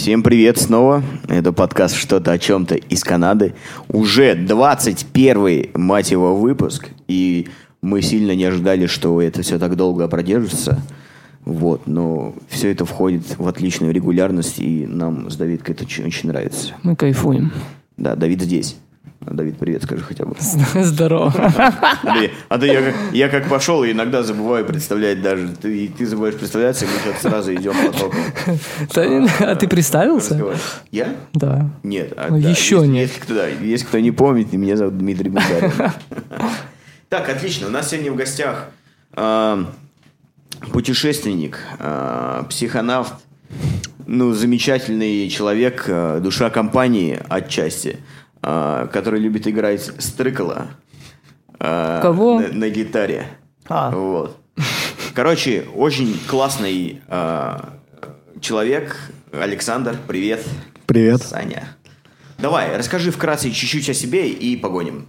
Всем привет снова. Это подкаст «Что-то о чем-то» из Канады. Уже 21 мать его, выпуск. И мы сильно не ожидали, что это все так долго продержится. Вот, но все это входит в отличную регулярность, и нам с Давидкой это очень, очень нравится. Мы кайфуем. Да, Давид здесь. Давид, привет, скажи хотя бы. Здорово. А то я, как- я как пошел, и иногда забываю представлять даже. Ты, ты забываешь представляться, и мы сейчас сразу идем потоком. Не- А ты представился? Я? Да. Нет. а, Ну, да, еще если- нет. Если кто, да, если кто не помнит, меня зовут Дмитрий Бунгарин. Так, отлично. У нас сегодня в гостях а, путешественник, а, психонавт, ну, замечательный человек, а, душа компании отчасти, а, который любит играть стрыкала. Кого? На, на гитаре. А. Вот. Короче, очень классный а, человек. Александр, привет. Привет. Саня. Давай, расскажи вкратце чуть-чуть о себе и погоним.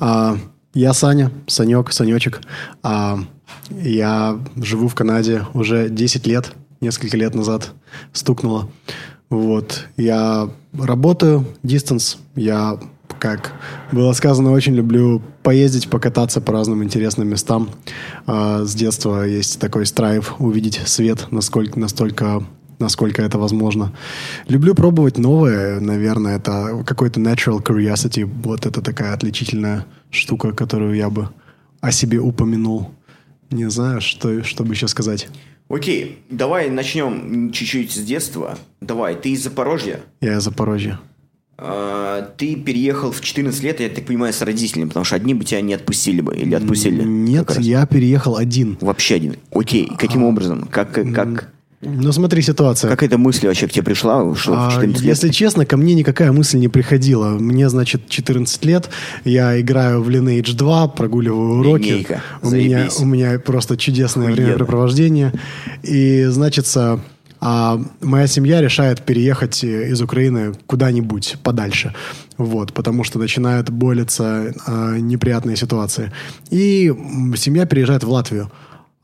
А, я Саня, Санек, Санечек. А, я живу в Канаде уже 10 лет, несколько лет назад стукнуло. Вот. Я работаю дистанс. Я, как было сказано, очень люблю поездить, покататься по разным интересным местам. А, с детства есть такой страйв увидеть свет, насколько, настолько насколько это возможно. Люблю пробовать новое, наверное, это какой-то natural curiosity, вот это такая отличительная штука, которую я бы о себе упомянул. Не знаю, что, что бы еще сказать. Окей, давай начнем чуть-чуть с детства. Давай, ты из Запорожья. Я из Запорожья. А, Ты переехал в 14 лет, я так понимаю, с родителями, потому что одни бы тебя не отпустили бы или отпустили. Нет, я переехал один. Вообще один. Окей, каким образом? Как, как, Ну, смотри, ситуация. как эта мысль вообще к тебе пришла, что А, 14 лет? Если честно, ко мне никакая мысль не приходила. Мне, значит, 14 лет, я играю в Lineage 2, прогуливаю уроки. Линейка. У меня, у меня просто чудесное Охуенно. времяпрепровождение. И, значит, а, моя семья решает переехать из Украины куда-нибудь подальше. Вот, потому что начинают болиться а, неприятные ситуации. И семья переезжает в Латвию.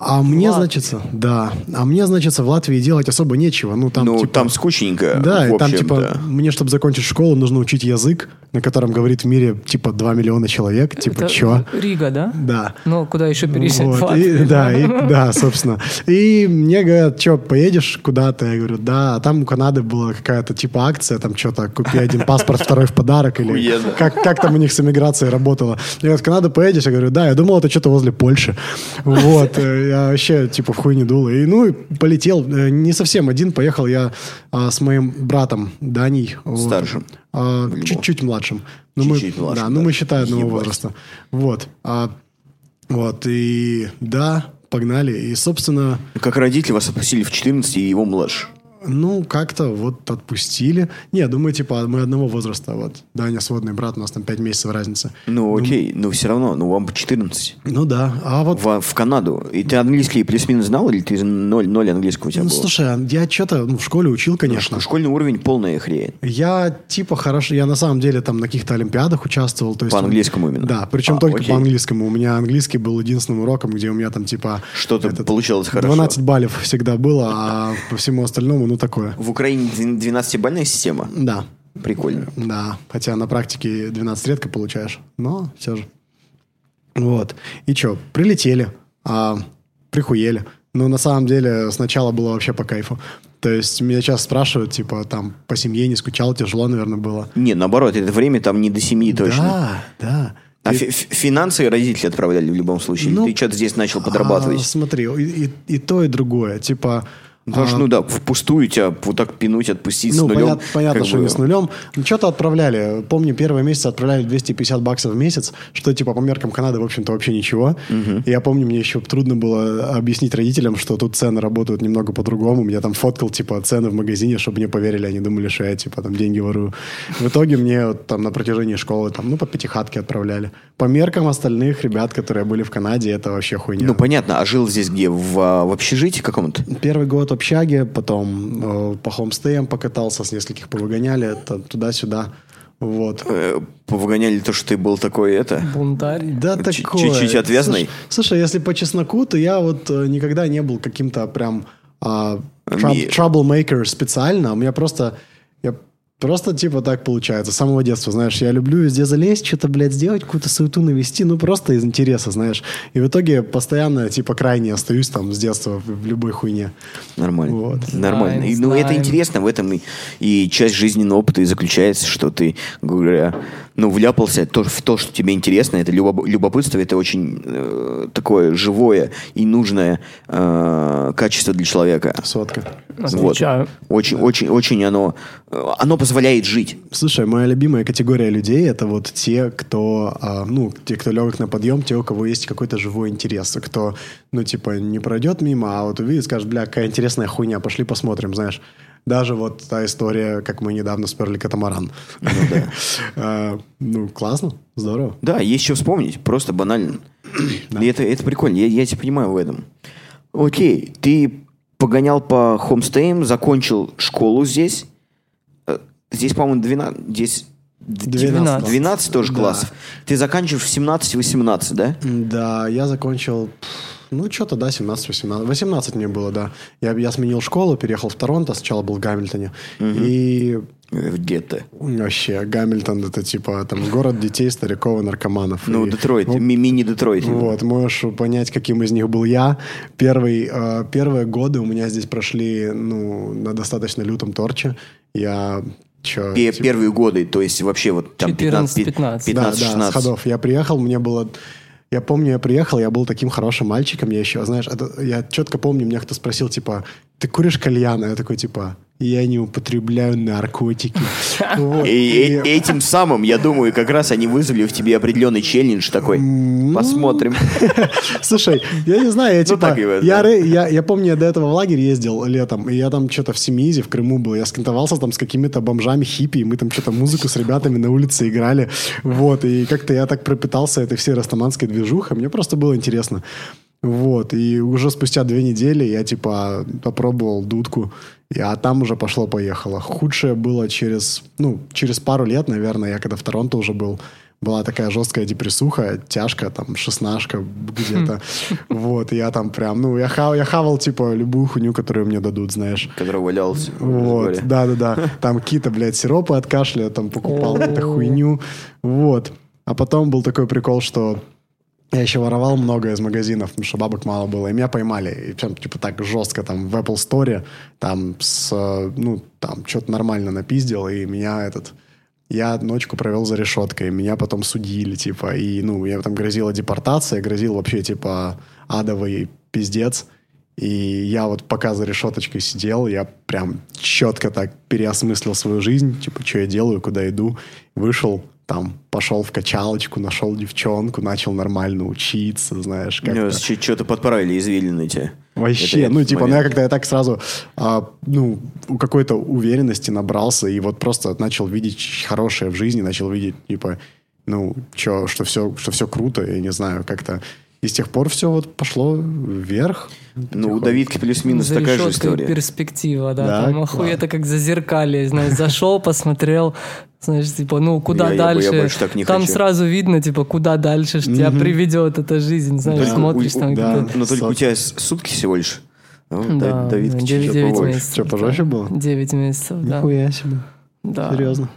А мне, значится, да, а мне, значится, в Латвии делать особо нечего. Ну, там, ну, типа, там скучненько. да, в и там, типа, мне, чтобы закончить школу, нужно учить язык, на котором говорит в мире, типа, 2 миллиона человек. Типа, Это чё? Рига, да? Да. Ну, куда еще переезжать? Вот, и- да, и- да, собственно. И мне говорят, что, поедешь куда-то? Я говорю, да. А там у Канады была какая-то типа акция, там что-то, купи один паспорт, второй в подарок. Или как, как там у них с эмиграцией работало. Я говорю, в Канаду поедешь? Я говорю, да. Я думал, это что-то возле Польши. Вот. Я вообще типа в хуй не дул. И ну, и полетел. Э, Не совсем один. Поехал я а, с моим братом Даней. вот. Старшим. А, В Львов. Чуть-чуть младшим. Ну, мы- младшим, Да, ну мы да. считаем одного Ебать. возраста. Вот. А, вот, и да, погнали. И, собственно, Как родители вас отпустили в 14 и его младше. Ну, как-то вот отпустили. Не, думаю, типа, мы одного возраста. Вот, Даня сводный брат, у нас там 5 месяцев разница. Ну, окей, но все равно, ну, вам по 14. Ну да, а вот... В, в Канаду. И ты английский плюс-минус знал, или ты ноль, ноль английского у тебя Ну, было? слушай, а я что-то ну, в школе учил, конечно. Школьный уровень полная хрень. Я типа хорошо, я на самом деле там на каких-то олимпиадах участвовал. То есть, По английскому именно? Да, причем А, только окей. по английскому. У меня английский был единственным уроком, где у меня там типа... Что-то получалось хорошо. 12 баллов всегда было, а по всему остальному, ну, такое. В Украине 12-бальная система. Да, Прикольно. да. Хотя на практике 12 редко получаешь, но все же. Вот. И что, прилетели, а, прихуели. Но на самом деле сначала было вообще по кайфу. То есть меня сейчас спрашивают, типа, там, по семье не скучал, тяжело, наверное, было. Не, наоборот, это время там не до 7 точно. Да, да. А И- фи- фи- финансы родители отправляли в любом случае? Ну, ты что-то здесь начал подрабатывать? А, смотри, и, и- и то, и другое. Типа... Потому что, а, ну да, впустую тебя вот так пинуть, отпустить с Ну, нулем. понят- понятно, что бы- не с нулем. Ну, что-то отправляли. Помню, первые месяцы отправляли 250 баксов в месяц, что, типа, по меркам Канады, в общем-то, вообще ничего. И я помню, мне еще трудно было объяснить родителям, что тут цены работают немного по-другому. Я там фоткал, типа, цены в магазине, чтобы мне поверили. Они думали, что я, типа, там деньги ворую. В итоге мне вот, там на протяжении школы, там, ну, по пятихатке отправляли. По меркам остальных ребят, которые были в Канаде, это вообще хуйня. Ну, понятно. А жил здесь где? В, а, в общежитии каком-то? Первый год общаге, потом э, по хомстеям покатался, с нескольких повыгоняли, это туда-сюда. Вот. Э, Повыгоняли то, что ты был такой, это... Бунтарь. Да такое. чуть-чуть отвязный? Слушай, слушай, если по чесноку, то я вот э, никогда не был каким-то прям а, траб- troublemaker специально, у меня просто... Просто типа так получается, с самого детства, знаешь, я люблю везде залезть, что-то, блядь, сделать, какую-то суету навести, ну, просто из интереса, знаешь. И в итоге постоянно, типа, крайне остаюсь там с детства в, любой хуйне. Нормально. Вот. Нормально. Знаем, И, ну, это знаем. интересно, в этом и, и часть жизненного опыта и заключается, что ты, говоря, ну, вляпался то, в то, что тебе интересно, это любо- любопытство, это очень э, такое живое и нужное э, качество для человека. Сотка. Отвечаю. Очень, очень, очень оно, э, оно позволяет жить. Слушай, моя любимая категория людей это вот те, кто, а, ну, те, кто легок на подъем, те, у кого есть какой-то живой интерес, кто, ну, типа, не пройдет мимо, а вот увидит, скажет, бля, какая интересная хуйня, пошли посмотрим, знаешь. Даже вот та история, как мы недавно сперли катамаран. А, Ну, классно, здорово. Да, есть что вспомнить, просто банально. Это, это прикольно, я, я тебя понимаю в этом. Окей, ты погонял по хомстеям, закончил школу здесь. Э, Здесь, по-моему, 12, здесь 12. 12 тоже Да. классов. Ты заканчиваешь в 17-18, да? Да, я закончил, ну, что-то, да, 17-18. 18 мне было, да. Я, я сменил школу, переехал в Торонто, сначала был в Гамильтоне. И Э, Где-то. вообще, Гамильтон это типа там город детей, стариков и наркоманов. Ну, И- Детройт, Ну, ми- мини-Детройт. Вот, можешь понять, каким из них был я. Первый, э, первые годы у меня здесь прошли, ну, на достаточно лютом торче. Я чё, Пе- типа, Первые годы, то есть вообще вот там 14-15. 15-16. да, да, с ходов. Я приехал, мне было... Я помню, я приехал, я был таким хорошим мальчиком, я еще, знаешь, это, я четко помню, меня кто спросил, типа, ты куришь кальян? А я такой, типа, я не употребляю наркотики. Вот. И, И- этим самым, я думаю, как раз они вызвали в тебе определенный челлендж такой. Посмотрим. Слушай, я не знаю, я типа... ры- я, я помню, я до этого в лагерь ездил летом, и я там что-то в Семиизе, в Крыму был. Я скантовался там с какими-то бомжами, хиппи, и мы там что-то музыку с ребятами на улице играли. Вот, и как-то я так пропитался этой всей растаманской движухой. Мне просто было интересно. Вот, и уже спустя две недели я, типа, попробовал дудку, и, а там уже пошло-поехало. Худшее было через, ну, через пару лет, наверное, я когда в Торонто уже был, была такая жесткая депрессуха, тяжко, там, шестнашка где-то. Вот, и я там прям, ну, я, хав, я хавал, типа, любую хуйню, которую мне дадут, знаешь. Который валялся. Вот, да-да-да. Там какие-то, блядь, сиропы от кашля, там покупал какую-то хуйню. Вот. А потом был такой прикол, что я еще воровал много из магазинов, потому что бабок мало было, и меня поймали. И прям, типа, так жестко там в Apple Store, там, с, ну, там, что-то нормально напиздил, и меня этот... Я ночку провел за решеткой, меня потом судили, типа, и, ну, я там грозила депортация, грозил вообще, типа, адовый пиздец. И я вот пока за решеточкой сидел, я прям четко так переосмыслил свою жизнь, типа, что я делаю, куда иду. Вышел, там, пошел в качалочку, нашел девчонку, начал нормально учиться, знаешь, как Что-то подправили извилины тебе. Вообще, Это ну, типа, ну, я момент. когда я так сразу, а, ну, у какой-то уверенности набрался и вот просто начал видеть хорошее в жизни, начал видеть, типа, ну, чё, что все, что все круто, я не знаю, как-то. И с тех пор все вот пошло вверх. Ну, у Давидки плюс-минус такая же история. перспектива, да. Да, там класс. охуенно как зазеркалье, знаешь, зашел, посмотрел, знаешь, типа, ну, куда Я- я бы- я дальше? больше так не там хочу. сразу видно, типа, куда дальше ж тебя приведет эта жизнь, знаешь, Только смотришь у- там да. где-то. Но только у тебя сутки всего лишь. Ну, Да, Да- да, чуть-чуть 9 побольше. месяцев. Чё, пожестче да. было? 9 месяцев, да. Нихуя себе. да. Серьезно.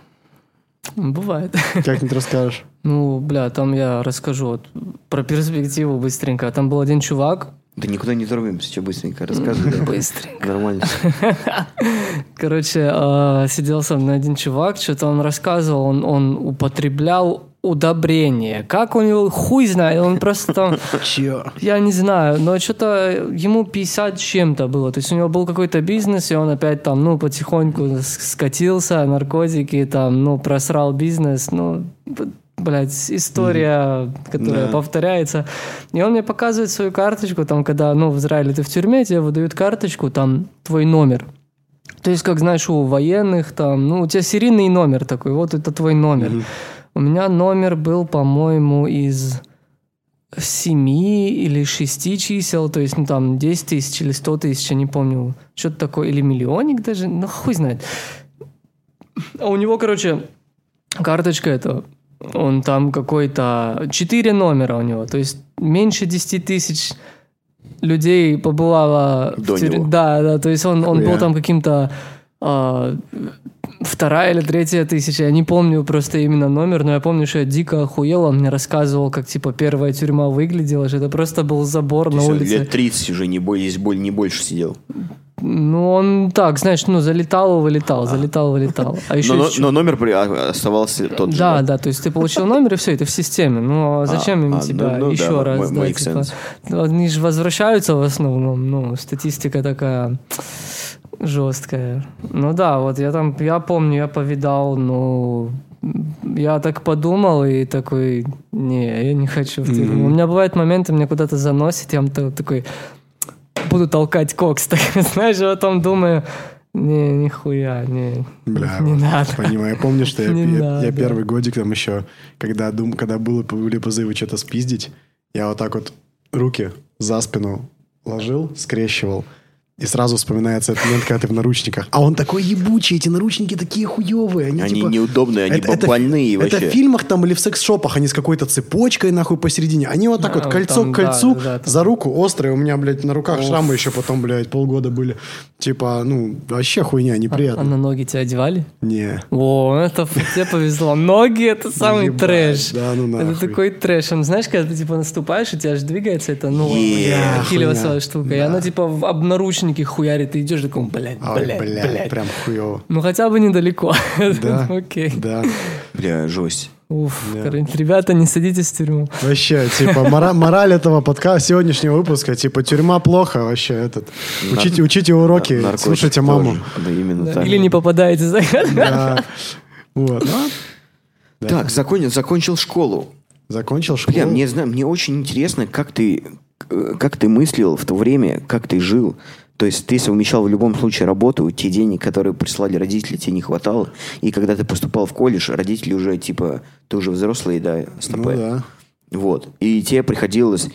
Бывает. Как-нибудь расскажешь. Ну, бля, там я расскажу вот про перспективу быстренько. Там был один чувак, Да никуда не торопимся, что быстренько рассказывай. да. быстренько. Нормально. Короче, э, сидел со мной один чувак, что-то он рассказывал, он, он употреблял удобрения. Как у него, хуй знает, он просто там... Чё? Я не знаю, но что-то ему 50 с чем-то было. То есть у него был какой-то бизнес, и он опять там, ну, потихоньку скатился, наркотики, там, ну, просрал бизнес, ну, блядь, история, которая Да. повторяется. И он мне показывает свою карточку, там, когда, ну, в Израиле ты в тюрьме, тебе выдают карточку, там, твой номер. То есть, как знаешь, у военных там, ну, у тебя серийный номер такой, вот это твой номер. У меня номер был, по-моему, из семи или шести чисел, то есть, ну, там, 10 тысяч или 100 тысяч, я не помню, что-то такое, или миллионник даже, ну, хуй знает. А у него, короче, карточка это, он там какой-то, четыре номера у него, то есть, меньше 10 тысяч людей побывало До в него. Да, да, то есть он, он был Хуя. там каким-то а, вторая или третья тысяча, я не помню просто именно номер, но я помню, что я дико охуел, он мне рассказывал, как типа первая тюрьма выглядела, что это просто был забор То на улице. лет 30 уже не, здесь более, не больше сидел. Ну, он так, знаешь, ну, залетал, вылетал, залетал, вылетал. А еще Но, чуть- но номер а- оставался тот же. Да, да, то есть ты получил номер, и все, это в системе. Ну, а зачем им а, тебя ну, ну еще да, раз? да, типа, они же возвращаются в основном, ну, статистика такая жесткая. Ну да, вот я там, я помню, я повидал, ну, я так подумал и такой, не, я не хочу в тюрьму. У меня бывают моменты, меня куда-то заносит, я там такой, буду толкать кокс, так, знаешь, а потом думаю, не, нихуя, не, Бля, не вот, надо. Понимаю, я помню, что я, я- надо. я первый годик там еще, когда, дум, когда было, были позывы что-то спиздить, я вот так вот руки за спину ложил, скрещивал, и сразу вспоминается этот момент, когда ты в наручниках. А он такой ебучий, эти наручники такие хуевые. Они, Они типа- неудобные, они больные Это вообще. в фильмах там или в секс-шопах, они с какой-то цепочкой нахуй посередине. Они вот так Да, вот кольцо там, к кольцу, да, да, там. за руку острые. У меня, блядь, на руках шрамы еще потом, блядь, полгода были. Типа, ну, вообще хуйня, А неприятно. на ноги тебя одевали? Не. О, это тебе повезло. Ноги это самый Ебать, трэш. да ну это нахуй. такой трэш. Он, знаешь, когда ты типа наступаешь, и тебя же двигается, это ну ахиллесовая хуйня. штука. И она типа в об наручники хуярит, ты идешь такой, блядь, блядь, блядь, блядь. прям хуево. Ну хотя бы недалеко. Да. Окей. Да. Бля, жесть. Уф, короче, ребята, не садитесь в тюрьму. Вообще, типа, мора- мораль этого подкаста, сегодняшнего выпуска, типа, тюрьма плохо вообще, этот. Учите, учите уроки, Наркотики слушайте маму. тоже. Да, именно Да, так. Или не попадаете за Да. Вот. Ну, Так, закончил, закончил школу. Закончил школу. Бля, мне, зна- мне очень интересно, как ты, э, как ты мыслил в то время, как ты жил. То есть ты совмещал в любом случае работу, те денег, которые прислали родители, тебе не хватало. И когда ты поступал в колледж, родители уже типа, ты уже взрослый, да, Ну стопэ. да. Вот. И тебе приходилось,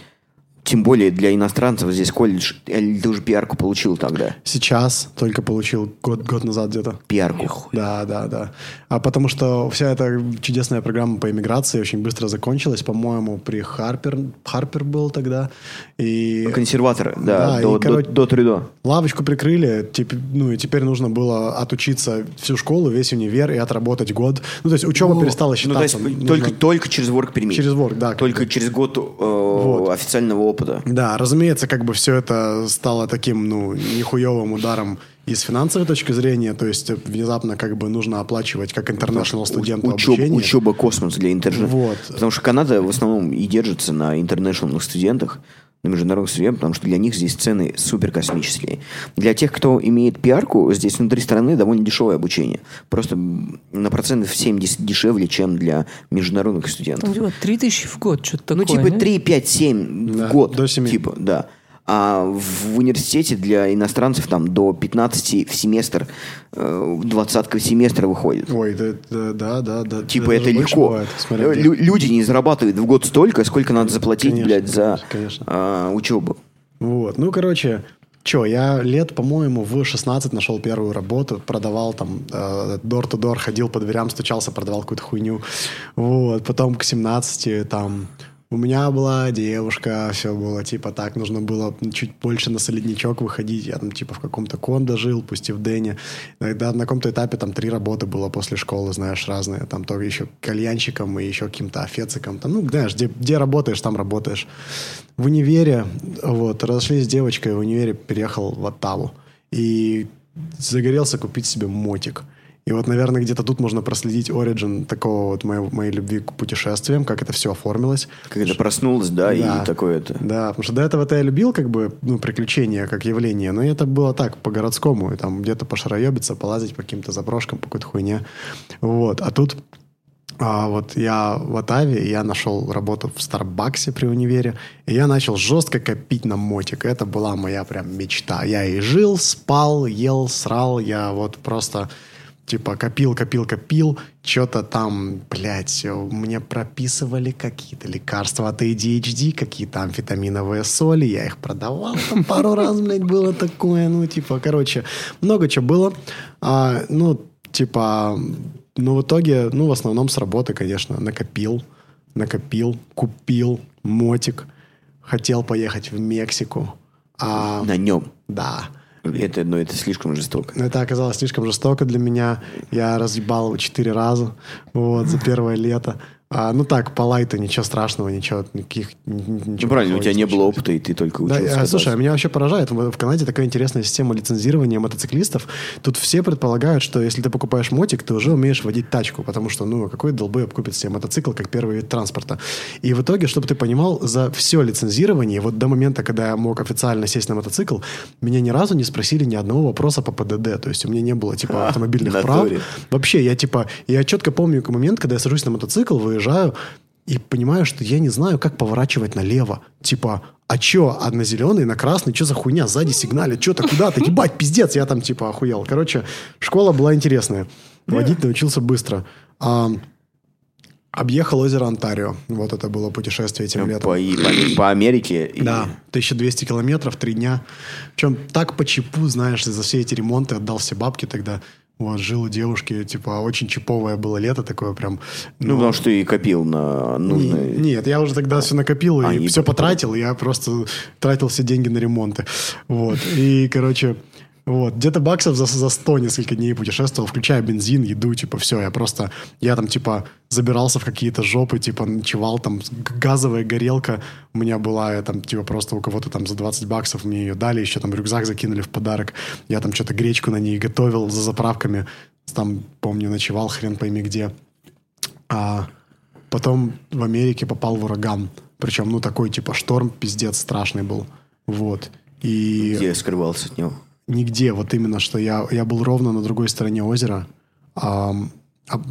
тем более для иностранцев здесь колледж, или ты уже пиарку получил тогда? Сейчас только получил год, год назад где-то. Пиарку. Да, да, да. А потому что вся эта чудесная программа по иммиграции очень быстро закончилась, по-моему, при Харпер, Харпер был тогда. И Консерватор, да, Да, до, и, короче, до, до Трюдо. лавочку прикрыли, теперь, ну и теперь нужно было отучиться всю школу, весь универ и отработать год. Ну, то есть учеба перестала Ну, то есть считаться. Нужно- только, только через work permit. Через work, да, Только через год э, официального опыта. Да, разумеется, как бы все это стало таким, ну, нехуевым ударом и с финансовой точки зрения, то есть внезапно как бы нужно оплачивать как интернешнл студенту Учеб- обучение. учеба космос для интернет. Вот. Потому что Канада в основном и держится на интернешнл студентах, на международных студентах, потому что для них здесь цены супер космические. Для тех, кто имеет пиарку, здесь внутри страны довольно дешевое обучение. Просто на процентов 70 дешевле, чем для международных студентов. Там типа 3000 в год, что-то Ну, такое. типа не? 3, 5, 7 Да, в год. до семи. Типа, да. А в университете для иностранцев там до 15 в семестр, э, двадцатка в семестр выходит. Ой, да, да, да, да. Типа это больше легко. бывает, смотря. Лю- люди не зарабатывают в год столько, сколько надо заплатить, Конечно, блядь, за конечно. а, учебу. Вот, ну, короче, Че, я лет, по-моему, в 16 нашел первую работу, продавал там, э, door-to-door, ходил по дверям, стучался, продавал какую-то хуйню. Вот, потом к 17 там у меня была девушка, все было типа так, нужно было чуть больше на солидничок выходить. Я там типа в каком-то кондо жил, пусть и в Дэне. Иногда на каком-то этапе там три работы было после школы, знаешь, разные. Там то еще кальянщиком и еще каким-то офециком. Там, ну, знаешь, где, где работаешь, там работаешь. В универе, вот, разошлись с девочкой, в универе переехал в Оттаву. И загорелся купить себе мотик. И вот, наверное, где-то тут можно проследить оригин такого вот моей, моей любви к путешествиям, как это все оформилось. Когда проснулась, да, Да. и такое это. Да, потому что до этого-то я любил как бы, ну, приключения как явление, но это было так, по-городскому, и там где-то пошароебиться, полазить по каким-то заброшкам, по какой-то хуйне. Вот, а тут а, вот я в Атаве, я нашел работу в Старбаксе при универе, и я начал жестко копить на мотик. Это была моя прям мечта. Я и жил, спал, ел, срал, я вот просто типа копил, копил, копил, что-то там, блядь, мне прописывали какие-то лекарства от ADHD, какие-то амфетаминовые соли, я их продавал там пару раз, блядь, было такое, ну, типа, короче, много чего было, А, ну, типа, ну, в итоге, ну, в основном с работы, конечно, накопил, накопил, купил мотик, хотел поехать в Мексику. А, На нем. да. Это, ну, это слишком жестоко. Но Это оказалось слишком жестоко для меня. Я разъебал его четыре раза вот, за первое лето. А, ну так, по лайту, ничего страшного, ничего, никаких... Ну, правильно, у тебя не было опыта, и ты только Да, учился. а, слушай, а меня вообще поражает. В в Канаде такая интересная система лицензирования мотоциклистов. Тут все предполагают, что если ты покупаешь мотик, ты уже умеешь водить тачку, потому что, ну, какой долбоеб купит себе мотоцикл как первый вид транспорта. И в итоге, чтобы ты понимал, за все лицензирование, вот до момента, когда я мог официально сесть на мотоцикл, меня ни разу не спросили ни одного вопроса по ПДД. То есть у меня не было, типа, автомобильных прав. Вообще, я, типа, я четко помню момент, когда я сажусь на мотоцикл, выезжаю, и понимаю, что я не знаю, как поворачивать налево. Типа, а чё, а на зеленый, на красный, что за хуйня, сзади сигналит, что-то куда-то, ебать, пиздец, я там типа охуел. Короче, школа была интересная. Водить научился быстро. А, объехал озеро Онтарио. Вот это было путешествие этим летом. По, по, по Америке. и- Да, 1200 километров, три дня. Причем так по чипу, знаешь, за все эти ремонты отдал все бабки тогда. Вот, жил у девушки, типа, очень чиповое было лето такое прям. Ну, потому что ты копил на Не- нужные... Нет, я уже тогда все накопил А, и не все потратил, я просто тратил все деньги на ремонты. Вот. И, короче, вот, где-то баксов за, за 100 несколько дней путешествовал, включая бензин, еду, типа, все, я просто, я там, типа, забирался в какие-то жопы, типа, ночевал, там, газовая горелка у меня была, я там, типа, просто у кого-то там за 20 баксов мне ее дали, еще там рюкзак закинули в подарок, я там что-то гречку на ней готовил за заправками, там, помню, ночевал хрен пойми где. А потом в Америке попал в ураган. Причем, ну, такой, типа, шторм пиздец страшный был. Вот. И Где скрывался от него? Нигде, вот именно, что я, я был ровно на другой стороне озера, а-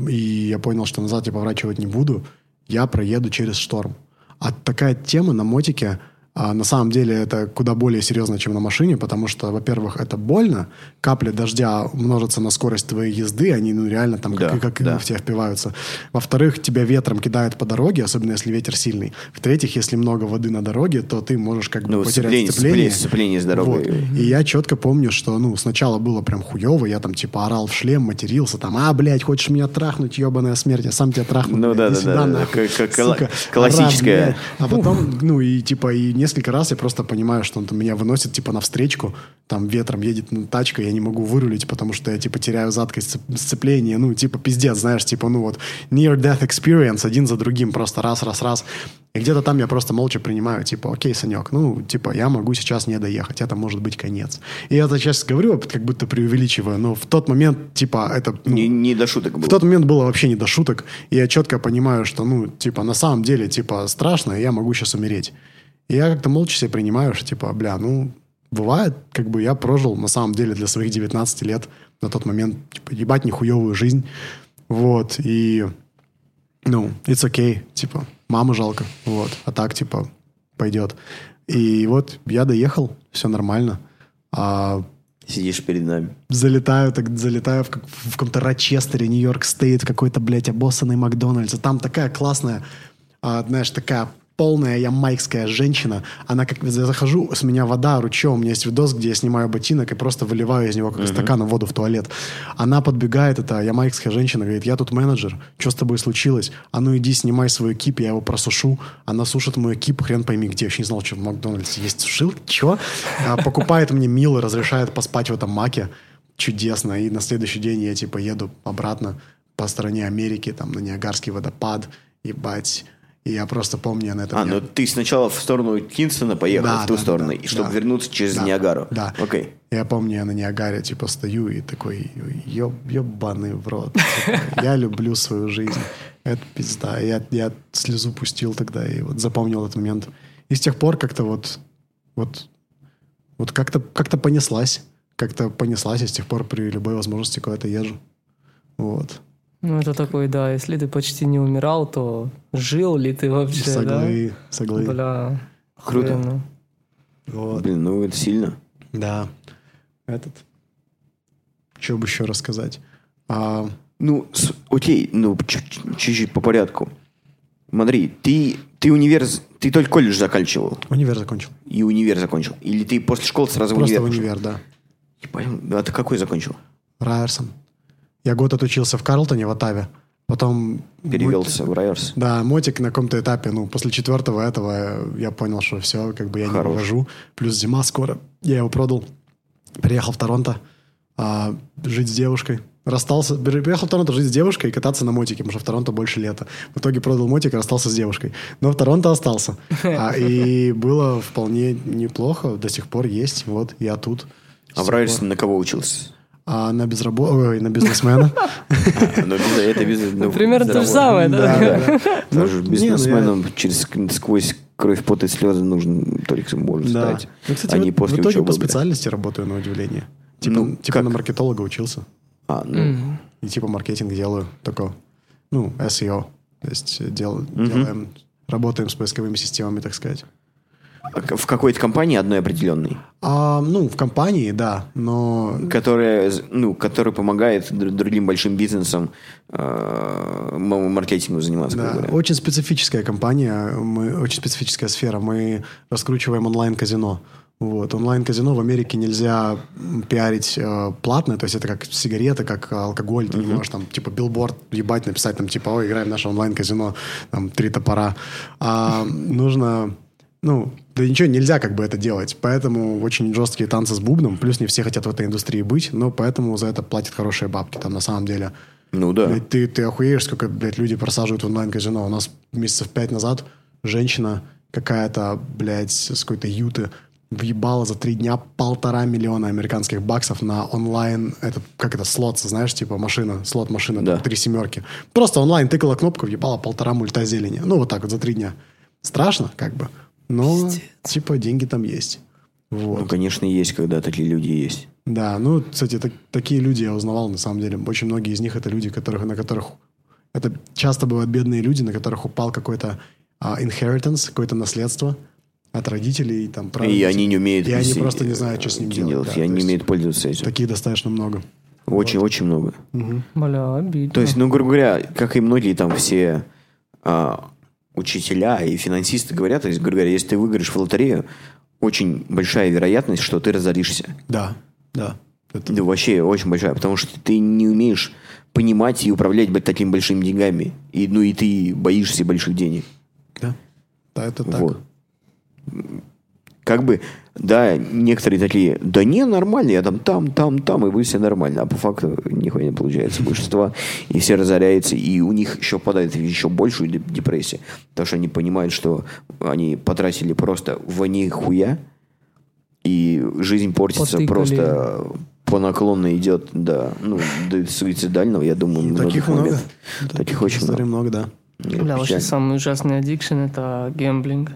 и я понял, что назад я поворачивать не буду, я проеду через шторм. А такая тема на мотике, а, на самом деле это куда более серьезно, чем на машине, потому что, во-первых, это больно, капли дождя множатся на скорость твоей езды, они ну, реально там Да, как, как да. в тебя впиваются. Во-вторых, тебя ветром кидают по дороге, особенно если ветер сильный. В-третьих, если много воды на дороге, то ты можешь как бы Ну, потерять сцепление- сцепление. сцепление с дорогой. Вот. И я четко помню, что, ну, сначала было прям хуево, я там, типа, орал в шлем, матерился, там, а, блядь, хочешь меня трахнуть, ебаная смерть, я сам тебя трахну. Ну, блядь, да, да, сюда, да, нахуй, как- как сука, классическая. А потом, ну, и, типа, и несколько раз я просто понимаю, что он там меня выносит, типа, навстречку, там ветром едет ну, тачка, я не могу вырулить, потому что я, типа, теряю задкость сцеп- сцепления, ну, типа, пиздец, знаешь, типа, ну, вот, near-death experience, один за другим, просто раз, раз, раз. И где-то там я просто молча принимаю, типа, окей, Санек, ну, типа, я могу сейчас не доехать, это может быть конец. И я это сейчас говорю, как будто преувеличиваю, но в тот момент, типа, это... ну, Не, не до шуток в было. тот момент было вообще не до шуток. И я четко понимаю, что, ну, типа, на самом деле, типа, страшно, и я могу сейчас умереть. И я как-то молча себе принимаю, что, типа, бля, ну, бывает, как бы я прожил, на самом деле, для своих 19 лет на тот момент, типа, ебать нехуевую жизнь. Вот, и, ну, it's okay, типа, маму жалко, вот. А так, типа, пойдет. И вот я доехал, все нормально. А Сидишь перед нами. залетаю, так залетаю в, как- в каком-то Рочестере, Нью-Йорк Стейт, какой-то, блядь, обоссанный Макдональдс. И там такая классная, а, знаешь, такая полная ямайская женщина. Она как я захожу, с меня вода ручьем. У меня есть видос, где я снимаю ботинок и просто выливаю из него как из стакана воду в туалет. Она подбегает, эта ямайская женщина, говорит, я тут менеджер, что с тобой случилось? А ну иди снимай свой кип, я его просушу. Она сушит мой кип, хрен пойми где. Я вообще не знал, что в Макдональдсе есть сушилки. Чего? А, покупает мне мило, разрешает поспать в этом маке. Чудесно. И на следующий день я типа еду обратно по стороне Америки, там на Ниагарский водопад, ебать. И я просто помню, на этом... А, ну ты сначала в сторону Кингстона поехал, Да, в ту да, да, сторону, да, и чтобы да. вернуться через Да, Ниагару. Да. Окей. Я помню, я на Ниагаре, типа, стою и такой, еб, ебаный в рот. Типа, я люблю свою жизнь. Это пизда. Я, я слезу пустил тогда и вот запомнил этот момент. И с тех пор как-то вот, вот, вот как-то как понеслась. Как-то понеслась, и с тех пор при любой возможности куда-то езжу. Вот. Ну, это такой, да, если ты почти не умирал, то жил ли ты вообще, Соглы, соглы. да? Бля, Круто. охуенно. Вот. Блин, ну это сильно. Да. Этот. Что бы еще рассказать? А, Ну, с- окей, ну чуть- чуть-чуть по порядку. Смотри, ты, ты универ, ты только колледж заканчивал универ закончил. и универ закончил. Или ты после школы сразу в Просто универ? в пошел? универ, да. Ебать, А ты какой закончил? Райерсон. Я год отучился в Карлтоне, в Оттаве. Потом... Перевелся в Райерс. Да, мотик на каком-то этапе, ну, после четвертого этого я понял, что все, как бы я Хорош. не вывожу. Плюс зима скоро. Я его продал. Приехал в Торонто а, жить с девушкой. Расстался, приехал в Торонто жить с девушкой и кататься на мотике, потому что в Торонто больше лета. В итоге продал мотик и расстался с девушкой. Но в Торонто остался. А, и было вполне неплохо, до сих пор есть. Вот, я тут. А в Райерсе на кого учился? А на безрабо... Ой, на бизнесмена. Без- ну, Примерно то же самое, да? Даже Ну, ну, бизнесменам через сквозь кровь, пот и слезы нужно только Да. стать. Ну, кстати, а не после в итоге по специальности работаю на удивление. Типа, типа на маркетолога учился. А, ну, И типа маркетинг делаю такой, ну, SEO. То есть дел- делаем, работаем с поисковыми системами, так сказать. В какой-то компании одной определенной, А, ну, в компании, да, но которая, ну, которая помогает др- другим большим бизнесам э, маркетингу заниматься, да, говоря. очень специфическая компания, мы, очень специфическая сфера. Мы раскручиваем онлайн-казино. Вот. Онлайн-казино в Америке нельзя пиарить э, платно, то есть это как сигареты, как алкоголь, ты не можешь там типа билборд ебать, написать там типа, ой, играем в наше онлайн-казино, там три топора. А нужно, ну, да ничего, нельзя как бы это делать, поэтому очень жесткие танцы с бубном, плюс не все хотят в этой индустрии быть, но поэтому за это платят хорошие бабки там на самом деле. Ну да. Блядь, ты, ты охуеешь, сколько, блядь, люди просаживают в онлайн-казино. У нас месяцев пять назад женщина какая-то, блядь, с какой-то юты въебала за три дня полтора миллиона американских баксов на онлайн, этот, как это, слот, знаешь, типа машина, слот машина, Да. три семерки. Просто онлайн тыкала кнопку, въебала полтора мульта зелени. Ну, вот так вот за три дня. Страшно, как бы. Но, типа, деньги там есть. Вот. Ну, конечно, есть, когда такие люди есть. Да, ну, кстати, так- такие люди я узнавал на самом деле. Очень многие из них это люди, которых, на которых... Это часто бывают бедные люди, на которых упал какой-то а, inheritance, какое-то наследство от родителей. Там, И они не умеют... И они просто не знают, что с ним э, делать. да, и они не умеют пользоваться этим. Таких достаточно много. Очень-очень много. Бля, обидно. То есть, ну, грубо говоря, как и многие там все а, учителя и финансисты говорят, то есть, грубо говоря, если ты выиграешь в лотерею, очень большая вероятность, что ты разоришься. Да, да. Это- Да вообще очень большая, потому что ты не умеешь понимать и управлять такими большими деньгами. И, ну и ты боишься больших денег. да. Да, это так. Вот. Как бы, да, некоторые такие, да не, нормально, я там, там, там, там, и вы все нормально. А по факту нихуя не получается. Большинство, и все разоряются, и у них еще попадает в еще большую деп- депрессию. Потому что они понимают, что они потратили просто в нихуя, и жизнь портится Потыкали. просто по наклонной идет, да, ну, до суицидального, я думаю, И многих таких много. моментов. Да, Таких очень много. много, да. Бля, вообще самый ужасный аддикшн это гемблинг.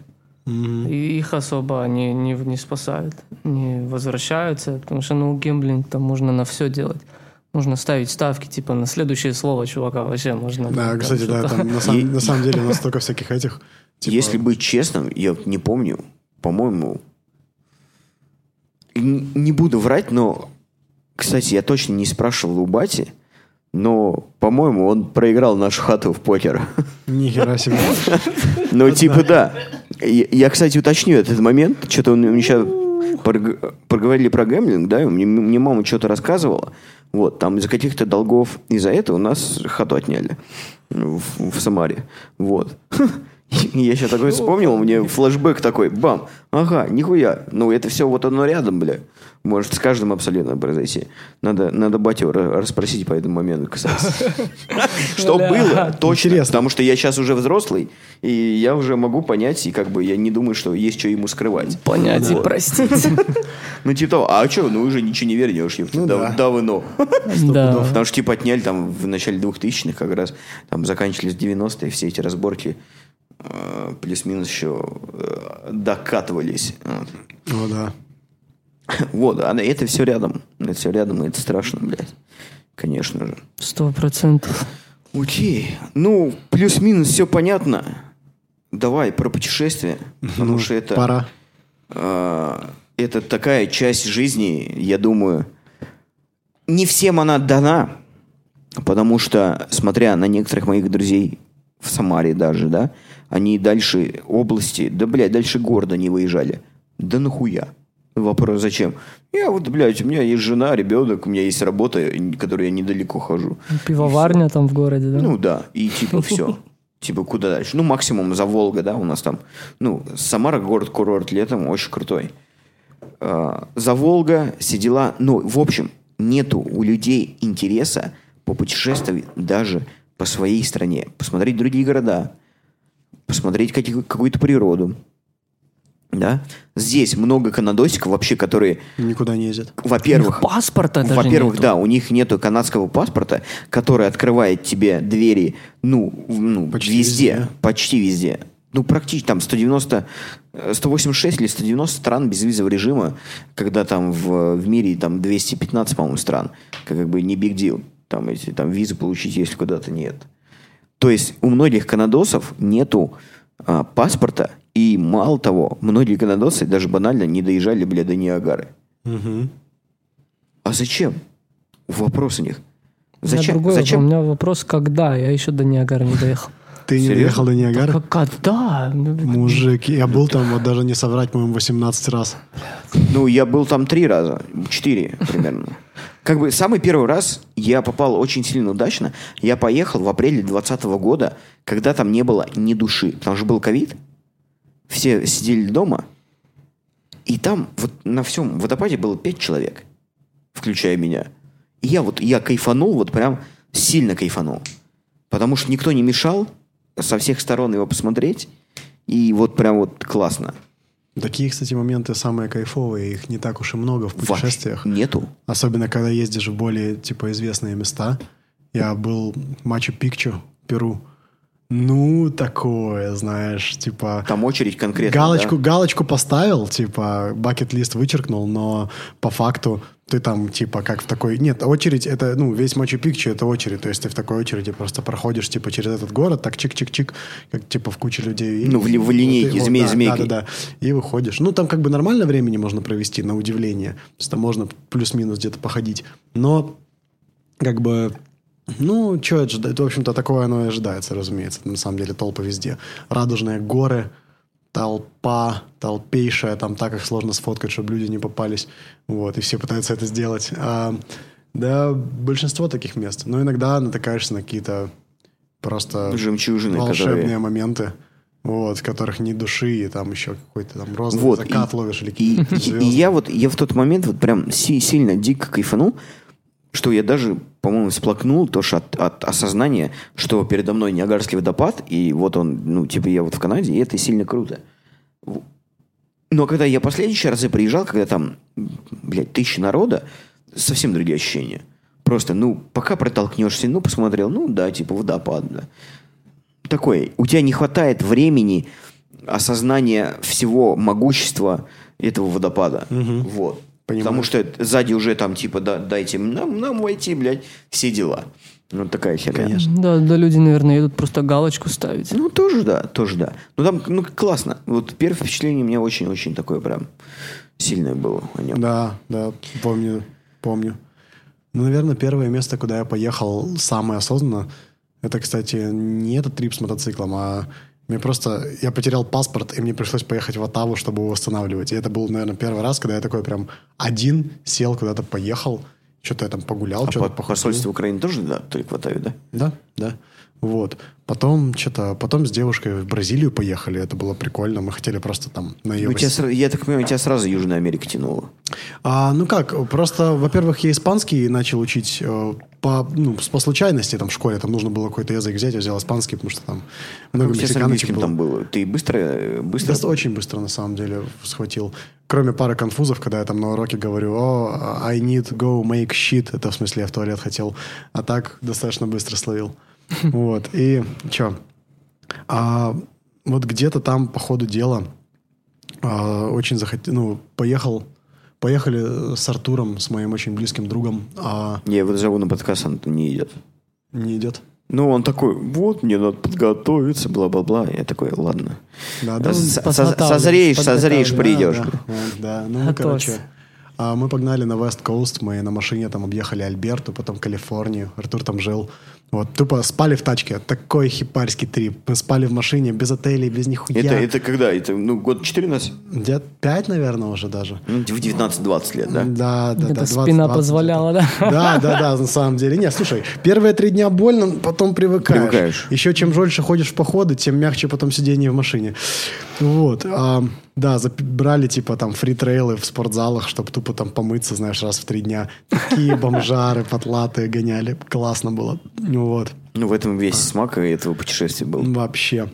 И их особо не, не, не спасают, не возвращаются, потому что, ну, гемблинг там можно на все делать. Можно ставить ставки, типа, на следующее слово чувака вообще можно. Да, там кстати, да, там на самом, И- на самом деле настолько всяких этих... типа, Если быть честным, я не помню, по-моему, не буду врать, но, кстати, я точно не спрашивал у бати, но, по-моему, он проиграл нашу хату в покер. Нихера себе. Ну, типа, да. Я, я, кстати, уточню этот момент. Что-то он мне сейчас проговорили про гэмблинг, да, мне, мне мама что-то рассказывала. Вот, там из-за каких-то долгов, из-за этого у нас хату отняли в, в Самаре. Вот. Я сейчас такой вспомнил, мне флешбэк такой, бам, ага, нихуя. Ну, это все вот оно рядом, бля. Может с каждым абсолютно произойти. Надо, надо батю ра- расспросить по этому моменту, кстати. Что было, точно. Интересно. Потому что я сейчас уже взрослый, и я уже могу понять, и как бы я не думаю, что есть что ему скрывать. Понять и простить. Ну, типа того, а что, ну уже ничего не вернешь, Ну да, да. давно. Да. Потому что типа отняли там в начале 2000-х как раз, там заканчивались 90-е, все эти разборки плюс-минус еще э, докатывались. Вот. О, да. Вот, а это все рядом. Это все рядом, и это страшно, блядь. Конечно же. Сто процентов. Окей. Ну, плюс-минус все понятно. Давай про путешествия. Потому Ну, что это... Пора. А, это такая часть жизни, я думаю, не всем она дана, потому что, смотря на некоторых моих друзей в Самаре даже, да, они дальше области, да, блядь, дальше города не выезжали. Да нахуя? Вопрос, зачем? Я вот, блядь, у меня есть жена, ребенок, у меня есть работа, которой я недалеко хожу. Пивоварня там в городе, да? Ну да, и типа все. Типа куда дальше? Ну максимум за Волга, да, у нас там. Ну, Самара город-курорт летом очень крутой. А, За Волга все дела. Ну, в общем, нету у людей интереса попутешествовать даже по своей стране. Посмотреть другие города. Посмотреть какие- какую-то природу. Да? Здесь много канадосиков вообще, которые, Никуда не ездят. во-первых, Паспорта даже во-первых, нету. да, у них нету канадского паспорта, который открывает тебе двери, ну, ну Почти везде, везде. почти везде. Ну, практически там 190, э, 186 или 190 стран безвизового режима, когда там в, в мире там 215, по-моему, стран. Как бы не big deal. Там эти там визы получить, если куда-то нет. То есть у многих канадосов нету а, паспорта, и мало того, многие канадосы даже банально не доезжали, бля, до Ниагары. А зачем? Вопрос у них. У меня Зачем? другой зачем? У меня вопрос, когда? Я еще до Ниагары не доехал. Ты не доехал до Ниагары? Как- Когда? Ну, Мужик, я был там, вот даже не соврать, по-моему, 18 раз. Ну, я был там три раза, четыре примерно. Как бы самый первый раз я попал очень сильно удачно. Я поехал в апреле 2020 года, когда там не было ни души. Потому что был ковид. Все сидели дома. И там вот на всем водопаде было пять человек, включая меня. И я вот, я кайфанул, вот прям сильно кайфанул. Потому что никто не мешал со всех сторон его посмотреть. И вот прям вот классно. Такие, кстати, моменты самые кайфовые. Их не так уж и много в Вообще путешествиях. Нету. Особенно, когда ездишь в более, типа, известные места. Я был в Мачу-Пикчу, Перу. Ну, такое, знаешь, типа... Там очередь конкретно. Галочку, да? галочку поставил, типа, бакет-лист вычеркнул, но по факту ты там, типа, как в такой... Нет, очередь, это, ну, весь Мачу-Пикчу это очередь, то есть ты в такой очереди просто проходишь, типа, через этот город, так чик-чик-чик, как, типа, в куче людей. Ну, в в линейке, И вот, змей да, змейкой. Да, да, да. И выходишь. Ну, там как бы нормально времени можно провести, на удивление. То есть там можно плюс-минус где-то походить. Но, как бы, ну, что ожидать? В общем-то, такое оно и ожидается, разумеется. На самом деле толпа везде. Радужные горы, толпа, толпейшая, там так их сложно сфоткать, чтобы люди не попались. Вот, и все пытаются это сделать. А, да, большинство таких мест. Но иногда натыкаешься на какие-то просто Жемчужины, волшебные которые- моменты, вот, в которых ни души, и там еще какой-то там розовый Вот, закат и- ловишь или И, какие-то и- звезды. и я вот я в тот момент вот прям си- сильно дико кайфанул, что я даже, по-моему, всплакнул тоже от, от осознания, что передо мной Ниагарский водопад, и вот он, ну, типа я вот в Канаде, и это сильно круто. Но когда я последующие разы приезжал, когда там, блядь, тысячи народа, совсем другие ощущения. Просто, ну, пока протолкнешься, ну, посмотрел, ну, да, типа водопад, да. Такое, у тебя не хватает времени, осознания всего могущества этого водопада. Вот. Понимаю. Потому что сзади уже там, типа, да, дайте нам, нам войти, блядь, все дела. Вот такая херня. Конечно. Да, да, люди, наверное, едут просто галочку ставить. Ну, тоже да, тоже да. Ну, там, ну, классно. Вот первое впечатление у меня очень-очень такое прям сильное было о нем. Да, да, помню, помню. Ну, наверное, первое место, куда я поехал самое осознанно, это, кстати, не этот трип с мотоциклом, а мне просто... Я потерял паспорт, и мне пришлось поехать в Оттаву, чтобы его восстанавливать. И это был, наверное, первый раз, когда я такой прям один сел, куда-то поехал, что-то я там погулял, А что-то по посольству Украины тоже, да, только хватает, да? Да, да. Вот. Потом что-то, потом с девушкой в Бразилию поехали, это было прикольно. Мы хотели просто там на ее Ну, тебя, я так понимаю, тебя сразу Южная Америка тянула. А, ну как, просто, во-первых, я испанский начал учить э, по, ну, по случайности там в школе. Там нужно было какой-то язык взять, я взял испанский, потому что там много у тебя с мексиканочек было. там было? Ты быстро, э, быстро... Да, очень быстро, на самом деле, схватил. Кроме пары конфузов, когда я там на уроке говорю, о, I need go make shit. Это в смысле я в туалет хотел. А так достаточно быстро словил. Вот. И что? А, вот где-то там по ходу дела а, очень захотел, ну, поехал, поехали с Артуром, с моим очень близким другом, а Я его зову на подкаст, он не идет. не идет. Ну, он такой, вот, мне надо подготовиться, бла-бла-бла. Я такой, ладно. Да, да, Созреешь, созреешь, Да, придешь. Да, да, да. ну, Готовься. короче, а, мы погнали на West Coast, мы на машине там объехали Альберту, потом Калифорнию, Артур там жил, Вот, тупо спали в тачке. Такой хипарский трип. Мы спали в машине, без отелей, без нихуя. Это, это когда? Это, ну, год 14? Лет 5, наверное, уже даже. Ну, в 19-20 лет, да? Да, да, Это да. 20, спина 20 позволяла, да? Да, да, да, на самом деле. Не, слушай, первые три дня больно, потом привыкаешь. Привыкаешь. Еще чем дольше ходишь в походы, тем мягче потом сидение в машине. Вот. а, да, запи- брали типа там фри-трейлы в спортзалах, чтобы тупо там помыться, знаешь, раз в три дня. Такие бомжары потлатые гоняли. Классно было. Вот. Ну, в этом весь смак этого путешествия был. Вообще.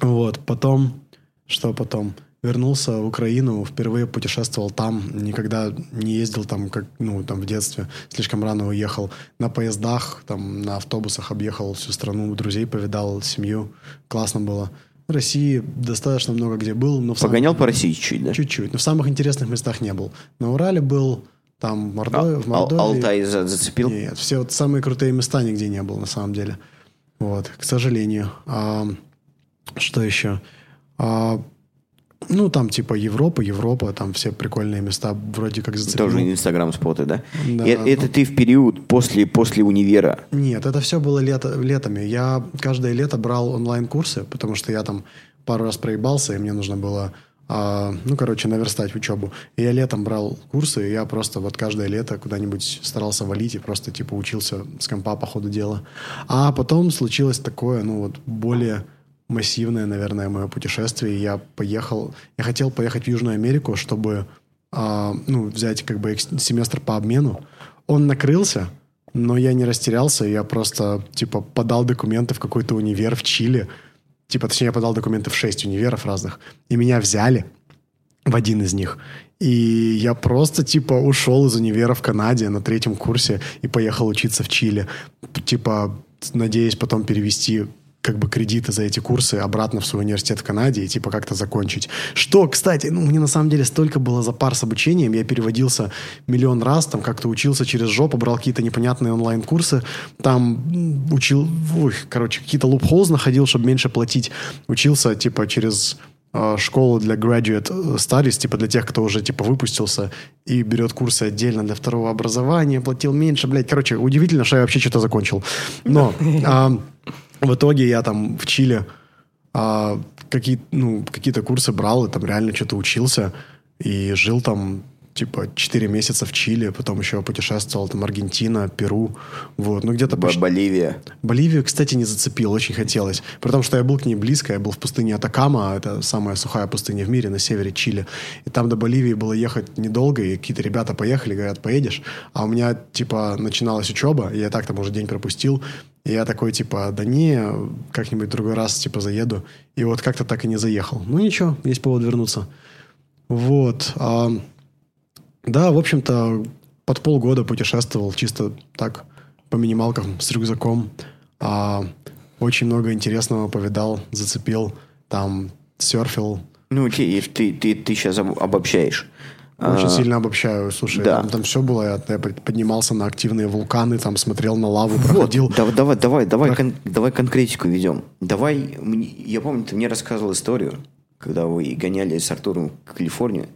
Вот. Потом, что потом? Вернулся в Украину, впервые путешествовал там, никогда не ездил там, как, ну, там в детстве, слишком рано уехал. На поездах, там, на автобусах объехал всю страну, друзей повидал, семью. Классно было. В России достаточно много где был, но в Погонял по России чуть-чуть, да? чуть-чуть, но в самых интересных местах не был. На Урале был, там в Мордовии, в А, Ал- Мордовии. Алтай за- зацепил? Нет, все вот самые крутые места нигде не был, на самом деле. Вот, к сожалению. А, что еще? А, ну, там типа Европа, Европа, там все прикольные места вроде как зацепил. Тоже инстаграм-споты, да? Да, И- ну. это ты в период после, после универа. Нет, это все было лето, летами. Я каждое лето брал онлайн-курсы, потому что я там пару раз проебался, и мне нужно было, а, ну, короче, наверстать учебу. И я летом брал курсы, и я просто вот каждое лето куда-нибудь старался валить и просто, типа, учился с компа по ходу дела. А потом случилось такое, ну, вот более массивное, наверное, мое путешествие. Я поехал, я хотел поехать в Южную Америку, чтобы, а, ну, взять как бы семестр по обмену. Он накрылся, но я не растерялся, я просто, типа, подал документы в какой-то универ в Чили. Типа, точнее, я подал документы в шесть универов разных. И меня взяли в один из них. И я просто, типа, ушел из универа в Канаде на третьем курсе и поехал учиться в Чили. Типа, надеясь потом перевести как бы кредиты за эти курсы обратно в свой университет в Канаде и типа как-то закончить. Что, кстати, ну мне на самом деле столько было за пар с обучением, я переводился миллион раз, там как-то учился через жопу, брал какие-то непонятные онлайн-курсы, там учил, ой, короче, какие-то лупхолз находил, чтобы меньше платить, учился типа через э, школу для graduate studies, типа для тех, кто уже типа выпустился и берет курсы отдельно для второго образования, платил меньше, блядь. Короче, удивительно, что я вообще что-то закончил. Но а, в итоге я там в Чили а, какие, ну, какие-то курсы брал и там реально что-то учился и жил там типа 4 месяца в Чили, потом еще путешествовал там Аргентина, Перу, вот, ну где-то Б- Боливия. Боливию, кстати, не зацепил, очень хотелось. Потому что я был к ней близко, я был в пустыне Атакама, это самая сухая пустыня в мире на севере Чили. И там до Боливии было ехать недолго, и какие-то ребята поехали, говорят, поедешь. А у меня, типа, начиналась учеба, и я так там уже день пропустил. И я такой, типа, да не, как-нибудь другой раз, типа, заеду. И вот как-то так и не заехал. Ну ничего, есть повод вернуться. Вот. а, да, в общем-то, под полгода путешествовал чисто так, по минималкам, с рюкзаком. А, очень много интересного повидал, зацепил. Там серфил. Ну, окей, ты, ты, ты сейчас обобщаешь. Очень А, сильно обобщаю. Слушай, да. там, там все было. Я, я поднимался на активные вулканы, там смотрел на лаву, Вот, проходил. да- давай, давай, давай, кон- давай конкретику ведем. Давай, я помню, ты мне рассказывал историю, когда вы гоняли с Артуром в Калифорнию,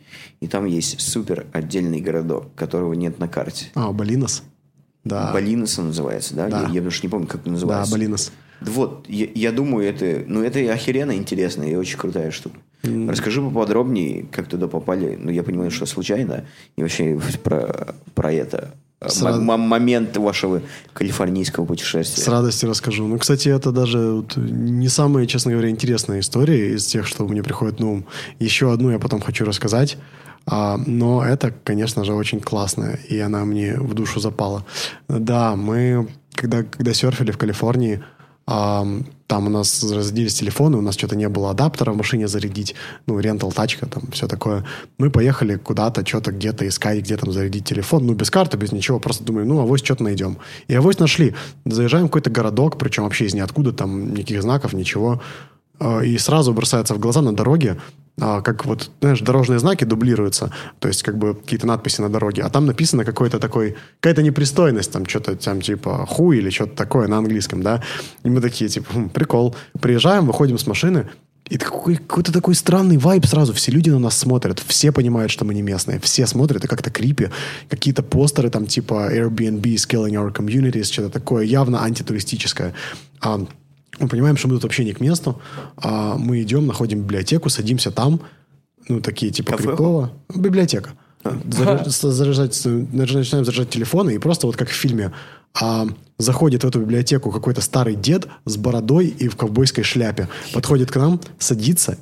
и там есть супер отдельный городок, которого нет на карте. А, Балинос? Да. Балинос он называется, да? Да. Я, я уж не помню, как он Да, называется. Балинос. Вот, я, я думаю, это, ну, это охеренно интересно и очень крутая штука. Расскажи поподробнее, как туда попали. Ну, я понимаю, что случайно. И вообще про, про это. Сразу- М- м- момент вашего калифорнийского путешествия. С радостью расскажу. Ну, кстати, это даже вот не самая, честно говоря, интересная история из тех, что мне приходит на ум. Еще одну я потом хочу рассказать. А, но это, конечно же, очень классная, и она мне в душу запала. Да, мы, когда, когда серфили в Калифорнии, а, там у нас разрядились телефоны, у нас что-то не было адаптера в машине зарядить, ну, рентал тачка, там, все такое. Мы поехали куда-то, что-то где-то искать, где там зарядить телефон, ну, без карты, без ничего, просто думаем, ну, авось что-то найдем. И авось нашли. Заезжаем в какой-то городок, причем вообще из ниоткуда, там, никаких знаков, ничего. А, И сразу бросается в глаза на дороге, как вот, знаешь, дорожные знаки дублируются, то есть как бы какие-то надписи на дороге, а там написано какой-то такой, какая-то непристойность, там что-то там типа хуй или что-то такое на английском, да, и мы такие, типа, «Хм, прикол. Приезжаем, выходим с машины, И какой, какой-то такой странный вайб сразу. Все люди на нас смотрят. Все понимают, что мы не местные. Все смотрят, и как-то крипи. Какие-то постеры там типа Airbnb is killing our communities, что-то такое явно антитуристическое. А, мы понимаем, что мы тут вообще не к месту. А мы идем, находим библиотеку, садимся там. Ну, такие типа Кафе? крипово. Библиотека. Заряж- заряжать, начинаем заряжать телефоны, и просто вот как в фильме а, заходит в эту библиотеку какой-то старый дед с бородой и в ковбойской шляпе. Подходит к нам, садится,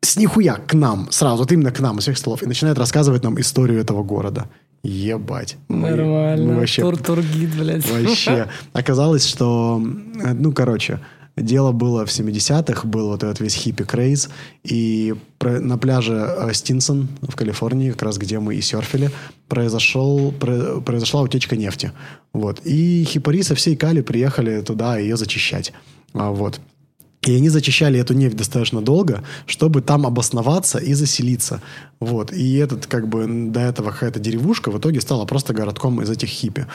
с нихуя к нам, сразу, вот именно к нам, из всех столов, и начинает рассказывать нам историю этого города. Ебать. Мы- Нормально. мы вообще Тур, тургид, блядь. Вообще. Оказалось, что, ну, короче, дело было в 70-х, был вот этот весь хиппи-крейз, и на пляже э, Стинсон в Калифорнии, как раз где мы и серфили, произошел, про- произошла утечка нефти. Вот. И хипари со всей Кали приехали туда ее зачищать. А, Вот. И они зачищали эту нефть достаточно долго, чтобы там обосноваться и заселиться. Вот. И этот, как бы, до этого какая-то деревушка в итоге стала просто городком из этих хиппи.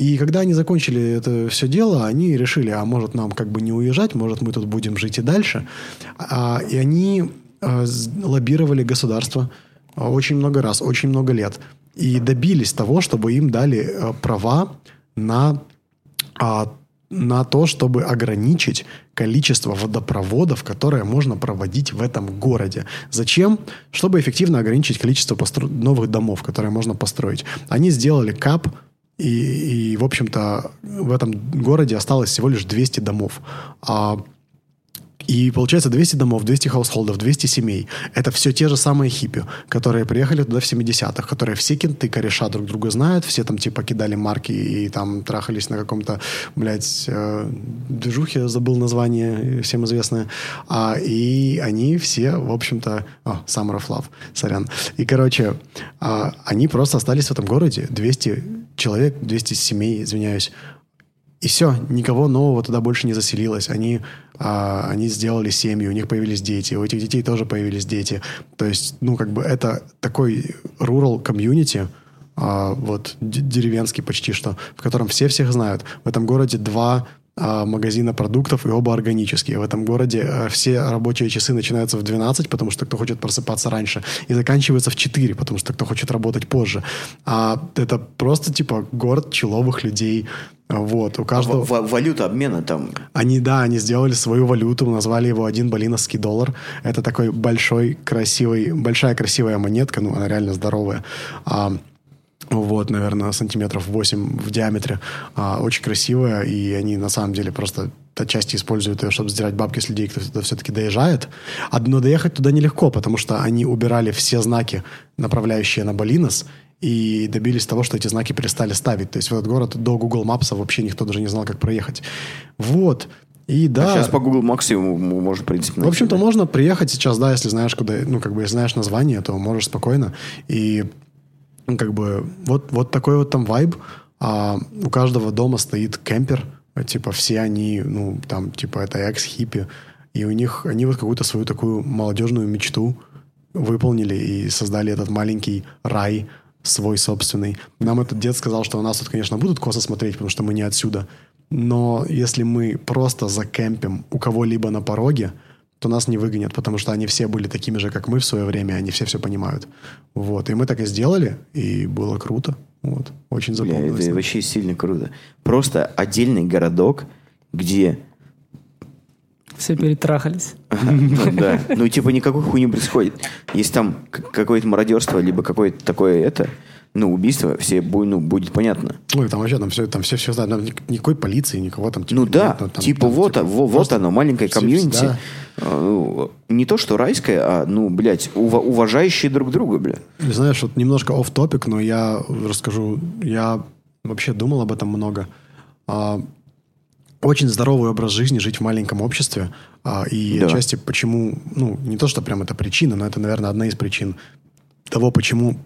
И когда они закончили это все дело, они решили, а может нам как бы не уезжать, может мы тут будем жить и дальше. А, и они а, лоббировали государство а, очень много раз, очень много лет. И добились того, чтобы им дали а, права на а, на то, чтобы ограничить количество водопроводов, которые можно проводить в этом городе. Зачем? Чтобы эффективно ограничить количество постро- новых домов, которые можно построить. Они сделали кап, и, и, в общем-то, в этом городе осталось всего лишь 200 домов. А и получается 200 домов, 200 хаусхолдов, 200 семей. Это все те же самые хиппи, которые приехали туда в 70-х, которые все кенты, кореша друг друга знают, все там типа кидали марки и там трахались на каком-то, блядь, э, движухе, забыл название, всем известное. А, и они все, в общем-то... О, Summer of Love, сорян. И, короче, а, они просто остались в этом городе. 200 человек, 200 семей, извиняюсь. И все, никого нового туда больше не заселилось. Они, а, они сделали семьи, у них появились дети, у этих детей тоже появились дети. То есть, ну, как бы это такой rural комьюнити, а, вот деревенский почти что, в котором все всех знают. В этом городе два магазина продуктов, и оба органические. В этом городе а, все рабочие часы начинаются в 12, потому что кто хочет просыпаться раньше, и заканчиваются в 4, потому что кто хочет работать позже. А это просто, типа, город человых людей. Вот, у каждого... В- в- валюта обмена там. Они, да, они сделали свою валюту, назвали его один балиновский доллар. Это такой большой, красивый, большая красивая монетка, ну, она реально здоровая. А, вот, наверное, сантиметров 8 в диаметре. А, очень красивая, и они на самом деле просто отчасти используют ее, чтобы сдирать бабки с людей, кто туда все-таки доезжает. Но доехать туда нелегко, потому что они убирали все знаки, направляющие на Балинос, и добились того, что эти знаки перестали ставить. То есть в этот город до Google Maps вообще никто даже не знал, как проехать. Вот. И да. А сейчас по Google Maps можно, в принципе, В общем-то, найти, да. можно приехать сейчас, да, если знаешь, куда, ну, как бы, если знаешь название, то можешь спокойно. И, ну, как бы, вот, вот такой вот там вайб. А, у каждого дома стоит кемпер. Типа, все они, ну, там, типа, это экс-хиппи. И у них, они вот какую-то свою такую молодежную мечту выполнили и создали этот маленький рай свой собственный. Нам этот дед сказал, что у нас тут, конечно, будут косо смотреть, потому что мы не отсюда. Но если мы просто закемпим у кого-либо на пороге, то нас не выгонят, потому что они все были такими же, как мы в свое время, они все все понимают. Вот. И мы так и сделали, и было круто. Вот. Очень Бля, запомнилось. это вообще сильно круто. Просто отдельный городок, где Все перетрахались. Ну, да. Ну, типа, никакой хуйни не происходит. Если там какое-то мародерство, либо какое-то такое это, ну, убийство, все ну, будет понятно. Ой, там вообще там все, там все, все знают. Там ни- никакой полиции, никого там. типа, Ну да, нет, там- типа там, вот, типа, во- вот просто оно, маленькое все- комьюнити. да. А, ну, не то, что райское, а, ну, блядь, ува- уважающие друг друга, бля. И Знаешь, вот немножко оф топик но я расскажу. Я вообще думал об этом много. А, очень здоровый образ жизни жить в маленьком обществе. А, и Да. отчасти почему, ну, не то, что прям это причина, но это, наверное, одна из причин того, почему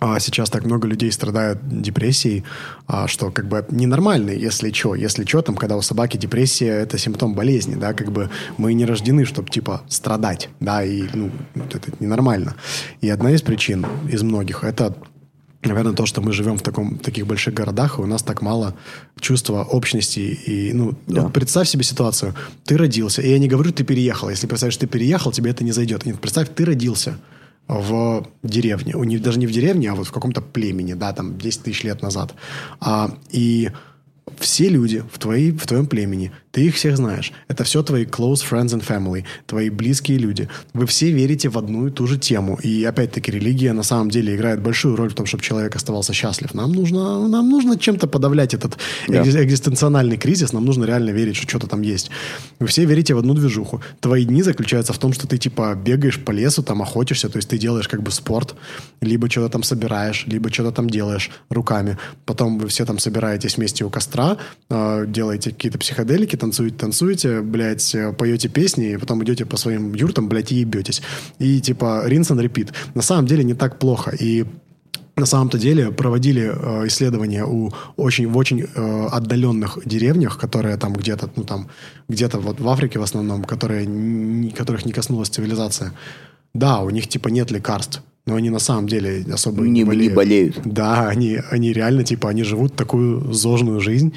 а, сейчас так много людей страдают депрессией, а, что как бы ненормально, если что. Если что, там, когда у собаки депрессия, это симптом болезни, да, как бы мы не рождены, чтобы, типа, страдать, да, и, ну, это ненормально. И одна из причин, из многих, это наверное, то, что мы живем в таком, таких больших городах, и у нас так мало чувства общности. И, ну, Да. вот представь себе ситуацию. Ты родился, и я не говорю, ты переехал. Если представишь, ты переехал, тебе это не зайдет. Нет, представь, ты родился в деревне. Не- Даже не в деревне, а вот в каком-то племени, да, там 10 тысяч лет назад. А, и все люди в, твоей, в твоем племени, ты их всех знаешь. Это все твои close friends and family, твои близкие люди. Вы все верите в одну и ту же тему. И опять-таки религия на самом деле играет большую роль в том, чтобы человек оставался счастлив. Нам нужно, нам нужно чем-то подавлять этот Да. экзи- экзистенциональный кризис. Нам нужно реально верить, что что-то там есть. Вы все верите в одну движуху. Твои дни заключаются в том, что ты типа бегаешь по лесу, там охотишься, то есть ты делаешь как бы спорт, либо что-то там собираешь, либо что-то там делаешь руками. Потом вы все там собираетесь вместе у костра, э, делаете какие-то психоделики, танцуете, танцуете, блядь, э, поете песни, и потом идете по своим юртам, блядь, и ебетесь. И типа rinse and repeat. На самом деле не так плохо. И на самом-то деле проводили э, исследования у очень, в очень э, отдаленных деревнях, которые там где-то, ну там, где-то вот в Африке в основном, которые, которых не коснулась цивилизация. Да, у них типа нет лекарств, но они на самом деле особо Не- не, не болеют. болеют. Да, они, они реально, типа, они живут такую зожную жизнь,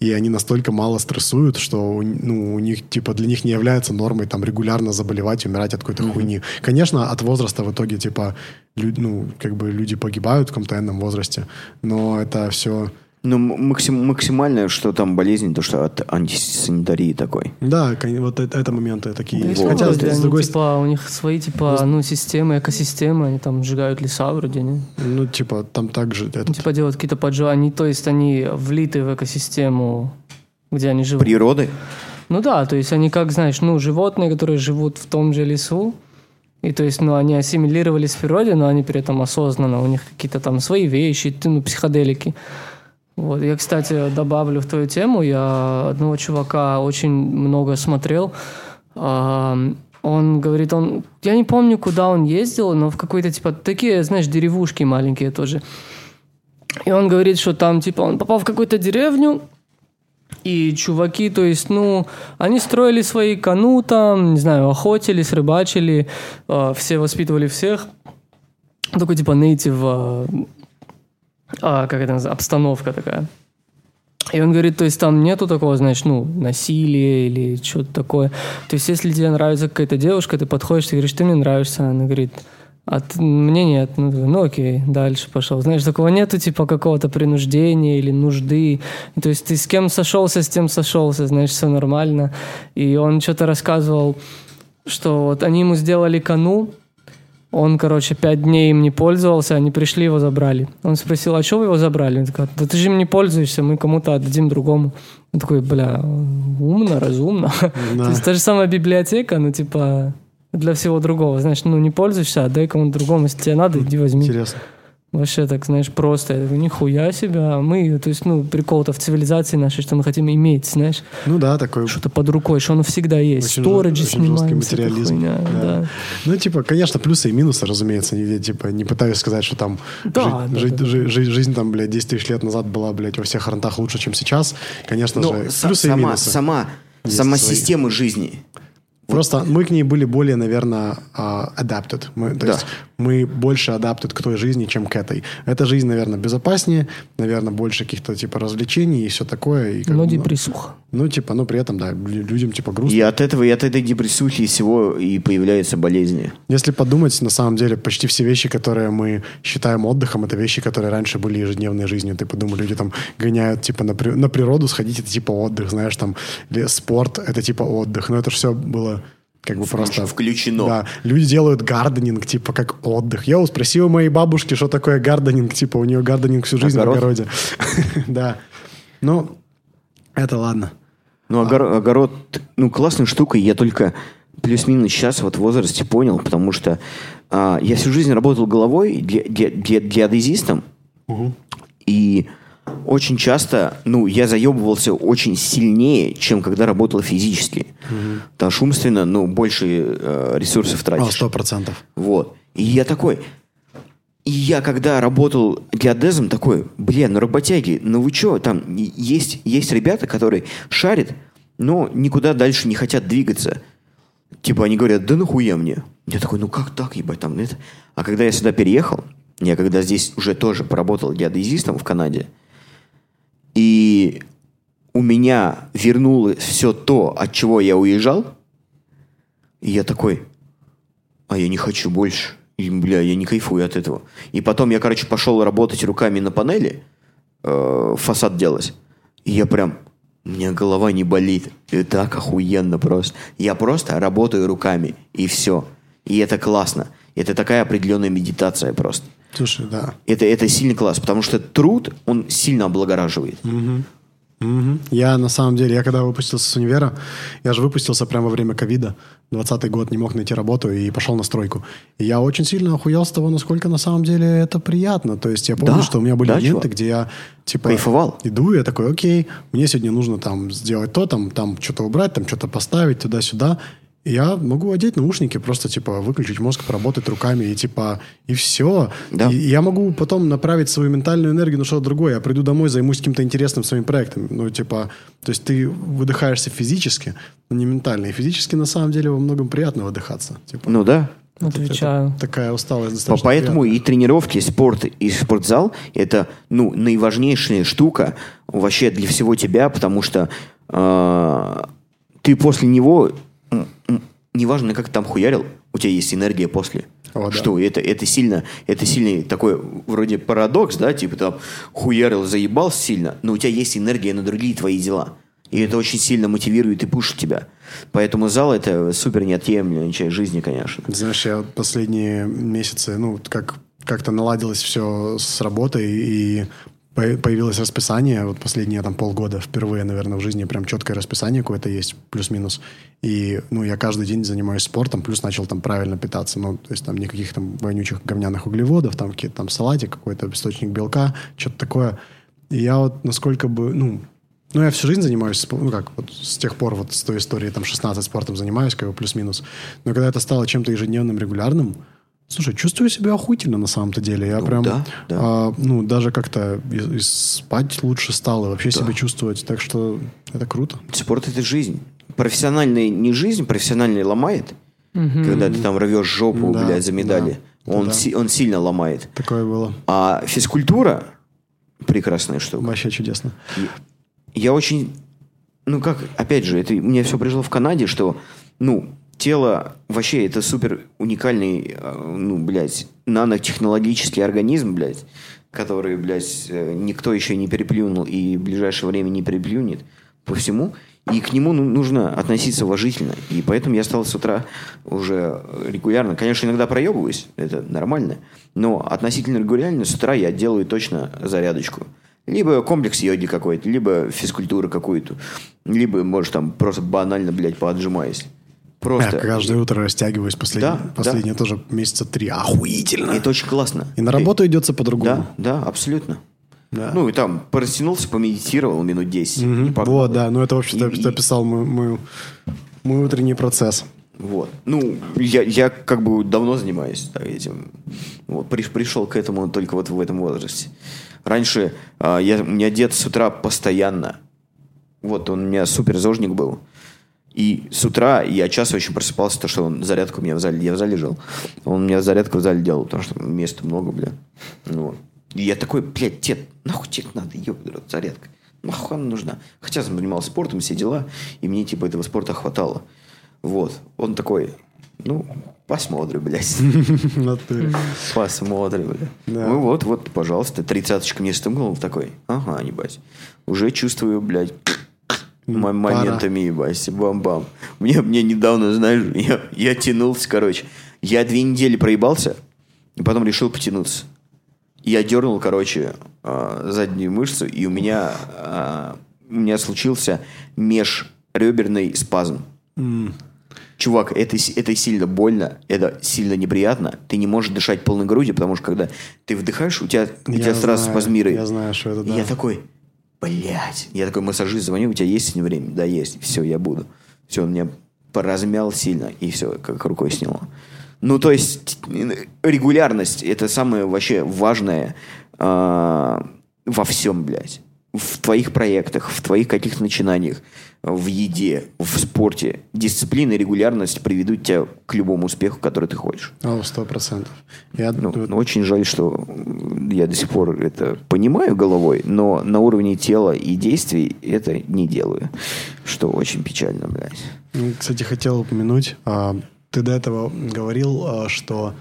и они настолько мало стрессуют, что ну, у них, типа, для них не является нормой там регулярно заболевать, умирать от какой-то хуйни. Конечно, от возраста в итоге, типа, лю- ну, как бы люди погибают в каком-то энном возрасте, но это все... Ну, максим- максимальное, что там болезнь, то что от антисанитарии такой. Да, вот это, это моменты такие. Да всё, Хотя, вроде с они, другой типа, у них свои, типа, ну, системы, экосистемы, они там сжигают леса вроде, не? стороны, ну, типа, там также... Этот- Типа делают какие-то поджоги, то есть они влиты в экосистему, где они живут. Природы? Ну да, то есть они как, знаешь, ну, животные, которые живут в том же лесу, и то есть, ну, они ассимилировались в природе, но они при этом осознанно, у них какие-то там свои вещи, ты, ну, психоделики. Вот. Я, кстати, добавлю в твою тему, я одного чувака очень много смотрел. А, Он говорит, он, я не помню, куда он ездил, но в какой-то, типа, такие, знаешь, деревушки маленькие тоже. И он говорит, что там, типа, он попал в какую-то деревню, и чуваки, то есть, ну, они строили свои кану там, не знаю, охотились, рыбачили, э, все воспитывали всех. Такой, типа, native, э, а, как это называется, обстановка такая. И он говорит, то есть там нету такого, знаешь, ну, насилия или что-то такое. То есть если тебе нравится какая-то девушка, ты подходишь, ты говоришь, ты мне нравишься, она говорит, а ты- мне нет. Ну, ну окей, дальше пошел. Знаешь, такого нету типа какого-то принуждения или нужды. То есть ты с кем сошелся, с тем сошелся, знаешь, все нормально. И он что-то рассказывал, что вот они ему сделали кону, он, короче, пять дней им не пользовался, они пришли, его забрали. Он спросил, а что вы его забрали? Он такой, да ты же им не пользуешься, мы кому-то отдадим другому. Он такой, бля, умно, разумно. Да. То есть та же самая библиотека, ну, типа, для всего другого. Знаешь, ну, не пользуешься, отдай кому-то другому. Если тебе надо, иди возьми. Интересно. Вообще так, знаешь, просто. Я такой, нихуя себя. Мы, то есть, ну, прикол-то в цивилизации нашей, что мы хотим иметь, знаешь, Ну да, такой что-то под рукой, что оно всегда есть. Очень Сториджи очень снимаем, материализм. хуйня, Да. да. Ну, типа, конечно, плюсы и минусы, разумеется. Я, типа, не пытаюсь сказать, что там Да, жи- да, жи- да, да. жи- жи- жизнь там, блядь, 10 тысяч лет назад была, блядь, во всех фронтах лучше, чем сейчас. Конечно Ну, же, плюсы и сама, минусы. сама, Есть сама свои. система жизни. Просто мы к ней были более, наверное, а, adapted. Мы, то Да. есть мы больше adapted к той жизни, чем к этой. Эта жизнь, наверное, безопаснее, наверное, больше каких-то типа развлечений и все такое. И как Но ну, депрессуха. Ну, типа, ну, при этом, да, лю- людям, типа, грустно. И от этого, и от этой депрессухи и всего и появляются болезни. Если подумать, на самом деле, почти все вещи, которые мы считаем отдыхом, это вещи, которые раньше были ежедневной жизнью. Ты подумай, люди там гоняют, типа, на, при- на природу сходить, это типа отдых, знаешь, там, или спорт, это типа отдых. Но это все было как бы просто... включено. Да, люди делают гарденинг, типа, как отдых. Я спросил у моей бабушки, что такое гарденинг, типа, у нее гарденинг всю жизнь Огород? в огороде. Да. Ну, это ладно. Ну, огор- огород, ну, классная штука, я только плюс-минус сейчас вот в возрасте понял, потому что а, я всю жизнь работал головой ге- ге- ге- геодезистом, и очень часто, ну, я заебывался очень сильнее, чем когда работал физически. Потому что умственно, ну, больше э, ресурсов О, тратишь. сто процентов. Вот. И я такой... И я, когда работал геодезом, такой, блин, ну работяги, ну вы что, там есть, есть ребята, которые шарят, но никуда дальше не хотят двигаться. Типа они говорят, да нахуя мне? Я такой, ну как так, ебать, там, это. А когда я сюда переехал, Я когда здесь уже тоже поработал геодезистом в Канаде, и у меня вернулось все то, от чего я уезжал, и я такой, а я не хочу больше. И, бля, я не кайфую от этого. И потом я, короче, пошел работать руками на панели, э, фасад делать. И я прям, у меня голова не болит. И так охуенно просто. Я просто работаю руками, и все. И это классно. Это такая определенная медитация просто. Слушай, да. Это, это сильный класс, потому что труд, он сильно облагораживает. Мгм. Я на самом деле, я когда выпустился с универа, я же выпустился прямо во время ковида. 20 год не мог найти работу и пошел на стройку. И я очень сильно охуел с того, насколько на самом деле это приятно. То есть я помню, Да, что у меня были да, чувак. где я типа Кайфовал. иду, я такой, окей, мне сегодня нужно там сделать то, там, там что-то убрать, там что-то поставить туда-сюда. Я могу одеть наушники, просто типа выключить мозг, поработать руками и типа и все. Да. И я могу потом направить свою ментальную энергию на что-то другое. Я приду домой, займусь каким-то интересным своим проектом. Ну, типа, то есть ты выдыхаешься физически, но не ментально. И физически на самом деле во многом приятно выдыхаться. Типа, Ну да. Отвечаю. это такая усталость достаточно Поэтому приятная. и тренировки, и спорт, и спортзал – это ну, наиважнейшая штука вообще для всего тебя, потому что э, ты после него, неважно, как ты там хуярил, у тебя есть энергия после. О, да. Что это, это сильно, это сильный такой вроде парадокс, да, типа там хуярил, заебался сильно, но у тебя есть энергия на другие твои дела. И это очень сильно мотивирует и пушит тебя. Поэтому зал это супер неотъемлемая часть жизни, конечно. Знаешь, я последние месяцы, ну, как, как-то наладилось все с работой, и появилось расписание, вот последние там полгода, впервые, наверное, в жизни прям четкое расписание какое-то есть, плюс-минус. И, ну, я каждый день занимаюсь спортом, плюс начал там правильно питаться, ну, то есть там никаких там вонючих говняных углеводов, там какие-то там салатик, какой-то источник белка, что-то такое. И я вот насколько бы, ну, ну, я всю жизнь занимаюсь, ну, как, вот с тех пор, вот с той истории, там, 16 спортом занимаюсь, как бы, плюс-минус. Но когда это стало чем-то ежедневным, регулярным, слушай, чувствую себя охуительно на самом-то деле. Я Ну, прям, да, да. а, ну, даже как-то и, и спать лучше стало, вообще себя чувствовать. Так что это круто. Спорт это жизнь. Профессиональный не жизнь, профессиональный ломает. Когда ты там рвешь жопу, Да, блядь, за медали. да, он, да. си- он сильно ломает. Такое было. А физкультура прекрасная штука. Вообще чудесно. Я очень, ну как, опять же, это мне все пришло в Канаде, что, ну, тело вообще это супер уникальный, э, ну, блядь, нанотехнологический организм, блядь, который, блядь, э, никто еще не переплюнул и в ближайшее время не переплюнет по всему. И к нему ну, нужно относиться уважительно. И поэтому я стал с утра уже регулярно. Конечно, иногда проебываюсь, это нормально. Но относительно регулярно с утра я делаю точно зарядочку. Либо комплекс йоги какой-то, либо физкультуру какую-то. Либо, может, там просто банально, блядь, поотжимаюсь. Просто. Я каждое утро растягиваюсь последние, Да, да. последние тоже месяца три. Охуительно. Это очень классно. И на работу идется по-другому. Да, да, абсолютно. Да. Ну, и там порастянулся, помедитировал минут 10. и погнал. Вот, да, ну это вообще И- и- описал мой, мой, мой утренний процесс. Вот. Ну, я, я как бы давно занимаюсь да, этим. Вот, при- пришел к этому только вот в этом возрасте. Раньше а, я, у меня дед с утра постоянно. Вот, он у меня супер зожник был. И с утра я часто очень просыпался, то, что он зарядку у меня в зале, я в зале жил. Он у меня зарядку в зале делал, потому что места много, бля. Ну, вот. И я такой, блядь, дед, нахуй тебе надо, ебаный рот, зарядка. Нахуй она нужна? Хотя я занимался спортом, все дела, и мне типа этого спорта хватало. Вот. Он такой, ну, посмотрим, блядь. Посмотрим, блядь. Да. Ну вот, вот, пожалуйста, тридцаточка мне стукнул такой. Ага, ебать. Уже чувствую, блядь, м- моментами, ебать, бам-бам. Мне, мне недавно, знаешь, я, я тянулся, короче. Я две недели проебался, и потом решил потянуться. Я дернул, короче, а, заднюю мышцу, и у меня, а, у меня случился межреберный спазм. Чувак, это, это сильно больно, это сильно неприятно. Ты не можешь дышать полной грудью, потому что когда ты вдыхаешь, у тебя, у Я тебя сразу знаю, спазмиры. я знаю, что это, И да. Я такой, блядь. Я такой массажист звоню, у тебя есть сегодня время? Да, есть. Все, я буду. Все, он меня поразмял сильно, и все, как рукой сняло. Ну, то есть, регулярность – это самое вообще важное а, во всем, блядь. В твоих проектах, в твоих каких-то начинаниях, в еде, в спорте, дисциплина и регулярность приведут тебя к любому успеху, который ты хочешь. О, сто процентов. Я Ну, ну, очень жаль, что я до сих пор это понимаю головой, но на уровне тела и действий это не делаю. Что очень печально, блядь. Ну, Кстати, хотел упомянуть, а, ты до этого говорил, а, что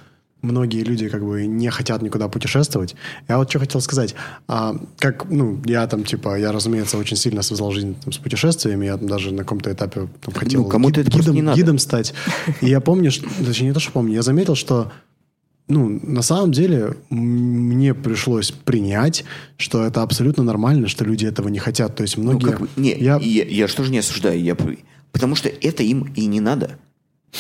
многие люди как бы не хотят никуда путешествовать. Я вот что хотел сказать. А, как, ну, я там, типа, я, разумеется, очень сильно связал жизнь там, с путешествиями. Я там даже на каком-то этапе там, хотел Ну, кому-то это просто гидом, не надо. гидом стать. И я помню, что, точнее, не то, что помню, я заметил, что ну, на самом деле, мне пришлось принять, что это абсолютно нормально, что люди этого не хотят. То есть Ну, многие... как бы, не, я, я, я, что же не осуждаю, я, потому что это им и не надо.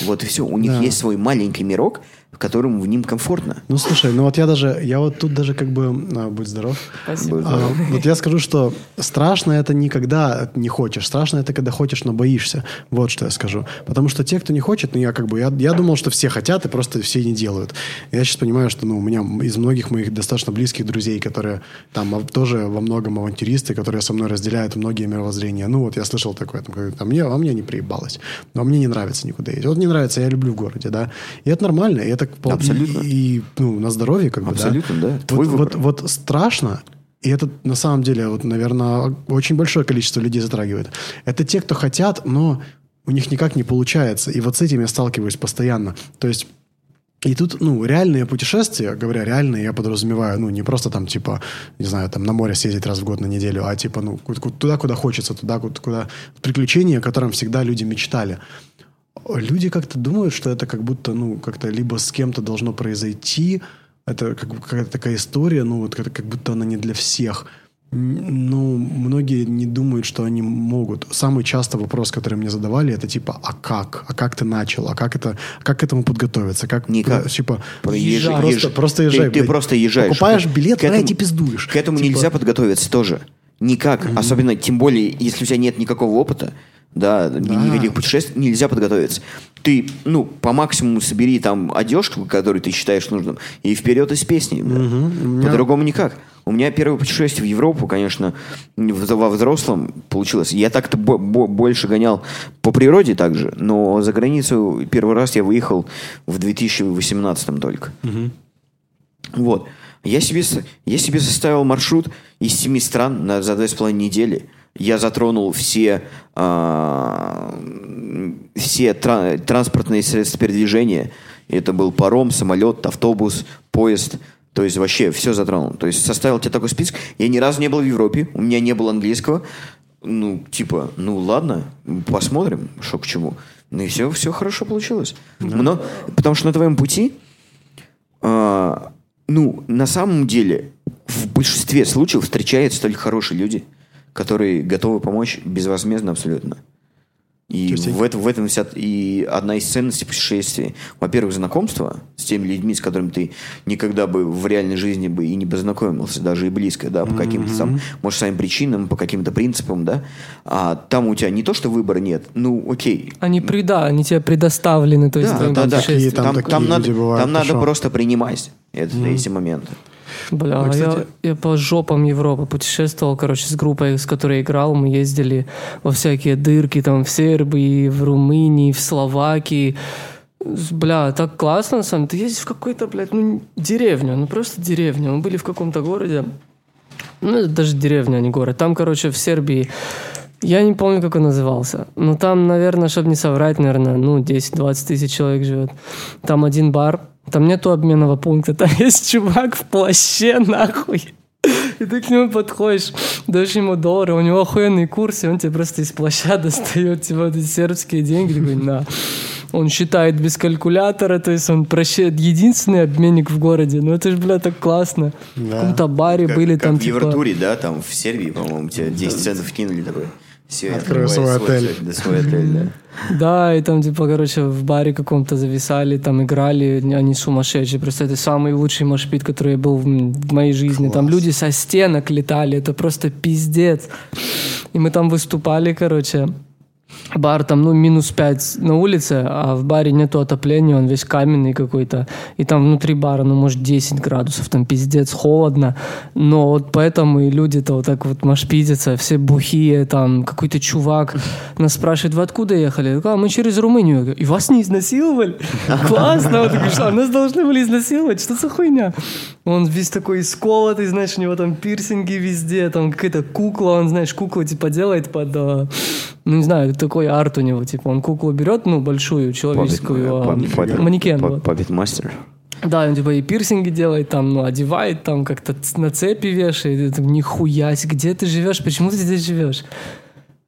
Вот и все. У них Да. есть свой маленький мирок, в котором в ним комфортно. Ну, слушай, ну вот я даже, я вот тут даже как бы, а, будь здоров, Спасибо. А, вот я скажу, что страшно это не когда не хочешь, страшно это когда хочешь, но боишься. Вот что я скажу. Потому что те, кто не хочет, ну я как бы, я, я думал, что все хотят и просто все не делают. Я сейчас понимаю, что ну, у меня из многих моих достаточно близких друзей, которые там а, тоже во многом авантюристы, которые со мной разделяют многие мировоззрения. Ну вот я слышал такое, там, а мне, а мне не приебалось. Но мне не нравится никуда ездить. Вот не нравится, я люблю в городе, да. И это нормально, и это вполне- Абсолютно. И, ну, на здоровье как бы, да. Абсолютно, да. Вот- Твой вот, выбор. вот страшно, и это на самом деле, вот, наверное, очень большое количество людей затрагивает. Это те, кто хотят, но у них никак не получается. И вот с этим я сталкиваюсь постоянно. То есть и тут, ну, реальные путешествия, говоря реальные, я подразумеваю, ну, не просто там, типа, не знаю, там на море съездить раз в год на неделю, а типа, ну, туда, куда хочется, туда, ку- куда... Приключения, о котором всегда люди мечтали. Люди как-то думают, что это как будто, ну, как-то либо с кем-то должно произойти, это как, какая-то такая история, ну, вот как, как будто она не для всех. Ну, многие не думают, что они могут. Самый часто вопрос, который мне задавали, это типа, а как? А как ты начал? А как это, как к этому подготовиться? Как, Никак. Типа, Езжай. Просто, езжай. просто Ты- езжай. Ты, блядь. просто езжаешь. Покупаешь билет, К этому- и пиздуешь. К этому Типа, нельзя подготовиться тоже. Никак. Особенно, тем более, если у тебя нет никакого опыта, да, никаких путешествий, нельзя подготовиться. Ты, ну, по максимуму собери там одежку, которую ты считаешь нужным, и вперед из песни. да. По-другому никак. У меня первое путешествие в Европу, конечно, во взрослом получилось. Я так-то бо- бо- больше гонял по природе также, но за границу первый раз я выехал в 2018 только. Вот. Я себе, я себе составил маршрут из семи стран на, за две с половиной недели. Я затронул все, а, все тра- транспортные средства передвижения. Это был паром, самолет, автобус, поезд. То есть вообще все затронул. То есть составил тебе такой список. Я ни разу не был в Европе, у меня не было английского. Ну, типа, ну ладно, посмотрим, что к чему. Ну и все, все хорошо получилось. Но, потому что на твоем пути а, ну, на самом деле, в большинстве случаев встречаются только хорошие люди, которые готовы помочь безвозмездно абсолютно. И есть в, этом, в этом вся и одна из ценностей путешествия. Во-первых, знакомство с теми людьми, с которыми ты никогда бы в реальной жизни бы и не познакомился, даже и близко, да, по каким-то там, может, своим причинам, по каким-то принципам, да. А там у тебя не то, что выбора нет, ну, окей, Они прида, они тебе предоставлены, то есть да, да, да. Там Там, такие там люди надо, бывают, там надо просто принимать это, эти моменты. Бля, а кстати- я, я по жопам Европы путешествовал, короче, с группой, с которой играл. Мы ездили во всякие дырки, там, в Сербии, в Румынии, в Словакии. Бля, так классно, на самом деле. Ты ездишь в какой-то, блядь, ну, деревню, ну, просто деревню. Мы были в каком-то городе, ну, это даже деревня, а не город. Там, короче, в Сербии, я не помню, как он назывался. Но там, наверное, чтобы не соврать, наверное, ну, 10-20 тысяч человек живет. Там один бар, там нету обменного пункта, там есть чувак в плаще, нахуй. И ты к нему подходишь, даешь ему доллары, у него охуенный курс, и он тебе просто из плаща достает типа, эти сербские деньги, такой, на. Он считает без калькулятора, то есть он прощает единственный обменник в городе. Ну это же, бля, так классно. В Да. каком-то баре Как, были как там в типа... Евротуре, да, там в Сербии, по-моему, тебе 10 центов кинули такой. Все, Открою открывай свой отель. Да, свой отель, да. Да, и там, типа, короче, в баре каком-то зависали, там играли, они сумасшедшие. Просто это самый лучший машпит, который я был в, моей жизни. Там люди со стенок летали, это просто пиздец. И мы там выступали, короче. Бар там, ну, минус 5 на улице, а в баре нету отопления, он весь каменный какой-то. И там внутри бара, ну, может, 10 градусов, там пиздец, холодно. Но вот поэтому и люди-то вот так вот машпидятся, все бухие, там, какой-то чувак нас спрашивает, вы откуда ехали? Говорю, а мы через Румынию. Говорю, И вас не изнасиловали? Классно. Вот, говорю, что, нас должны были изнасиловать? Что за хуйня? Он весь такой исколотый, знаешь, у него там пирсинги везде, там какая-то кукла, он, знаешь, куклу типа делает под, э, ну не знаю, такой арт у него, типа он куклу берет, ну большую человеческую, а, манекен. Пап- вот. Да, он типа и пирсинги делает, там, ну, одевает, там, как-то на цепи вешает. И ты, нихуя себе, где ты живешь? Почему ты здесь живешь?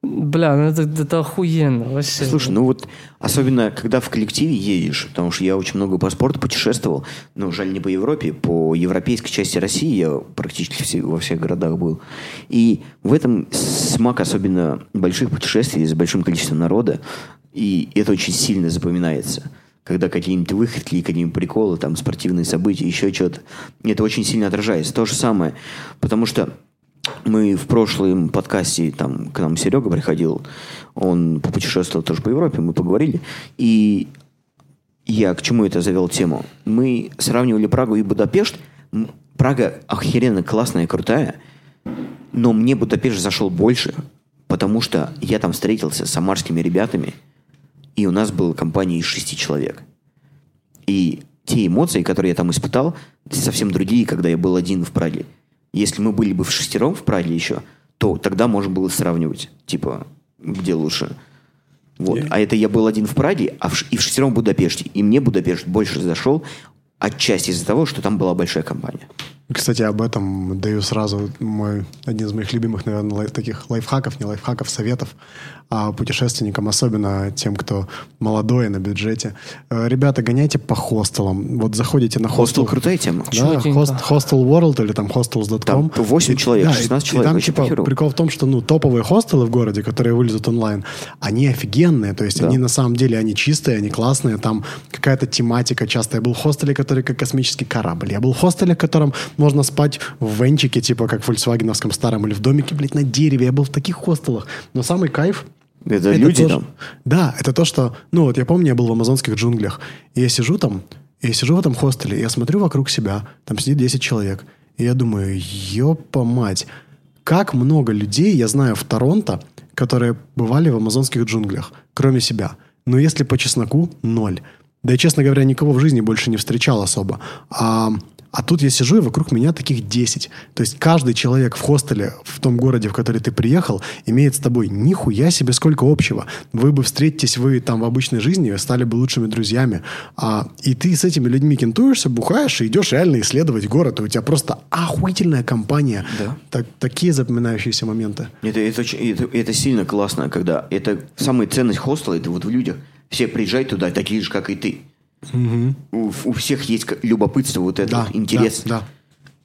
Бля, ну это, это охуенно вообще. Слушай, ну вот особенно когда в коллективе едешь, потому что я очень много по спорту путешествовал, но жаль не по Европе, по европейской части России я практически все- во всех городах был. И в этом смак особенно больших путешествий с большим количеством народа, и это очень сильно запоминается. Когда какие-нибудь выходки, какие-нибудь приколы, там спортивные события, еще что-то. Это очень сильно отражается. То же самое. Потому что мы в прошлом подкасте, там к нам Серега приходил, он попутешествовал тоже по Европе, мы поговорили, и я к чему это завел тему? Мы сравнивали Прагу и Будапешт. Прага охеренно классная, крутая, но мне Будапешт зашел больше, потому что я там встретился с самарскими ребятами, и у нас была компания из шести человек. И те эмоции, которые я там испытал, совсем другие, когда я был один в Праге. Если мы были бы в шестером в Праге еще, то тогда можно было сравнивать, типа, где лучше. Вот. А это я был один в Праге, а в, и в шестером в Будапеште. И мне Будапешт больше зашел отчасти из-за того, что там была большая компания. Кстати, об этом даю сразу мой один из моих любимых, наверное, лай- таких лайфхаков, не лайфхаков, советов а, путешественникам, особенно тем, кто молодой на бюджете. Э, Ребята, гоняйте по хостелам. Вот заходите на Хостел хостел. крутая тема. Да, хост, Hostel World или там hostels.com. Там 8 И- человек, да, 16 и- человек, И там, типа, похеру. прикол в том, что, ну, топовые хостелы в городе, которые вылезут онлайн, они офигенные, то есть Да. они на самом деле, они чистые, они классные, там какая-то тематика часто. Я был в хостеле, который как космический корабль. Я был в хостеле, в котором можно спать в венчике, типа как в фольксвагеновском старом, или в домике, блядь, на дереве. Я был в таких хостелах. Но самый кайф Это люди то, там? что- Да, это то, что... Ну, вот я помню, я был в амазонских джунглях, и я сижу там, и я сижу в этом хостеле, и я смотрю вокруг себя, там сидит 10 человек, и я думаю, ёпа мать, как много людей я знаю в Торонто, которые бывали в амазонских джунглях, кроме себя. Но если по чесноку, ноль. Да и, честно говоря, никого в жизни больше не встречал особо. А, а тут я сижу, и вокруг меня таких 10. То есть каждый человек в хостеле, в том городе, в который ты приехал, имеет с тобой нихуя себе сколько общего. Вы бы встретитесь, вы там в обычной жизни, стали бы лучшими друзьями. А, и ты с этими людьми кентуешься, бухаешь и идешь реально исследовать город. И у тебя просто охуительная компания. Да. Так- такие запоминающиеся моменты. Это, это, очень- это, это сильно классно, когда это самая ценность хостела, это вот в людях. Все приезжают туда, такие же, как и ты. У, у всех есть любопытство, вот это Да, вот интерес. да, да.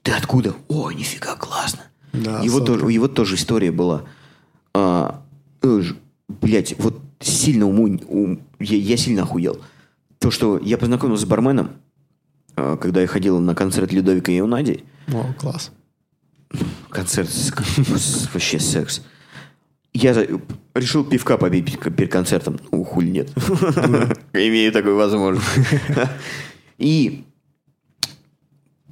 Ты откуда? О, нифига, классно. Да, его, тоже, его тоже история была. А, э, блядь, вот сильно уму, ум- я, я сильно охуел. То, что я познакомился с барменом, а, когда я ходил на концерт Людовика и Юнади. О, класс. Концерт, вообще секс. Я решил пивка попить перед- концертом. Ну, хуй нет. Имею такую возможность. И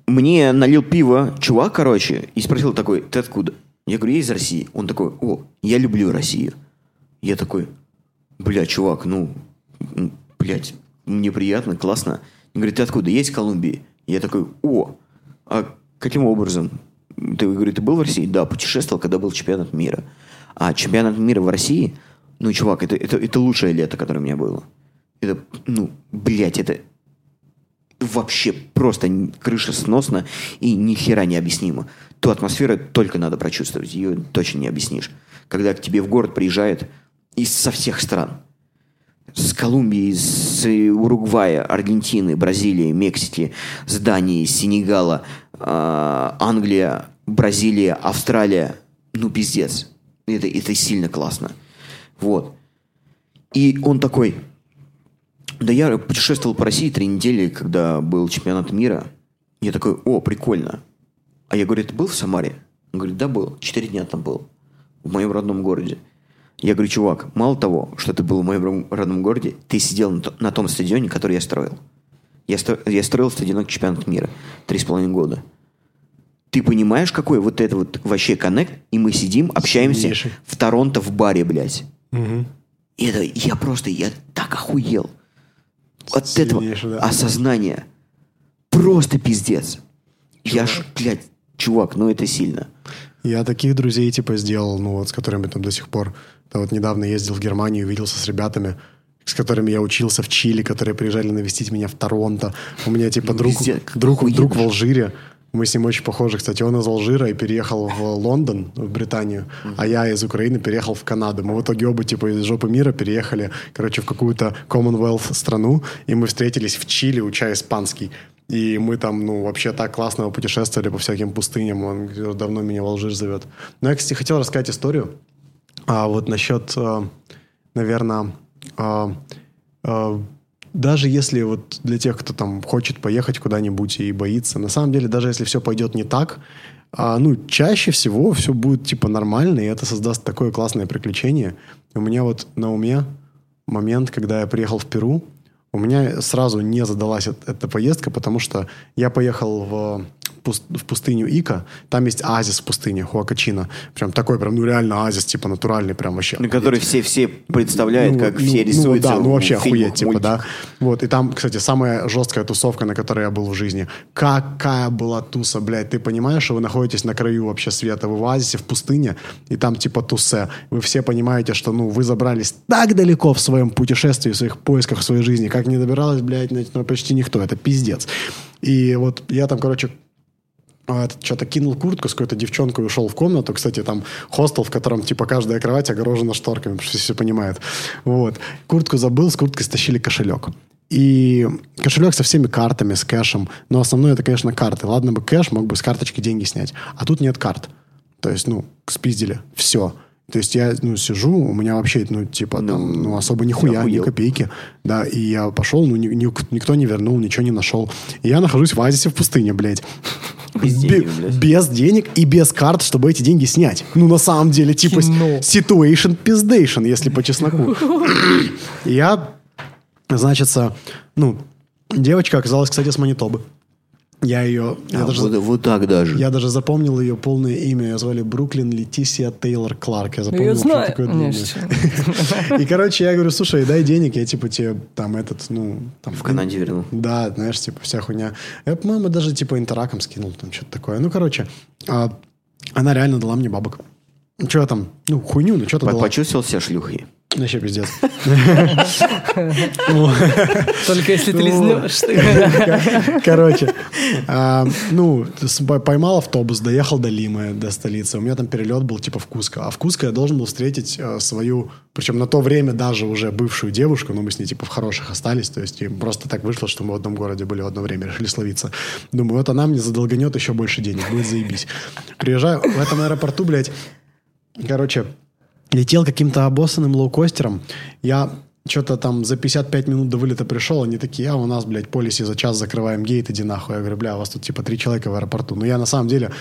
мне налил пиво чувак, короче, и спросил такой, ты откуда? Я говорю, я из России. Он такой, о, я люблю Россию. Я такой, бля, чувак, ну, блядь, мне приятно, классно. Он говорит, ты откуда? Я из Колумбии. Я такой, о, а каким образом? Ты, говорю, ты был в России? Да, путешествовал, когда был чемпионат мира. А чемпионат мира в России, ну, чувак, это, это, это лучшее лето, которое у меня было. Это, ну, блядь, это вообще просто крыша сносно и ни хера не объяснимо. Ту атмосферу только надо прочувствовать, ее точно не объяснишь. Когда к тебе в город приезжают из со всех стран. С Колумбии, с э, Уругвая, Аргентины, Бразилии, Мексики, с Дании, Сенегала, а, Англия, Бразилия, Австралия. Ну, пиздец. Это, это сильно классно. Вот. И он такой, да я путешествовал по России три недели, когда был чемпионат мира. Я такой, о, прикольно. А я говорю, ты был в Самаре? Он говорит, да, был. Четыре дня там был. В моем родном городе. Я говорю, чувак, мало того, что ты был в моем родном городе, ты сидел на, на том стадионе, который я строил. Я, стро, я строил стадион чемпионата мира. Три с половиной года. Ты понимаешь, какой вот это вот вообще коннект? И мы сидим, общаемся Сильнейший. в Торонто в баре, блядь. Мгм. И это я просто, я так охуел. От Сильнейший, этого да. осознания. Просто пиздец. Я ж, блядь, чувак, ну это сильно. Я таких друзей типа сделал, ну вот с которыми там до сих пор. Да, вот недавно ездил в Германию, увиделся с ребятами, с которыми я учился в Чили, которые приезжали навестить меня в Торонто. У меня типа друг, Везде, друг, друг в. Алжире. Мы с ним очень похожи, кстати. Он из Алжира и переехал в Лондон, в Британию, а я из Украины переехал в Канаду. Мы в итоге оба типа из жопы мира переехали, короче, в какую-то Commonwealth страну, и мы встретились в Чили, уча испанский. И мы там, ну, вообще так классно путешествовали по всяким пустыням. Он давно меня в Алжир зовет. Но я, кстати, хотел рассказать историю. А вот насчет, наверное, даже если вот для тех, кто там хочет поехать куда-нибудь и боится, на самом деле, даже если все пойдет не так, а, ну, чаще всего все будет типа нормально, и это создаст такое классное приключение. У меня вот на уме момент, когда я приехал в Перу, у меня сразу не задалась эт- эта поездка, потому что я поехал в, в пустыню Ика, там есть оазис в пустыне, Хуакачина. Прям такой, прям, ну реально оазис, типа натуральный, прям вообще. На который все, все представляют, Ну, как ну, все ну, рисуются да, ну вообще фильмах, охуеть, типа, мультиках. да. Вот, и там, кстати, самая жесткая тусовка, на которой я был в жизни. Какая была туса, блядь. Ты понимаешь, что вы находитесь на краю вообще света, вы в оазисе, в пустыне, и там типа тусе. Вы все понимаете, что, ну, вы забрались так далеко в своем путешествии, в своих поисках в своей жизни, как не добиралась, блядь, ну, почти никто. Это пиздец. И вот я там, короче, что-то кинул куртку с какой-то девчонкой и ушел в комнату. Кстати, там хостел, в котором типа каждая кровать огорожена шторками, потому что все понимают. Вот. Куртку забыл, с курткой стащили кошелек. И кошелек со всеми картами, с кэшем. Но основное это, конечно, карты. Ладно бы кэш, мог бы с карточки деньги снять. А тут нет карт. То есть, ну, спиздили. Все. То есть я, ну, сижу, у меня вообще, ну, типа, там, ну, особо нихуя, ни копейки. Да, и я пошел, ну, ни- ни- никто не вернул, ничего не нашел. И я нахожусь в оазисе в пустыне, блядь. Без Бе- денег, блядь. без денег и без карт, чтобы эти деньги снять. Ну, на самом деле, типа, Кино. situation пиздейшн, если по чесноку. Я, значит, ну, девочка оказалась, кстати, с Манитобы. Я ее... я А, даже- вот, вот так даже. я даже запомнил ее полное имя. Ее звали Бруклин Летисия Тейлор Кларк. Я запомнил, Я что знаю. такое Не, длинное. что- И, короче, я говорю, слушай, дай денег, я, типа, тебе там этот, ну... Там, В Канаде вернул. Да, знаешь, типа, вся хуйня. Я, по-моему, даже, типа, интераком скинул, там, что-то такое. Ну, короче, а, она реально дала мне бабок. Ну, что там? Ну, хуйню, ну, что-то дала. Почувствовал себя шлюхой? Вообще пиздец. Только если ты Ну. лизнешь. Короче, а, ну, поймал автобус, доехал до Лимы, до столицы. У меня там перелет был типа в Куско. А в Куско я должен был встретить э, свою, причем на то время даже уже бывшую девушку, но мы с ней типа в хороших остались. То есть просто так вышло, что мы в одном городе были в одно время, решили словиться. Думаю, вот она мне задолганет еще больше денег, будет заебись. Приезжаю в этом аэропорту, блядь, короче, летел каким-то обоссанным лоукостером. Я что-то там за 55 минут до вылета пришел, они такие, а у нас, блядь, полиси за час закрываем гейт, иди нахуй. Я говорю, бля, у вас тут типа три человека в аэропорту. Но я на самом деле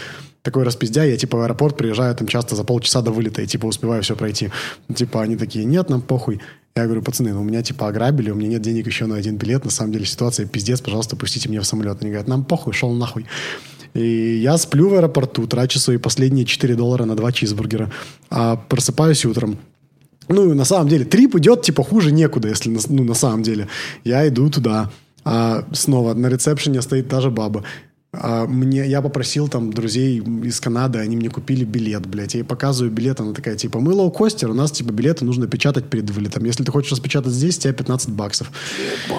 такой распиздяй, я типа в аэропорт приезжаю там часто за полчаса до вылета и типа успеваю все пройти. Типа они такие, нет, нам похуй. Я говорю, пацаны, ну меня типа ограбили, у меня нет денег еще на один билет, на самом деле ситуация пиздец, пожалуйста, пустите меня в самолет. Они говорят, нам похуй, шел нахуй. И я сплю в аэропорту, трачу свои последние 4 доллара на два чизбургера, а просыпаюсь утром. Ну, на самом деле, трип идет, типа, хуже некуда, если, ну, на самом деле. Я иду туда, а снова на ресепшене стоит та же баба. А мне, я попросил там друзей из Канады, они мне купили билет, блядь. Я ей показываю билет, она такая, типа, мы лоукостер, у нас, типа, билеты нужно печатать перед вылетом. Если ты хочешь распечатать здесь, у тебя 15 баксов.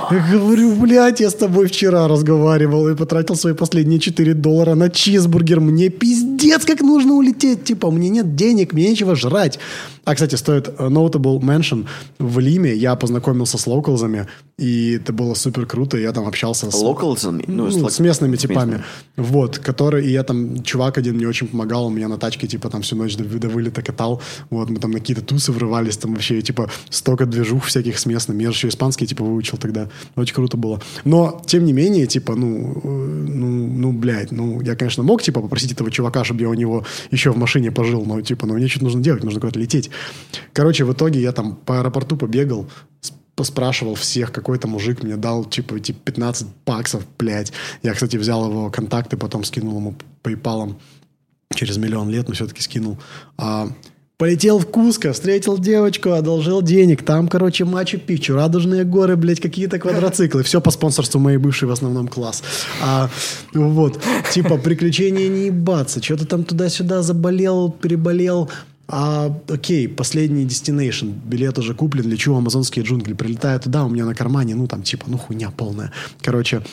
Я говорю, блядь, я с тобой вчера разговаривал и потратил свои последние 4 доллара на чизбургер. Мне пиздец, как нужно улететь. Типа, меня нет денег, мне нечего жрать. А, кстати, стоит э, notable mention. В Лиме я познакомился с локалзами, и это было супер круто. Я там общался с... Локалзами? Ну, с местными типами. Вот, который, и я там, чувак один мне очень помогал, у меня на тачке, типа, там всю ночь до, до вылета катал, вот, мы там на какие-то тусы врывались, там вообще, типа, столько движух всяких с местными, я же еще испанский, типа, выучил тогда, очень круто было. Но, тем не менее, типа, ну, э, ну, ну, блядь, ну, я, конечно, мог, типа, попросить этого чувака, чтобы я у него еще в машине пожил, но, типа, ну, мне что-то нужно делать, нужно куда-то лететь. Короче, в итоге я там по аэропорту побегал, поспрашивал всех, какой-то мужик мне дал, типа, эти 15 баксов, блядь. Я, кстати, взял его контакты, потом скинул ему PayPal через миллион лет, но все-таки скинул. А, полетел в Куско, встретил девочку, одолжил денег. Там, короче, Мачу-Пичу, Радужные горы, блядь, какие-то квадроциклы. Все по спонсорству моей бывшей в основном класс. А, вот, типа, приключения не ебаться. Что-то там туда-сюда заболел, переболел. А, окей, последний destination, билет уже куплен, лечу в амазонские джунгли, прилетаю туда, у меня на кармане, ну, там, типа, ну, хуйня полная. Короче,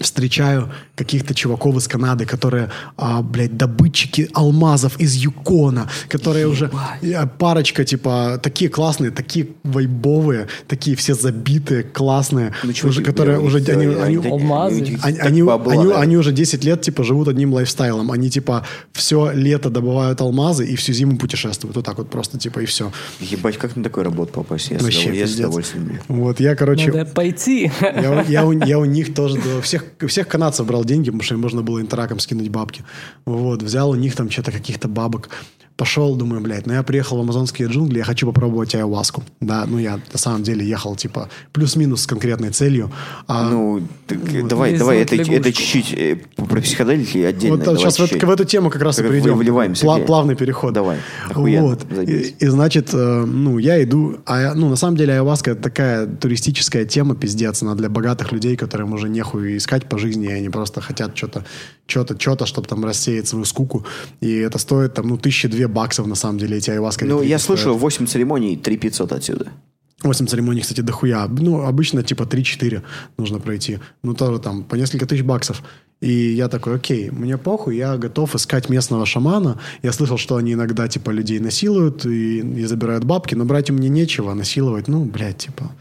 встречаю каких-то чуваков из Канады, которые, а, блядь, добытчики алмазов из Юкона, которые Ебать. уже парочка, типа, такие классные, такие вайбовые, такие все забитые, классные, ну, уже, которые уже, они, они, алмазы. Они, они, они, они уже 10 лет, типа, живут одним лайфстайлом. Они, типа, все лето добывают алмазы и всю зиму путешествуют. Вот так вот просто, типа, и все. Ебать, как на такую работу попасть? Я, Вообще, я с удовольствием. Вот, я, короче... Надо пойти. Я, я, я, я у них тоже до всех канадцев брал деньги, потому что им можно было интераком скинуть бабки. Вот, взял у них там что-то каких-то бабок. Пошел, думаю, блядь, ну я приехал в амазонские джунгли, я хочу попробовать айваску. Да, ну я на самом деле ехал, типа, плюс-минус с конкретной целью. А, ну, так, вот. давай, давай, это, это чуть-чуть э, про психоделики отдельно. Вот давай сейчас в, в эту тему как раз как и перейдем. Выливаемся. Пла- плавный переход. Давай, охуенно, вот. И, и, значит, э, ну, я иду, а, ну, на самом деле айваска это такая туристическая тема, пиздец, она для богатых людей, которым уже нехуй искать по жизни, и они просто хотят что-то, что-то, что-то, чтобы там рассеять свою скуку. И это стоит там, ну, тысячи две баксов, на самом деле, эти айваска. Ну, я слышал, 8 церемоний, 3 500 отсюда. 8 церемоний, кстати, дохуя. Ну, обычно типа 3-4 нужно пройти. Ну, тоже там по несколько тысяч баксов. И я такой, окей, мне похуй, я готов искать местного шамана. Я слышал, что они иногда, типа, людей насилуют и, и забирают бабки, но брать им мне нечего, насиловать, ну, блядь, типа,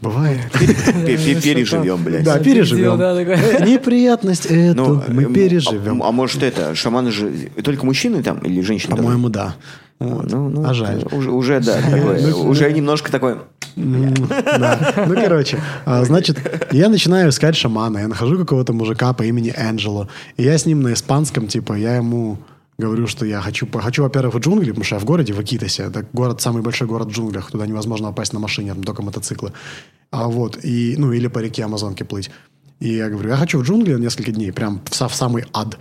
бывает. Переживем, блядь. Да, переживем. Э, неприятность эту ну, мы а, переживем. А может это, шаманы же только мужчины там или женщины? По-моему, да. Вот. Ну, ну, а жаль. Уже, уже да, такое, ну, уже немножко такой... Да. Ну, короче, а, значит, я начинаю искать шамана. Я нахожу какого-то мужика по имени Энджело. И я с ним на испанском, типа, я ему говорю, что я хочу, хочу во-первых, в джунгли, потому что я в городе, в Акитосе. Это город, самый большой город в джунглях. Туда невозможно попасть на машине, там только мотоциклы. А вот, и, ну, или по реке Амазонки плыть. И я говорю, я хочу в джунгли несколько дней, прям в, в самый ад.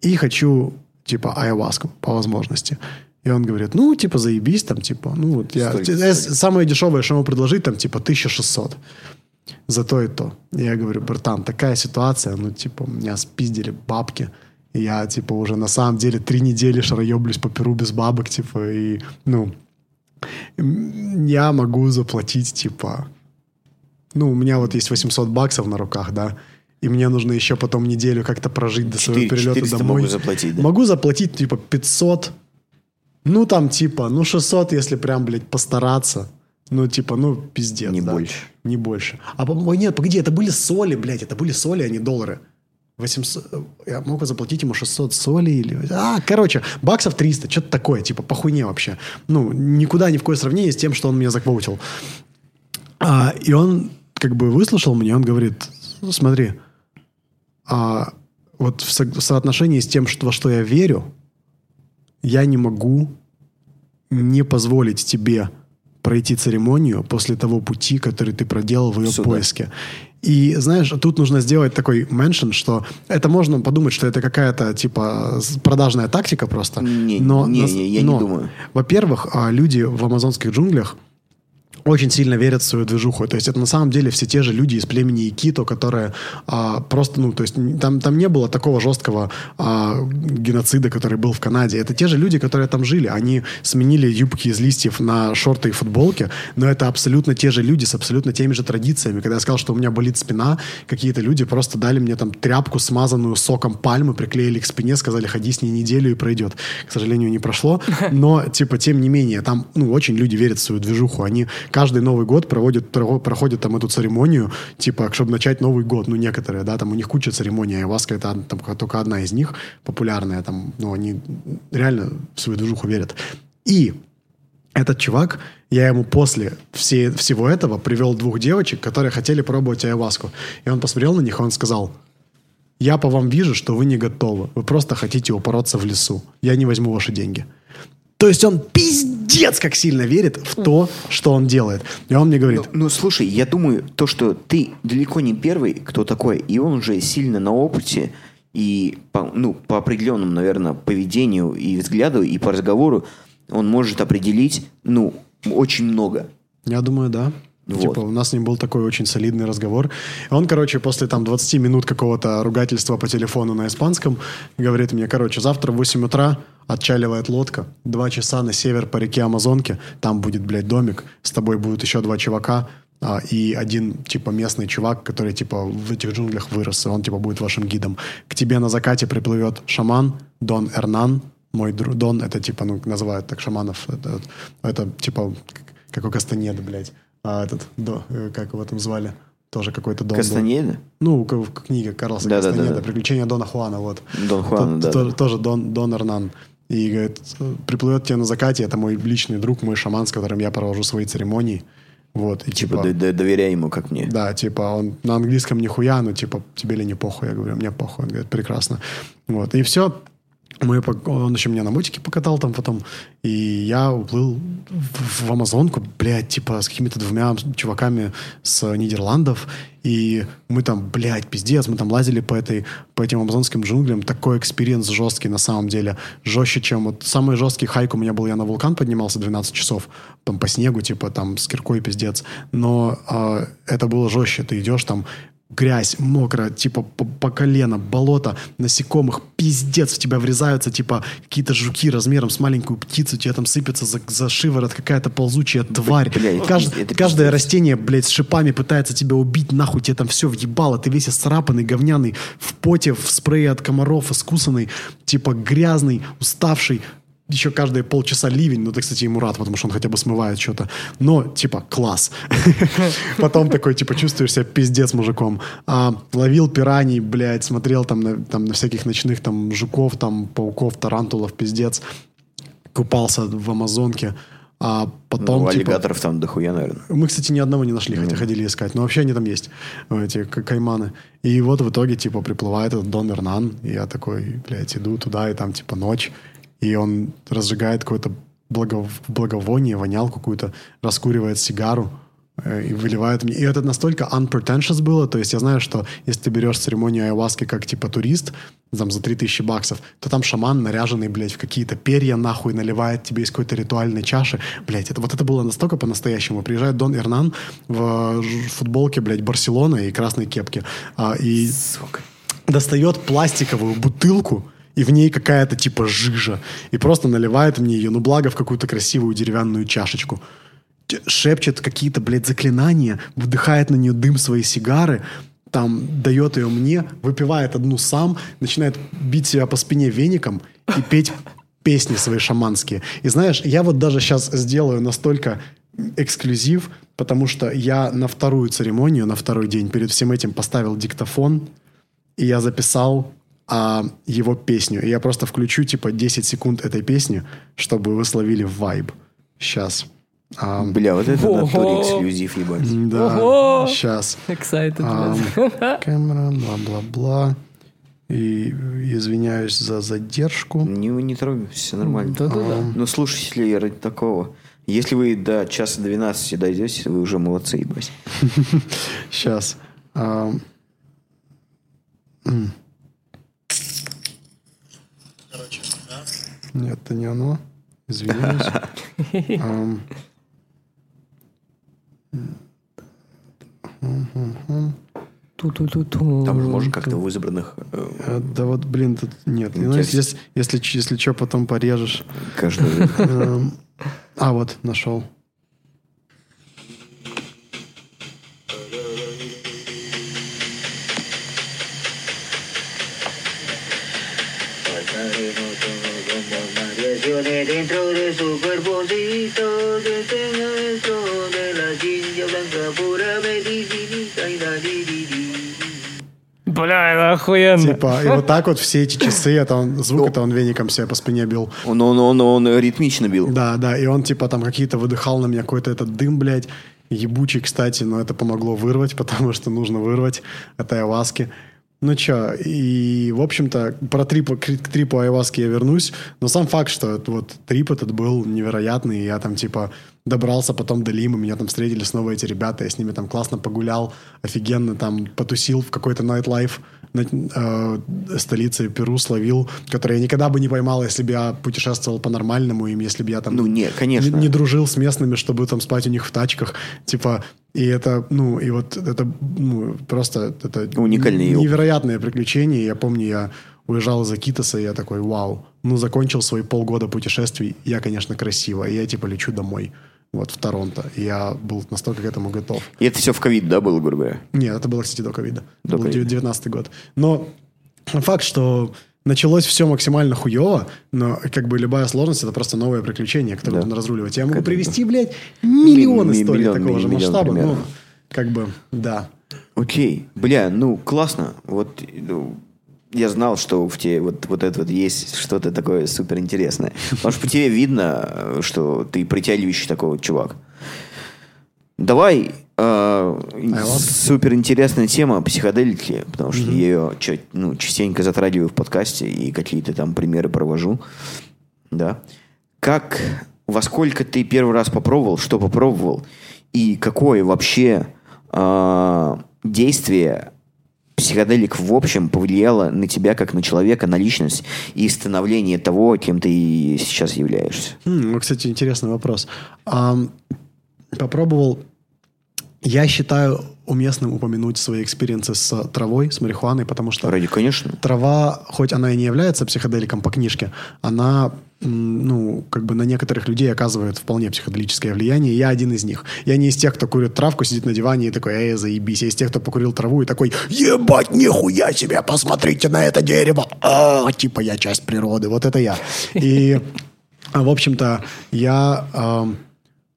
И хочу, типа, айваску по возможности. И он говорит, ну, типа, заебись, там, типа, ну, вот я... Стой, стой. Самое дешевое, что ему предложить, там, типа, 1600 за то и то. И я говорю, братан, такая ситуация, ну, типа, меня спиздили бабки, и я, типа, уже на самом деле три недели шароеблюсь по Перу без бабок, типа, и, ну, я могу заплатить, типа, ну, у меня вот есть 800 баксов на руках, да, и мне нужно еще потом неделю как-то прожить до своего перелета домой. могу заплатить, да? Могу заплатить, типа, 500 ну, там, типа, ну, 600, если прям, блядь, постараться. Ну, типа, ну, пиздец. Не да? больше. Не больше. А, ой, нет, погоди, это были соли, блядь, это были соли, а не доллары. 800, я мог бы заплатить ему 600 соли или... А, короче, баксов 300, что-то такое, типа, по хуйне вообще. Ну, никуда, ни в какое сравнение с тем, что он меня заквоутил. А, и он как бы выслушал меня, он говорит, смотри, а, вот в, со- в соотношении с тем, что, во что я верю, я не могу не позволить тебе пройти церемонию после того пути, который ты проделал в ее Сюда. поиске. И знаешь, тут нужно сделать такой меншн, что это можно подумать, что это какая-то типа продажная тактика просто. Не, но, не, не, я но, не думаю. Во-первых, а, люди в амазонских джунглях очень сильно верят в свою движуху. То есть это на самом деле все те же люди из племени Икито, которые а, просто, ну, то есть там, там не было такого жесткого а, геноцида, который был в Канаде. Это те же люди, которые там жили. Они сменили юбки из листьев на шорты и футболки, но это абсолютно те же люди с абсолютно теми же традициями. Когда я сказал, что у меня болит спина, какие-то люди просто дали мне там тряпку, смазанную соком пальмы, приклеили к спине, сказали, ходи с ней неделю и пройдет. К сожалению, не прошло. Но, типа, тем не менее, там, ну, очень люди верят в свою движуху. Они каждый Новый год проводят, проходят, проходят там эту церемонию, типа, чтобы начать Новый год. Ну, некоторые, да, там у них куча церемоний, айваска это там, только одна из них популярная, там, ну, они реально в свою движуху верят. И этот чувак, я ему после все, всего этого привел двух девочек, которые хотели пробовать айваску. И он посмотрел на них, и он сказал, я по вам вижу, что вы не готовы. Вы просто хотите упороться в лесу. Я не возьму ваши деньги. То есть он пиздец как сильно верит в то, что он делает. И он мне говорит... Ну, ну слушай, я думаю, то, что ты далеко не первый, кто такой, и он уже сильно на опыте, и по, ну, по определенному, наверное, поведению и взгляду, и по разговору, он может определить, ну, очень много. Я думаю, да. Вот. Типа, у нас с ним был такой очень солидный разговор. Он, короче, после там 20 минут какого-то ругательства по телефону на испанском, говорит мне, короче, завтра в 8 утра отчаливает лодка, два часа на север по реке Амазонке, там будет, блядь, домик, с тобой будут еще два чувака, а, и один, типа, местный чувак, который, типа, в этих джунглях вырос, и он, типа, будет вашим гидом. К тебе на закате приплывет шаман Дон Эрнан, мой друг, Дон, это типа, ну, называют так шаманов, это, это типа, как у Кастанеда, блядь, а этот, до, э, как его там звали, тоже какой-то Дон. Кастанеда? Ну, в книге Карлоса да, Кастанеда, да, да, да. «Приключения Дона Хуана», вот. Дон Хуан, да. Тоже, тоже Дон, Дон Эрнан. И говорит, приплывет тебе на закате, это мой личный друг, мой шаман, с которым я провожу свои церемонии. Вот, и, типа, типа доверяй ему, как мне. Да, типа, он на английском нихуя, но типа, тебе ли не похуй? Я говорю, мне похуй. Он говорит, прекрасно. Вот, и все. Мы, он еще меня на мотике покатал там потом, и я уплыл в, в Амазонку, блядь, типа с какими-то двумя чуваками с Нидерландов, и мы там, блядь, пиздец, мы там лазили по, этой, по этим амазонским джунглям, такой experience жесткий на самом деле, жестче, чем вот самый жесткий hike у меня был, я на вулкан поднимался 12 часов, там по снегу, типа там с киркой пиздец, но э, это было жестче, ты идешь там, грязь, мокро, типа по, по колено, болото, насекомых, пиздец, в тебя врезаются, типа, какие-то жуки размером с маленькую птицу, тебе там сыпется за, за шиворот какая-то ползучая тварь. Бля, Кажд, это каждое растение, блядь, с шипами пытается тебя убить, нахуй тебе там все въебало, ты весь исцарапанный, говняный, в поте, в спрее от комаров, искусанный, типа грязный, уставший, еще каждые полчаса ливень, ну, ты, кстати, ему рад, потому что он хотя бы смывает что-то. Но, типа, класс. Потом такой, типа, чувствуешь себя пиздец мужиком. А, ловил пираний, блядь, смотрел там на, там на всяких ночных там жуков, там пауков, тарантулов, пиздец. Купался в Амазонке. А потом, ну, типа, аллигаторов там дохуя, наверное. Мы, кстати, ни одного не нашли, хотя mm. ходили искать. Но вообще они там есть, эти кайманы. И вот в итоге, типа, приплывает этот Дон Эрнан, и я такой, блядь, иду туда, и там, типа, ночь и он разжигает какое-то благов... благовоние, вонялку какую-то, раскуривает сигару э, и выливает мне. И это настолько unpretentious было, то есть я знаю, что если ты берешь церемонию айваски как типа турист, там за 3000 баксов, то там шаман наряженный, блядь, в какие-то перья нахуй наливает тебе из какой-то ритуальной чаши. Блядь, это вот это было настолько по-настоящему. Приезжает Дон Эрнан в футболке, блядь, Барселона и красной кепке. А, и Сука. достает пластиковую бутылку, и в ней какая-то типа жижа, и просто наливает мне ее, ну благо в какую-то красивую деревянную чашечку. Шепчет какие-то, блядь, заклинания, вдыхает на нее дым своей сигары, там дает ее мне, выпивает одну сам, начинает бить себя по спине веником и петь песни свои шаманские. И знаешь, я вот даже сейчас сделаю настолько эксклюзив, потому что я на вторую церемонию, на второй день перед всем этим поставил диктофон, и я записал а, его песню. И я просто включу, типа, 10 секунд этой песни, чтобы вы словили вайб. Сейчас. А, Бля, вот это натуре эксклюзив, ебать. Да, сейчас. Excited. А, камера, бла-бла-бла. И извиняюсь за задержку. Не, не трогай, все нормально. Да-да-да. Ну, слушайте, ради такого. Если вы до часа 12 дойдете, вы уже молодцы, ебать. Сейчас. А, Нет, это не оно. Извиняюсь. Там же можно как-то в избранных... Э, а, да вот, блин, тут нет. Ну, если, если, если, если что, потом порежешь. Каждый. А, вот, нашел. su cuerpocito que esté dentro de la silla blanca pura medicinita y la Бля, это охуенно. Типа, и вот так вот все эти часы, это он, звук это он веником себе по спине бил. Он, он, он, он ритмично бил. Да, да, и он типа там какие-то выдыхал на меня какой-то этот дым, блядь, ебучий, кстати, но это помогло вырвать, потому что нужно вырвать от айваски. Ну чё, и, в общем-то, про трип, к, к трипу айваски я вернусь, но сам факт, что вот трип этот был невероятный, я там, типа, добрался потом до Лимы, меня там встретили снова эти ребята, я с ними там классно погулял, офигенно там потусил в какой-то nightlife на э, столице Перу словил, который я никогда бы не поймал, если бы я путешествовал по-нормальному, им, если бы я там Ну, не, конечно. не, не дружил с местными, чтобы там спать у них в тачках. Типа, и это, ну, и вот это ну, просто это Уникальный опыт. невероятное приключение. Я помню, я уезжал из Акитоса, и я такой, вау, ну, закончил свои полгода путешествий, я, конечно, красиво, и я, типа, лечу домой, вот, в Торонто. И я был настолько к этому готов. И это все в ковид, да, было, грубо говоря? Нет, это было, кстати, до ковида. Это был ковида. 19 год. Но факт, что началось все максимально хуево, но как бы любая сложность это просто новое приключение, которое Да. нужно разруливать. Я могу Как это? привести, блядь, миллион Ми- историй миллион, такого ми- же миллион масштаба. примерно. Ну, как бы, да. Окей. Бля, ну, классно. Вот, ну, я знал, что в тебе вот, вот это вот есть что-то такое суперинтересное. Потому что по тебе видно, э, что ты притягивающий такой вот чувак. Давай э, ладно. суперинтересная тема психоделики, потому что я ее ну, частенько затрагиваю в подкасте и какие-то там примеры провожу. Да. Как, во сколько ты первый раз попробовал, что попробовал, и какое вообще э, действие психоделик в общем повлияло на тебя как на человека, на личность и становление того, кем ты сейчас являешься? М, ну, кстати, интересный вопрос. Ам, попробовал. Я считаю уместным упомянуть свои experience ы с травой, с марихуаной, потому что Ради, конечно. трава, хоть она и не является психоделиком по книжке, она, ну, как бы на некоторых людей оказывает вполне психоделическое влияние. Я один из них. Я не из тех, кто курит травку, сидит на диване и такой, эй, заебись. Я из тех, кто покурил траву и такой, ебать, нихуя себе, посмотрите на это дерево. А, типа я часть природы. Вот это я. И, а, в общем-то, я... ам,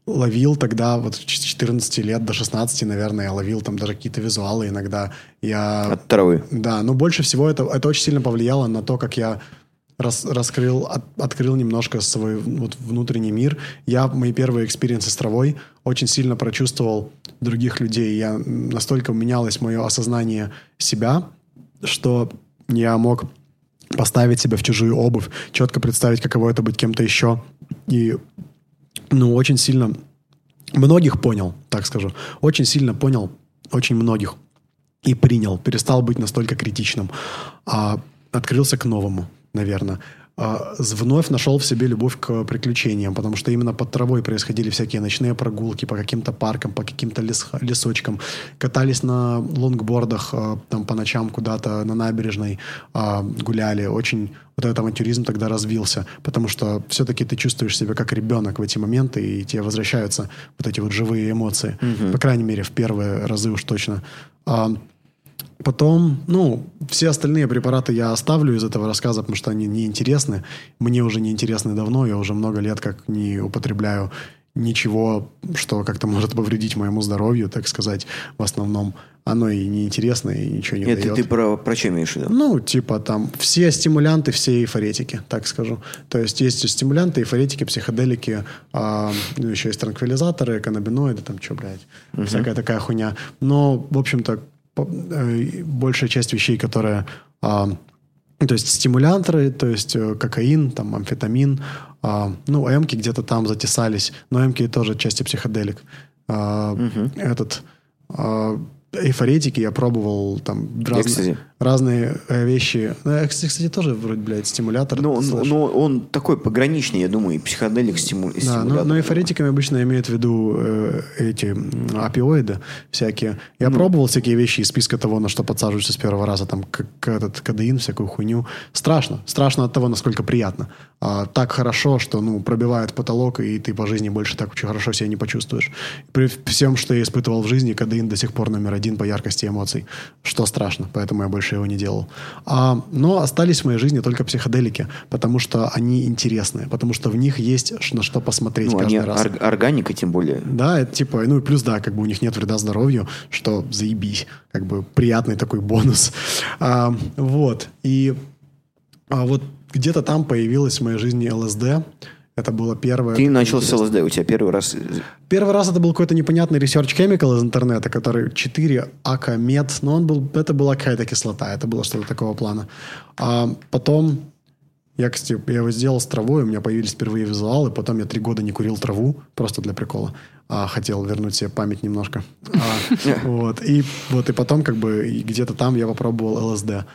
ловил тогда, вот с 14 лет до 16, наверное, я ловил там даже какие-то визуалы иногда. Я От травы. да, но больше всего это, это очень сильно повлияло на то, как я рас- раскрыл, от- открыл немножко свой вот, внутренний мир. Я мои первые experience ы с травой очень сильно прочувствовал других людей. Я настолько менялось мое осознание себя, что я мог поставить себя в чужую обувь, четко представить, каково это быть кем-то еще. И ну, очень сильно многих понял, так скажу. Очень сильно понял очень многих и принял, перестал быть настолько критичным, а открылся к новому, наверное. А, вновь нашел в себе любовь к приключениям, потому что именно под травой происходили всякие ночные прогулки по каким-то паркам, по каким-то лес- лесочкам. Катались на лонгбордах а, там по ночам куда-то на набережной, а, гуляли. Очень вот этот авантюризм тогда развился, потому что все-таки ты чувствуешь себя как ребенок в эти моменты, и тебе возвращаются вот эти вот живые эмоции. По крайней мере, в первые разы уж точно. Потом, ну, все остальные препараты я оставлю из этого рассказа, потому что они неинтересны. Мне уже неинтересны давно, я уже много лет как не употребляю ничего, что как-то может повредить моему здоровью, так сказать, в основном. Оно и неинтересно, и ничего не Это дает. ты про, про что имеешь в виду? Ну, типа там все стимулянты, все эйфоретики, так скажу. То есть есть стимулянты, эйфоретики, психоделики, а, ну, еще есть транквилизаторы, каннабиноиды, там что, блядь, всякая такая хуйня. Но, в общем-то, э, большая часть вещей, которые... а, то есть стимуляторы, то есть э, кокаин, там, амфетамин, а, ну, эмки где-то там затесались, но эмки тоже части психоделик. А, Этот... а, эйфоретики я пробовал там разные, Экстази. Разные э, вещи. Ну, кстати, тоже вроде, блядь, стимулятор. Ну, он, слэш. ну, он такой пограничный, я думаю, и психоделик стиму... Да, но, стимулятор. но эйфоретиками обычно имеют в виду э, эти опиоиды всякие. Я Ну. пробовал всякие вещи из списка того, на что подсаживаются с первого раза, там, как этот кадеин, всякую хуйню. Страшно. Страшно от того, насколько приятно. А, так хорошо, что, ну, пробивает потолок, и ты по жизни больше так очень хорошо себя не почувствуешь. При всем, что я испытывал в жизни, кадеин до сих пор номер один по яркости эмоций. Что страшно. Поэтому я больше больше его не делал. А, но остались в моей жизни только психоделики, потому что они интересные, потому что в них есть на что посмотреть Ну, каждый они раз. ор- органика, тем более. Да, это типа, ну и плюс, да, как бы у них нет вреда здоровью, что заебись, как бы приятный такой бонус. А, вот, и а вот где-то там появилась в моей жизни ЛСД, это было первое... Ты начал с. ЛСД, у тебя первый раз... Первый раз это был какой-то непонятный research chemical из интернета, который 4 акамед, но он был, это была какая-то кислота, это было что-то такого плана. А потом я, кстати, я его сделал с травой, у меня появились впервые визуалы, потом я три года не курил траву, просто для прикола. А, хотел вернуть себе память немножко. А, вот, и вот, и потом как бы где-то там я попробовал ЛСД.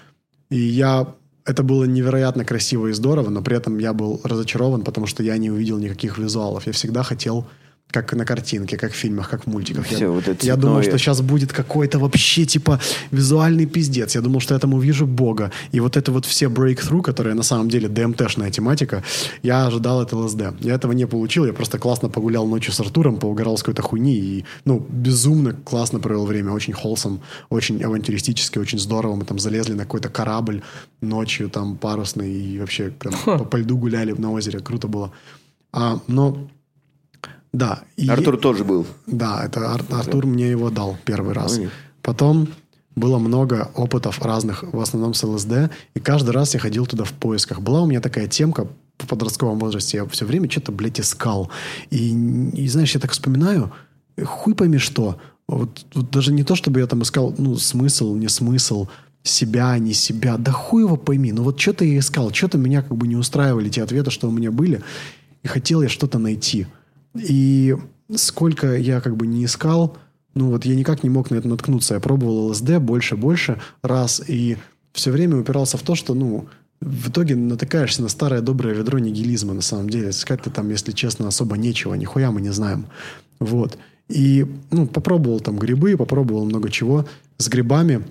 И я... Это было невероятно красиво и здорово, но при этом я был разочарован, потому что я не увидел никаких визуалов. Я всегда хотел как на картинке, как в фильмах, как в мультиках. Всё, я вот это я думал, что сейчас будет какой-то вообще типа визуальный пиздец. Я думал, что я там увижу Бога. И вот это вот все breakthrough, которые на самом деле ДМТшная тематика, я ожидал от ЛСД. Я этого не получил. Я просто классно погулял ночью с Артуром, поугарал с какой-то хуйни и, ну, безумно классно провел время. Очень холсом, очень авантюристически, очень здорово. Мы там залезли на какой-то корабль ночью там парусный и вообще прям по, по льду гуляли на озере. Круто было. А, но да. и- Артур тоже был. да, это Ар- Артур мне его дал первый раз. Ой. Потом было много опытов разных, в основном с ЛСД, и каждый раз я ходил туда в поисках. Была у меня такая темка в подростковом возрасте, я все время что-то, блядь, искал. И, и, знаешь, я так вспоминаю, хуй пойми что. Вот, вот даже не то, чтобы я там искал, ну, смысл, не смысл, себя, не себя. Да хуй его пойми. Ну вот что-то я искал, что-то меня как бы не устраивали те ответы, что у меня были. И хотел я что-то найти. И сколько я как бы не искал, ну вот я никак не мог на это наткнуться. Я пробовал ЛСД больше, больше раз, и все время упирался в то, что, ну, в итоге натыкаешься на старое доброе ведро нигилизма, на самом деле. Искать-то там, если честно, особо нечего, нихуя мы не знаем. Вот. И, ну, попробовал там грибы, попробовал много чего. С грибами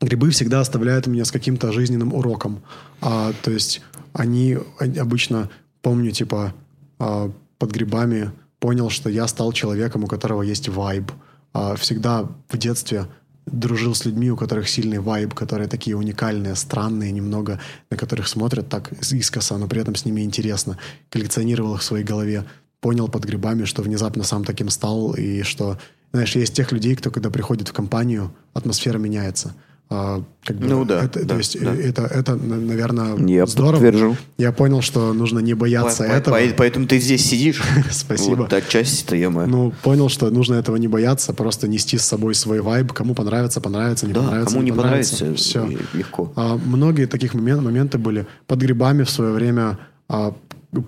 грибы всегда оставляют меня с каким-то жизненным уроком. А, то есть они они обычно, помню, типа, а, под грибами понял, что я стал человеком, у которого есть вайб. А, всегда в детстве дружил с людьми, у которых сильный вайб, которые такие уникальные, странные немного, на которых смотрят так искоса, но при этом с ними интересно. Коллекционировал их в своей голове. Понял под грибами, что внезапно сам таким стал, и что, знаешь, есть тех людей, кто, когда приходит в компанию, атмосфера меняется. А, как бы Ну да, это, да, то есть да. это, это, наверное, Я здорово. подтвержу. Я понял, что нужно не бояться По- по- этого. по- Поэтому ты здесь сидишь. Спасибо. Вот отчасти-то, е Ну, понял, что нужно этого не бояться, просто нести с собой свой вайб. Кому понравится, понравится, не Да, понравится, кому не понравится. понравится, Все. и- легко. А, многие таких момен- моменты были. Под грибами в свое время а,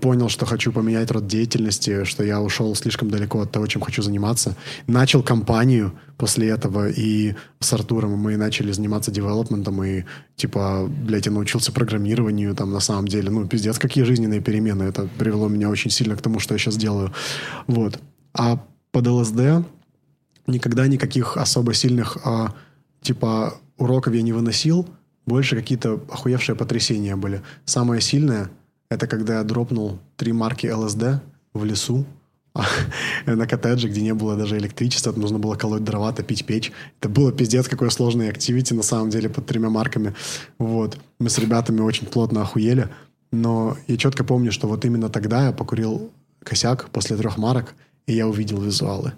понял, что хочу поменять род деятельности, что я ушел слишком далеко от того, чем хочу заниматься. Начал компанию после этого, и с Артуром мы начали заниматься девелопментом, и типа, блядь, я научился программированию там на самом деле. Ну, пиздец, какие жизненные перемены. Это привело меня очень сильно к тому, что я сейчас делаю. Вот. А под ЛСД никогда никаких особо сильных а, типа уроков я не выносил, больше какие-то охуевшие потрясения были. Самое сильное это когда я дропнул три марки ЛСД в лесу на коттедже, где не было даже электричества, нужно было колоть дрова, топить печь. Это было пиздец, какое сложное активити на самом деле под тремя марками. Вот. Мы с ребятами очень плотно охуели, но я четко помню, что вот именно тогда я покурил косяк после трех марок, и я увидел визуалы.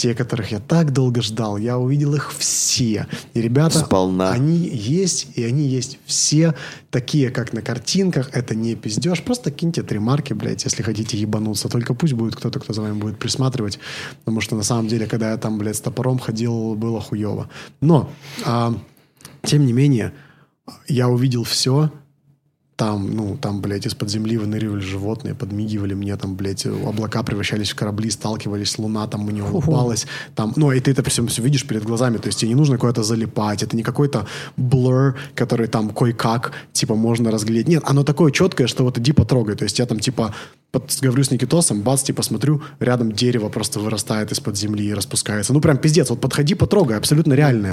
Те, которых я так долго ждал, я увидел их все. И ребята, Сполна. они есть, и они есть все такие, как на картинках. Это не пиздеж. Просто киньте три марки, блядь, если хотите ебануться. Только пусть будет кто-то, кто за вами будет присматривать. Потому что на самом деле, когда я там, блядь, с топором ходил, было хуево. Но, а, тем не менее, я увидел все. Там, ну, там, блядь, из-под земли выныривали животные, подмигивали мне, там, блядь, облака превращались в корабли, сталкивались, луна там мне улыбалась. Там, ну, и ты это все, все видишь перед глазами, то есть тебе не нужно куда-то залипать, это не какой-то блur, который там кое-как, типа, можно разглядеть. Нет, оно такое четкое, что вот иди потрогай, то есть я там, типа, под, говорю с Никитосом, бац, типа, смотрю, рядом дерево просто вырастает из-под земли и распускается. Ну, прям пиздец, вот подходи, потрогай, абсолютно реальное.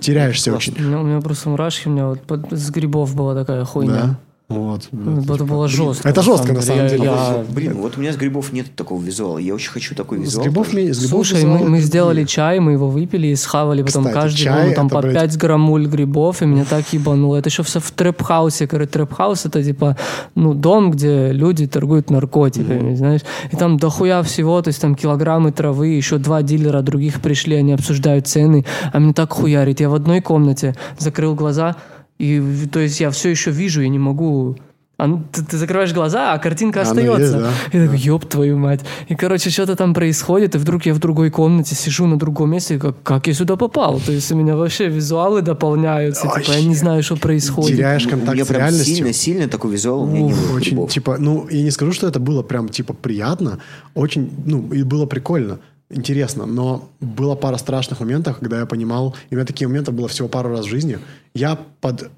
Теряешься очень. У меня, у меня просто мурашки, у меня вот под- с грибов была такая хуйня. Да? Вот. Ну, Это было жестко. Это жестко, на самом деле. деле. Я- Блин, вот у меня с грибов нет такого визуала. Я очень хочу такой С визуал. грибов, тоже. ми- с грибов Слушай, мы, визуалы мы другие. сделали чай, мы его выпили и схавали потом Кстати, каждый чай ну, там по блядь- 5 граммуль грибов, и меня так ебануло. Это еще все в trap house е. Короче, trap house это типа ну, дом, где люди торгуют наркотиками, знаешь. И там дохуя всего, то есть там килограммы травы, еще два дилера других пришли, они обсуждают цены, а мне так хуярит. Я в одной комнате закрыл глаза, и то есть я все еще вижу, я не могу... А ну, ты, ты закрываешь глаза, а картинка Она остается. есть, да. И такой, ёб твою мать. И, короче, что-то там происходит, и вдруг я в другой комнате сижу на другом месте, и как, как я сюда попал? То есть у меня вообще визуалы дополняются, типа, я не знаю, что происходит. Теряешь контакт меня с реальностью. сильно, сильно такой визуал у меня не было Очень, грибов. типа, ну, я не скажу, что это было прям, типа, приятно. Очень, ну, и было прикольно, интересно. Но была пара страшных моментов, когда я понимал, и у меня такие моменты было всего пару раз в жизни. Я под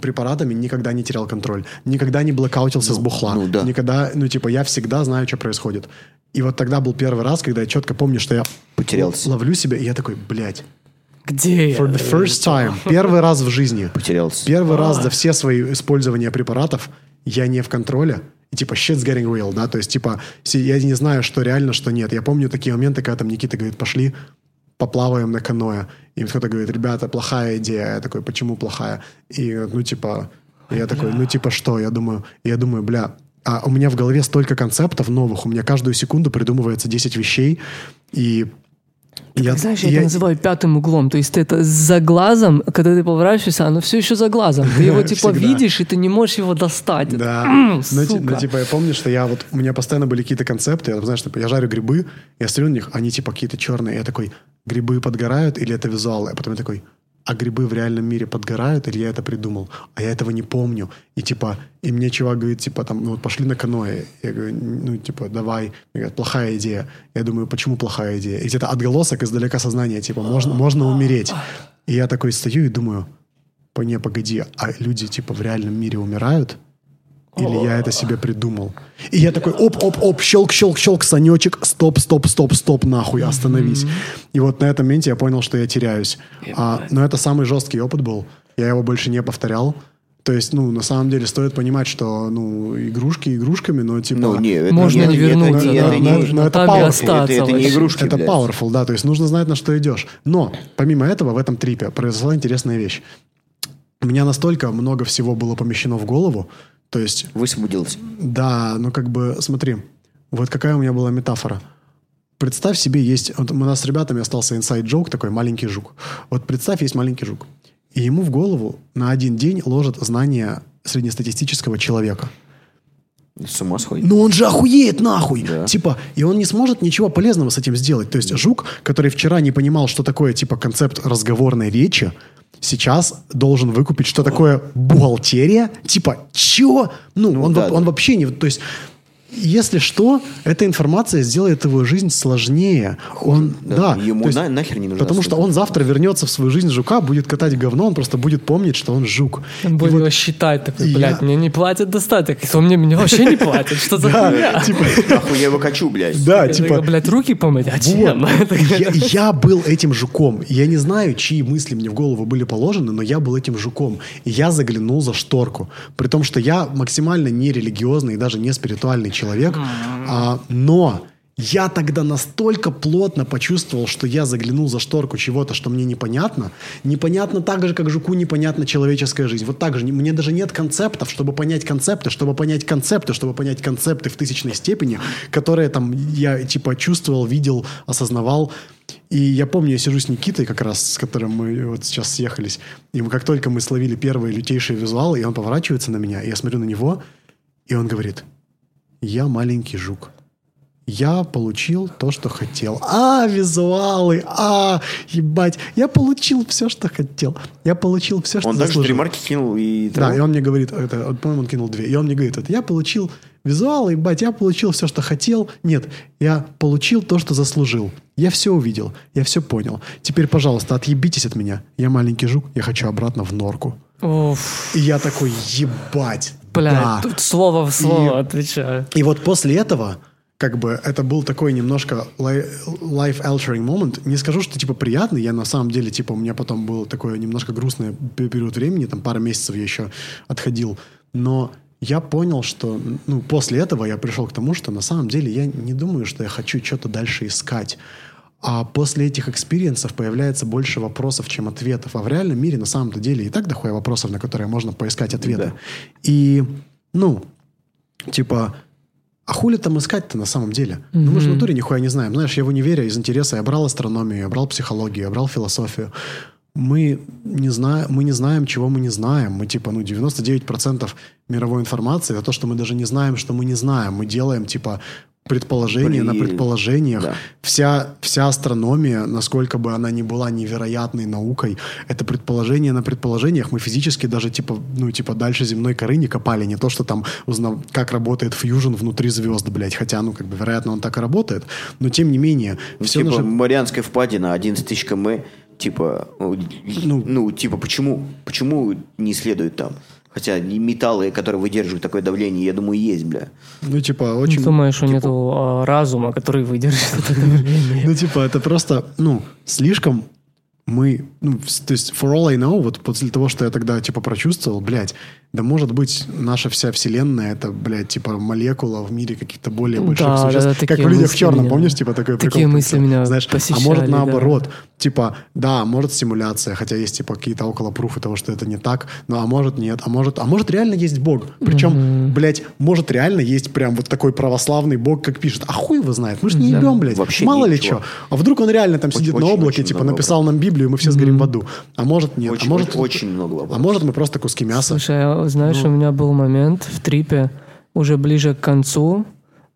препаратами никогда не терял контроль. Никогда не блокаутился с бухла. ну да. Никогда, ну, типа, я всегда знаю, что происходит. И вот тогда был первый раз, когда я четко помню, что я Потерялся. ловлю себя, и я такой, блядь, Где я? for the first time, первый раз в жизни, Потерялся. Первый раз за все свои использования препаратов я не в контроле. И типа shit's getting real, да, то есть типа я не знаю, что реально, что нет. Я помню такие моменты, когда там Никита говорит, пошли поплаваем на каноэ. И кто-то говорит, ребята, плохая идея. Я такой, почему плохая? И ну типа, я такой, ну типа что? Я думаю, я думаю, бля, а у меня в голове столько концептов новых, у меня каждую секунду придумывается 10 вещей, и я, Знаешь, я, я- это называю пятым углом. То есть ты это за глазом, когда ты поворачиваешься, оно все еще за глазом. Ты его типа Всегда. видишь, и ты не можешь его достать. Да. М, Ну, ти- сука. ну, типа, я помню, что я вот... У меня постоянно были какие-то концепты. Я, знаешь, типа, я жарю грибы, я смотрю на них, они типа какие-то черные. Я такой, грибы подгорают или это визуалы? А потом я такой, а грибы в реальном мире подгорают или я это придумал? А я этого не помню. И типа, и мне чувак говорит, типа, там, ну вот пошли на каноэ. Я говорю, ну, типа, давай. Мне говорят, плохая идея. Я думаю, почему плохая идея? И где-то отголосок издалека сознания, типа, можно, можно умереть. И я такой стою и думаю, не, погоди, а люди, типа, в реальном мире умирают? Или я это себе придумал? И я такой, оп-оп-оп, щелк-щелк-щелк, Санечек, стоп, стоп, стоп, стоп, нахуй, остановись. И вот на этом моменте я понял, что я теряюсь. А, но это самый жесткий опыт был. Я его больше не повторял. То есть, ну, на самом деле стоит понимать, что, ну, игрушки игрушками, но типа... Ну, не, это Можно не, не это- вернуться, это, да, это можно ну, это powerful. остаться. Это- это не игрушки, Это блядь. powerful, да, то есть нужно знать, на что идешь. Но, помимо этого, в этом трипе произошла интересная вещь. У меня настолько много всего было помещено в голову, то есть Высвободился. да, ну как бы, смотри, вот какая у меня была метафора. Представь себе, есть... Вот у нас с ребятами остался inside joke такой, маленький жук. Вот представь, есть маленький жук. И ему в голову на один день ложат знания среднестатистического человека. С ума сходит. Ну он же охуеет нахуй. Да. Типа, и он не сможет ничего полезного с этим сделать. То есть жук, который вчера не понимал, что такое типа концепт разговорной речи, сейчас должен выкупить, что такое бухгалтерия. Типа, чё? Ну, Ну он, да, да. он вообще не... То есть, если что, эта информация сделает его жизнь сложнее. Он, да. Ему то есть- на- нахер не нужна Потому что он завтра вернется в свою жизнь жука, будет катать говно, он просто будет помнить, что он жук. Он будет вот- его считать такой, я- блядь, мне не платят достаток. Кто мне, мне вообще не платит? Что за хуйня? Да, типа, Нахуй я его качу, блядь. да, Я типа, блядь, руки помыть? А чем? Вот. Я, я был этим жуком. Я не знаю, чьи мысли мне в голову были положены, но я был этим жуком. И я заглянул за шторку. При том, что я максимально нерелигиозный и даже не спиритуальный человек. А, но я тогда настолько плотно почувствовал, что я заглянул за шторку чего-то, что мне непонятно. Непонятно так же, как жуку непонятна человеческая жизнь. Вот так же. не- Мне даже нет концептов, чтобы понять концепты, чтобы понять концепты, чтобы понять концепты в тысячной степени, которые там я типа чувствовал, видел, осознавал. И я помню, я сижу с Никитой как раз, с которым мы вот сейчас съехались. И мы, как только мы словили первые лютейшие визуалы, и он поворачивается на меня, и я смотрю на него, и он говорит, я маленький жук. Я получил то, что хотел. А, визуалы, а, ебать. Я получил все, что хотел. Я получил все, что Он также заслужил. три марки кинул и... Да, и он мне говорит, это, вот, по-моему, он кинул две. И он мне говорит, это, я получил визуалы, ебать, я получил все, что хотел. Нет, я получил то, что заслужил. Я все увидел, я все понял. Теперь, пожалуйста, отъебитесь от меня. Я маленький жук, я хочу обратно в норку. Уф, И я такой, ебать. Блядь, да». тут слово в слово И- отвечаю. И вот после этого, как бы, это был такой немножко life-altering moment. Не скажу, что, типа, приятный. Я, на самом деле, типа, у меня потом был такой немножко грустный пе- период времени. Там, пара месяцев я еще отходил. Но я понял, что ну, после этого я пришел к тому, что на самом деле я не думаю, что я хочу что-то дальше искать. А после этих experience ов появляется больше вопросов, чем ответов. А в реальном мире на самом-то деле и так дохуя вопросов, на которые можно поискать ответы. Да. И, ну, типа, а хули там искать-то на самом деле? Ну, мы же в натуре нихуя не знаем. Знаешь, я в универе из интереса я брал астрономию, я брал психологию, я брал философию. Мы не, знаем, мы не знаем, чего мы не знаем. Мы типа, ну, 99% мировой информации это то, что мы даже не знаем, что мы не знаем. Мы делаем, типа, предположения на При- предположениях. да. Вся, вся астрономия, насколько бы она ни была невероятной наукой, это предположение на предположениях. Мы физически даже типа, ну, типа дальше земной коры не копали. Не то, что там узнав, как работает фьюжн внутри звезд, блядь. Хотя, ну, как бы, вероятно, он так и работает. Но тем не менее, все типа наше- Марианская впадина, 11 тысяч км, типа, ну, Ну. ну, типа, почему, почему не исследуют там? Хотя металлы, которые выдерживают такое давление, я думаю, есть, бля. Ну, типа, очень... Думаешь, что типа- нету а, разума, который выдержит это давление? Ну, типа, это просто, ну, слишком мы, ну, то есть, for all I know, вот после того, что я тогда, типа, прочувствовал, блядь, да может быть, наша вся вселенная, это, блядь, типа, молекула в мире каких-то более Да, больших да, существ. да, как такие в «Людях в черном», меня- помнишь, типа, такой прикол? такие как мысли меня Знаешь, а посещали, может, да. наоборот, типа, да, может, стимуляция, хотя есть, типа, какие-то около пруфы того, что это не так, но а может, нет, а может, а может, реально есть Бог. Причем, блядь, может, реально есть прям вот такой православный Бог, как пишет. А хуй его знает, мы же не ебем, блядь. Вообще Мало ли ничего. что. А вдруг он реально там Очень- сидит на очень- облаке, очень типа, много написал нам Библию, и мы все сгорим в аду. А может, нет. Очень- а может, очень много А может, мы просто куски мяса. Слушай, а знаешь, Ну. у меня был момент в трипе, уже ближе к концу,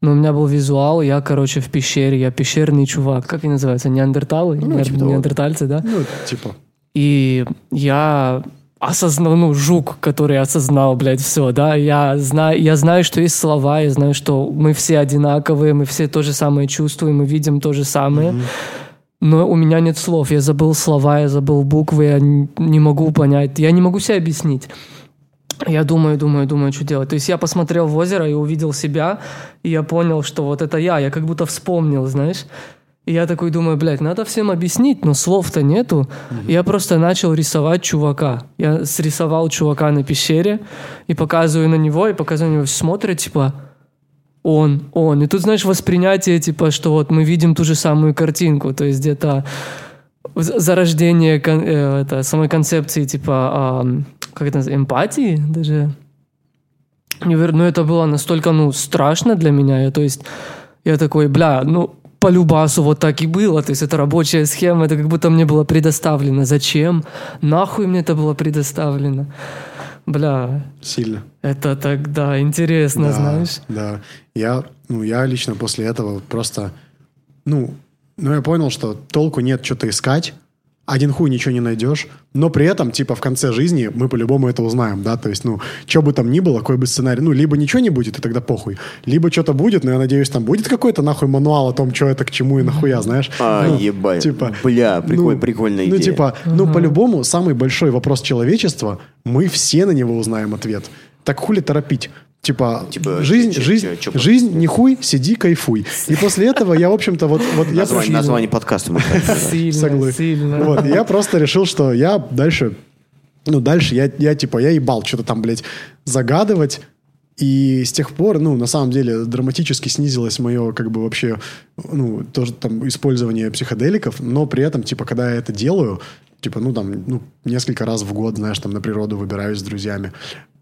но у меня был визуал, я, короче, в пещере, я пещерный чувак. Как они называются? Неандерталы? Ну, типа Неандер- того. Неандертальцы, да? Ну, типа, И я осознал, ну, жук, который осознал, блядь, все, да, я знаю, я знаю, что есть слова, я знаю, что мы все одинаковые, мы все то же самое чувствуем, мы видим то же самое, но у меня нет слов, я забыл слова, я забыл буквы, я не могу понять, я не могу себе объяснить. Я думаю, думаю, думаю, что делать. То есть я посмотрел в озеро и увидел себя, и я понял, что вот это я. Я как будто вспомнил, знаешь. И я такой думаю, блядь, надо всем объяснить, но слов-то нету. И Я просто начал рисовать чувака. Я срисовал чувака на пещере и показываю на него, и показываю на него, смотрят, типа, он, он. И тут, знаешь, воспринятие, типа, что вот мы видим ту же самую картинку, то есть где-то зарождение кон- э, это, самой концепции, типа, ам, как это называется, эмпатии даже. Невер- Ну, это было настолько, ну, страшно для меня. Я, то есть, я такой, бля, ну, по любасу вот так и было. То есть, это рабочая схема, это как будто мне было предоставлено. Зачем? Нахуй мне это было предоставлено? Бля, сильно. это тогда интересно, Да, знаешь. Да. Я, ну, я лично после этого просто, ну, ну, я понял, что толку нет что-то искать, один хуй ничего не найдешь, но при этом, типа, в конце жизни мы по-любому это узнаем, да, то есть, ну, что бы там ни было, какой бы сценарий, ну, либо ничего не будет, и тогда похуй, либо что-то будет, но я надеюсь, там будет какой-то, нахуй, мануал о том, что это к чему и нахуя, знаешь. А, Ну, ебать. Типа, Бля, приколь- ну, прикольная Ну, идея. типа, ну, по-любому, самый большой вопрос человечества, мы все на него узнаем ответ. Так хули торопить? Типа, Типа, жизнь, жизнь, чё- чё- жизнь, не хуй, сиди, кайфуй. И после этого я, в общем-то, вот, вот я Название, название подкаста мы. Сильно, сильно. Вот, я просто решил, что я дальше, ну, дальше я, я типа, я ебал что-то там, блядь, загадывать. И с тех пор, ну, на самом деле, драматически снизилось мое, как бы, вообще, ну, тоже там использование психоделиков, но при этом, типа, когда я это делаю, типа, ну, там, ну, несколько раз в год, знаешь, там, на природу выбираюсь с друзьями,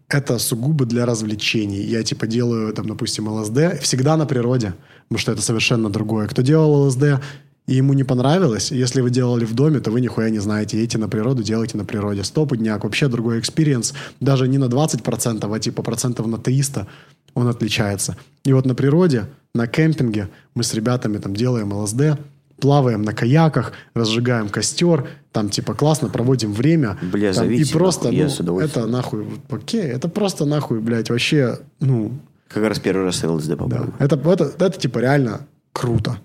это сугубо для развлечений. Я, типа, делаю, там, допустим, ЛСД всегда на природе, потому что это совершенно другое. Кто делал ЛСД, и ему не понравилось, если вы делали в доме, то вы нихуя не знаете. Едете на природу, делайте на природе. Стопудняк, вообще другой experience. Даже не на 20%, а типа процентов на 300 он отличается. И вот на природе, на кемпинге мы с ребятами там делаем ЛСД, плаваем на каяках, разжигаем костер, там типа классно проводим время. Бля, Там, и зовите, просто, нахуй, я ну, с удовольствием. это нахуй, окей, это просто нахуй, блядь, вообще, ну, Как раз первый раз ЛСД да. попал. Это, это, это типа реально круто.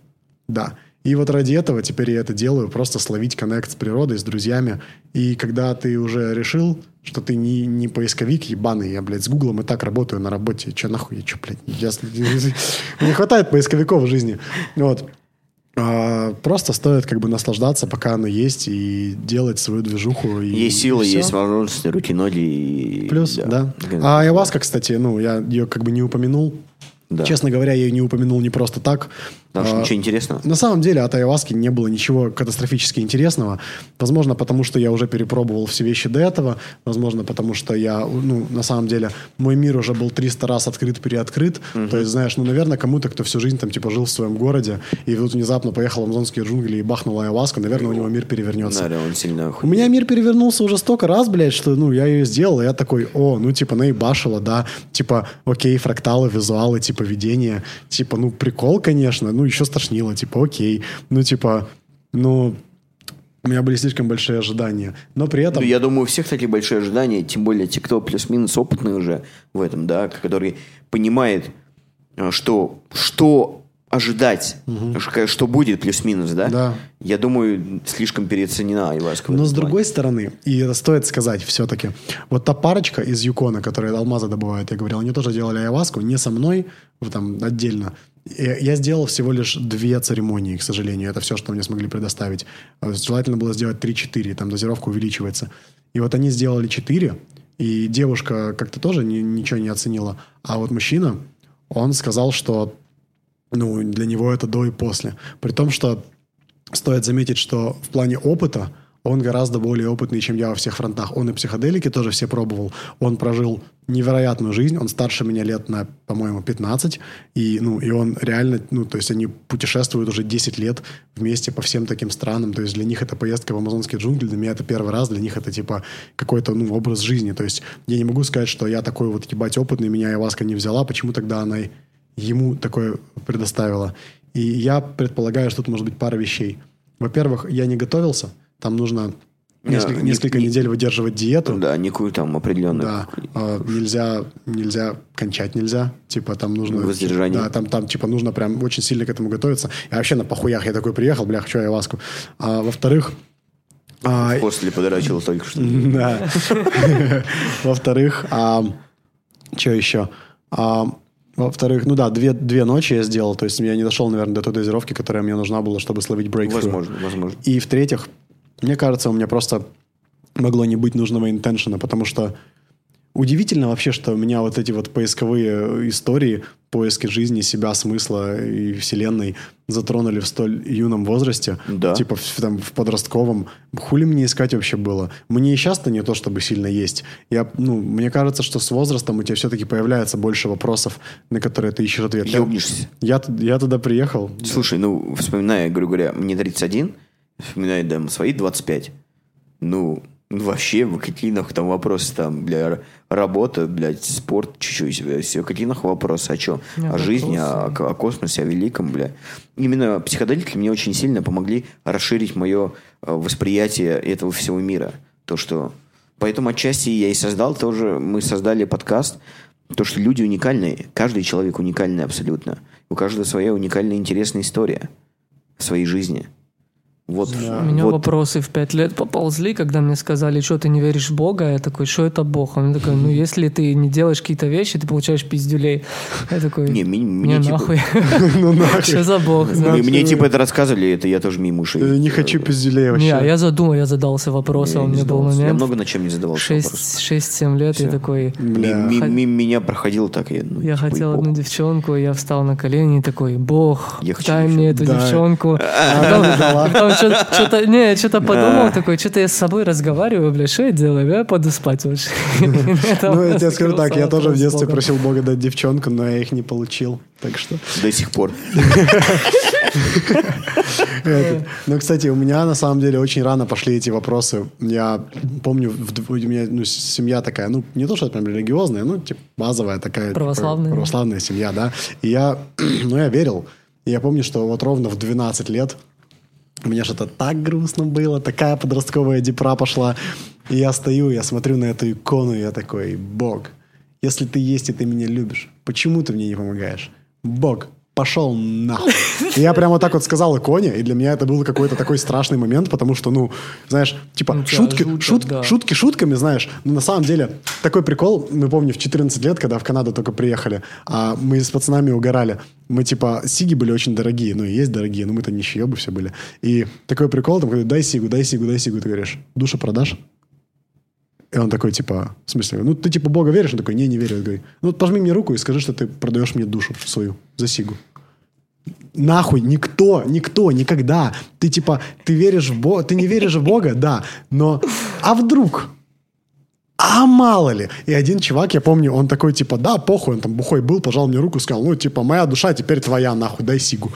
Да. И вот ради этого теперь я это делаю, просто словить коннект с природой, с друзьями. И когда ты уже решил, что ты не, не поисковик ебаный, я, блядь, с Гуглом и так работаю на работе. Че нахуй, я че, блядь, я, не хватает поисковиков в жизни. Вот. А, просто стоит как бы наслаждаться, пока оно есть, и делать свою движуху. И, есть силы, и есть возможности, руки, ноги. И... Плюс, да. А Айваска, кстати, ну, я ее как бы не упомянул. Да. Честно говоря, я ее не упомянул не просто так. Потому что А, ничего интересного. На самом деле от Айваски не было ничего катастрофически интересного. Возможно, потому что я уже перепробовал все вещи до этого. Возможно, потому что я, ну, на самом деле, мой мир уже был 300 раз открыт, переоткрыт. То есть, знаешь, ну, наверное, кому-то, кто всю жизнь там, типа, жил в своем городе, и вот внезапно поехал в амазонские джунгли и бахнул Айваску, наверное, у него мир перевернется. Да, он сильно У охуел. меня мир перевернулся уже столько раз, блядь, что, ну, я ее сделал, и я такой, о, ну, типа, наебашила, да, типа, окей, фракталы, визуалы, типа, видение, типа, ну, прикол, конечно, ну, еще стошнило, типа, окей, ну, типа, ну, у меня были слишком большие ожидания, но при этом... Ну, я думаю, у всех такие большие ожидания, тем более те, кто плюс-минус опытный уже в этом, да, который понимает, э, что, что ожидать, ш- что будет плюс-минус, да? Да. Я думаю, слишком переоценена Айваска. Но с плане. другой стороны, и это стоит сказать все-таки, вот та парочка из Юкона, которая алмазы добывают, я говорил, они тоже делали айваску, не со мной, там, отдельно. Я сделал всего лишь две церемонии, к сожалению. Это все, что мне смогли предоставить. А Желательно было сделать 3-4, там дозировка увеличивается. И вот они сделали 4, и девушка как-то тоже ни- ничего не оценила. А вот мужчина, он сказал, что ну, для него это до и после. При том, что стоит заметить, что в плане опыта он гораздо более опытный, чем я во всех фронтах. Он и психоделики тоже все пробовал. Он прожил невероятную жизнь. Он старше меня лет на, по-моему, 15. И, ну, и он реально, ну, то есть они путешествуют уже 10 лет вместе по всем таким странам. То есть для них это поездка в амазонские джунгли. Для меня это первый раз. Для них это типа какой-то, ну, образ жизни. То есть я не могу сказать, что я такой вот, ебать, опытный, меня Айваска не взяла. Почему тогда она ему такое предоставила. И я предполагаю, что тут может быть пара вещей. Во-первых, я не готовился. Там нужно Не, несколько, не- несколько не- недель выдерживать диету. Да, некую там определенную... Да, а, нельзя, нельзя кончать нельзя, типа там нужно... Воздержание. Да, там, там типа нужно прям очень сильно к этому готовиться. Я вообще на похуях, я такой приехал, бля, хочу айваску. А, во-вторых, а, После подрачил только что. да. Во-вторых, что еще? А, Во-вторых, ну да, две, две ночи я сделал, то есть я не дошел, наверное, до той дозировки, которая мне нужна была, чтобы словить breakthrough. Возможно, возможно. И в-третьих, мне кажется, у меня просто могло не быть нужного интеншена, потому что удивительно вообще, что меня вот эти вот поисковые истории, поиски жизни, себя, смысла и вселенной затронули в столь юном возрасте. Да. Типа в, там, в подростковом. Хули мне искать вообще было? Мне и сейчас-то не то, чтобы сильно есть. Я, ну, мне кажется, что с возрастом у тебя все-таки появляется больше вопросов, на которые ты ищешь ответ. Я, Ёбнешься. я, я туда приехал. Слушай, ну, вспоминая, грубо говоря, мне 31, вспоминая, да, свои 25. Ну, ну, вообще, в нахуй там вопросы там, бля, р- работа, блядь, спорт, чуть-чуть, все, какие нахуй вопросы, о чем? Не, О жизни, о, о космосе, о великом, бля. Именно психоделики мне очень сильно помогли расширить мое э, восприятие этого всего мира. То, что... Поэтому отчасти я и создал тоже, мы создали подкаст, то, что люди уникальные, каждый человек уникальный абсолютно. У каждого своя уникальная интересная история в своей жизни. Вот, У меня вот вопросы в пять лет поползли, когда мне сказали, что ты не веришь в Бога. Я такой, что это Бог? Он такой, ну если ты не делаешь какие-то вещи, ты получаешь пиздюлей. Я такой, Не, мне- не, мне типа- нахуй. Ну Что за Бог? Мне, типа это рассказывали, это я тоже мимо ушей. Не хочу пизделей вообще. Не, а я задумал, я задался вопросом, Я у меня был задавался. Я момент. много над чем не задавался вопросов. 6-7 лет, Всё. такой, меня проходило так. Я, ну, я типа, хотел одну девчонку, я встал на колени и такой, Бог, Я дай мне эту девчонку. А Потом что-то, не, что-то подумал, такой, что-то я с собой разговариваю, бля, что я делаю? Я пойду спать лучше. Ну, я тебе скажу так, я тоже в детстве просил Бога дать девчонку, но я их не получил. Так что... До сих пор. Ну, кстати, у меня на самом деле очень рано пошли эти вопросы. Я помню, у меня ну, семья такая, ну, не то, что прям религиозная, ну, типа базовая такая. типа, Православная. православная семья, да. И я, ну, я верил. И я помню, что вот ровно в 12 лет у меня что-то так грустно было, такая подростковая депра пошла. И я стою, я смотрю на эту икону, и я такой, Бог, если ты есть и ты меня любишь, почему ты мне не помогаешь? Бог, пошел нахуй. И я прямо вот так вот сказал иконе, и для меня это был какой-то такой страшный момент, потому что, ну, знаешь, типа, Ну, шутки, жутко, шут- да. шутки шутками, знаешь, но на самом деле такой прикол, мы помню, в 14 лет, когда в Канаду только приехали, а мы с пацанами угорали, мы, типа, сиги были очень дорогие, ну, и есть дорогие, но мы-то нищеебы все были. И такой прикол, там, говорят, дай сигу, дай сигу, дай сигу, ты говоришь, душу продашь? И он такой, типа, в смысле, ну, ты, типа, Бога веришь? Он такой, не, не верю. Я говорю, ну, вот пожми мне руку и скажи, что ты продаешь мне душу свою за сигу. Нахуй, никто, никто, никогда. Ты, типа, ты веришь в Бога, ты не веришь в Бога, да, но, а вдруг? А мало ли. И один чувак, я помню, он такой, типа, да, похуй, он там бухой был, пожал мне руку, сказал, ну, типа, моя душа теперь твоя, нахуй, дай сигу.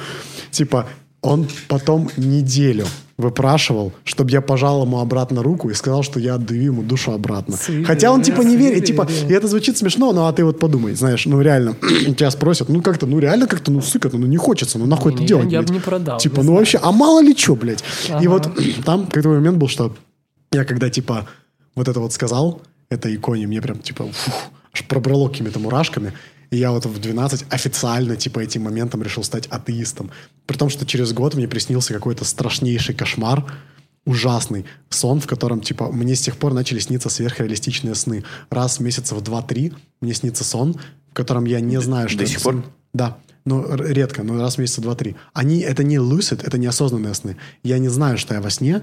Типа, он потом неделю выпрашивал, чтобы я пожал ему обратно руку и сказал, что я отдаю ему душу обратно. Суеверие, Хотя он, типа, не верит, типа, и это звучит смешно, но а ты вот подумай, знаешь, ну, реально, тебя спросят, ну, как-то, ну, реально как-то, ну, сука, ну, не хочется, ну, нахуй это Не-не, делать, я бы не продал, Типа, не ну, знаю. вообще, а мало ли что, блядь. И Ага. вот там какой-то момент был, что я когда, типа, вот это вот сказал, этой иконе, мне прям, типа, фух, аж пробрало какими-то мурашками. И я вот в 12 официально, типа, этим моментом решил стать атеистом. При том, что через год мне приснился какой-то страшнейший кошмар, ужасный сон, в котором, типа, мне с тех пор начали сниться сверхреалистичные сны. Раз в месяцев 2-3 мне снится сон, в котором я не знаю, что до сих сон. пор? Да. Ну, редко, но раз в месяца два-три. Они, это не lucid, это неосознанные сны. Я не знаю, что я во сне,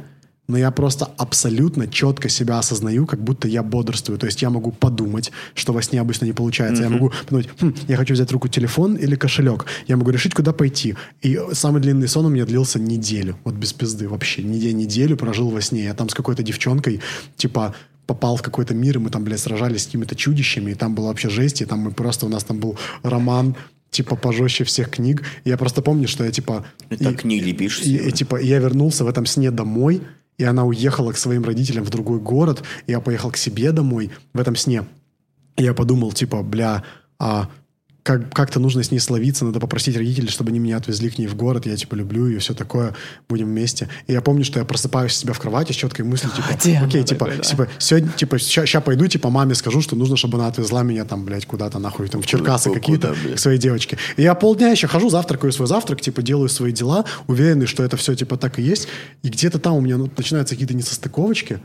но я просто абсолютно четко себя осознаю, как будто я бодрствую. То есть я могу подумать, что во сне обычно не получается. Я могу подумать, «Хм, я хочу взять в руку телефон или кошелек. Я могу решить, куда пойти. И самый длинный сон у меня длился неделю. Вот без пизды вообще. Неделю, неделю прожил во сне. Я там с какой-то девчонкой, типа, попал в какой-то мир, и мы там, блядь, сражались с какими-то чудищами, и там была вообще жесть, и там мы просто, у нас там был роман, типа, пожестче всех книг. И я просто помню, что я, типа... И так книги пишешь И, себе. и, типа, я вернулся в этом сне домой, и она уехала к своим родителям в другой город, я поехал к себе домой в этом сне. И я подумал, типа, бля, а как, как-то нужно с ней словиться, надо попросить родителей, чтобы они меня отвезли к ней в город, я, типа, люблю ее, все такое, будем вместе. И я помню, что я просыпаюсь у себя в кровати с четкой мыслью, типа, Где она окей, типа, такой, да? типа, сегодня, типа, сейчас пойду, типа, маме скажу, что нужно, чтобы она отвезла меня там, блядь, куда-то нахуй, там, в Черкасы какие-то, к своей девочке. И я полдня еще хожу, завтракаю свой завтрак, типа, делаю свои дела, уверенный, что это все, типа, так и есть. И где-то там у меня ну, начинаются какие-то несостыковочки.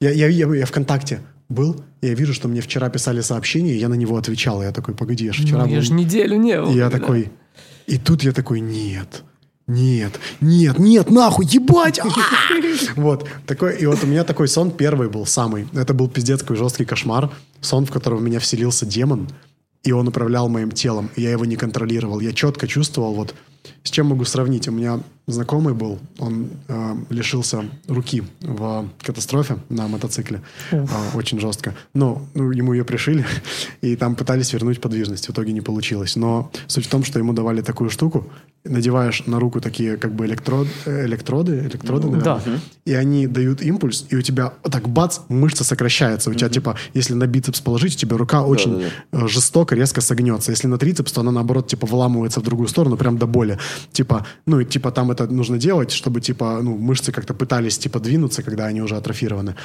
Я, я, я, я ВКонтакте был, и я вижу, что мне вчера писали сообщение, и я на него отвечал. И я такой, погоди, я же вчера Ну, был... я же неделю не был. И я да. такой... И тут я такой, нет, нет, нет, нет, нахуй, ебать! а!» Вот, такой, и вот у меня такой сон первый был, самый. Это был пиздец какой жесткий кошмар. Сон, в котором в меня вселился демон, и он управлял моим телом, и я его не контролировал. Я четко чувствовал, вот, с чем могу сравнить. У меня знакомый был, он э, лишился руки в катастрофе на мотоцикле. Э, очень жестко. Но ну, ему ее пришили, и там пытались вернуть подвижность. В итоге не получилось. Но суть в том, что ему давали такую штуку, надеваешь на руку такие как бы электрод, электроды, электроды, наверное, да. и они дают импульс, и у тебя так бац, мышца сокращается. У тебя типа, если на бицепс положить, у тебя рука очень э, жестоко, резко согнется. Если на трицепс, то она наоборот типа вламывается в другую сторону, прям до боли. Типа, ну и типа там это нужно делать, чтобы типа, ну, мышцы как-то пытались типа двинуться, когда они уже атрофированы.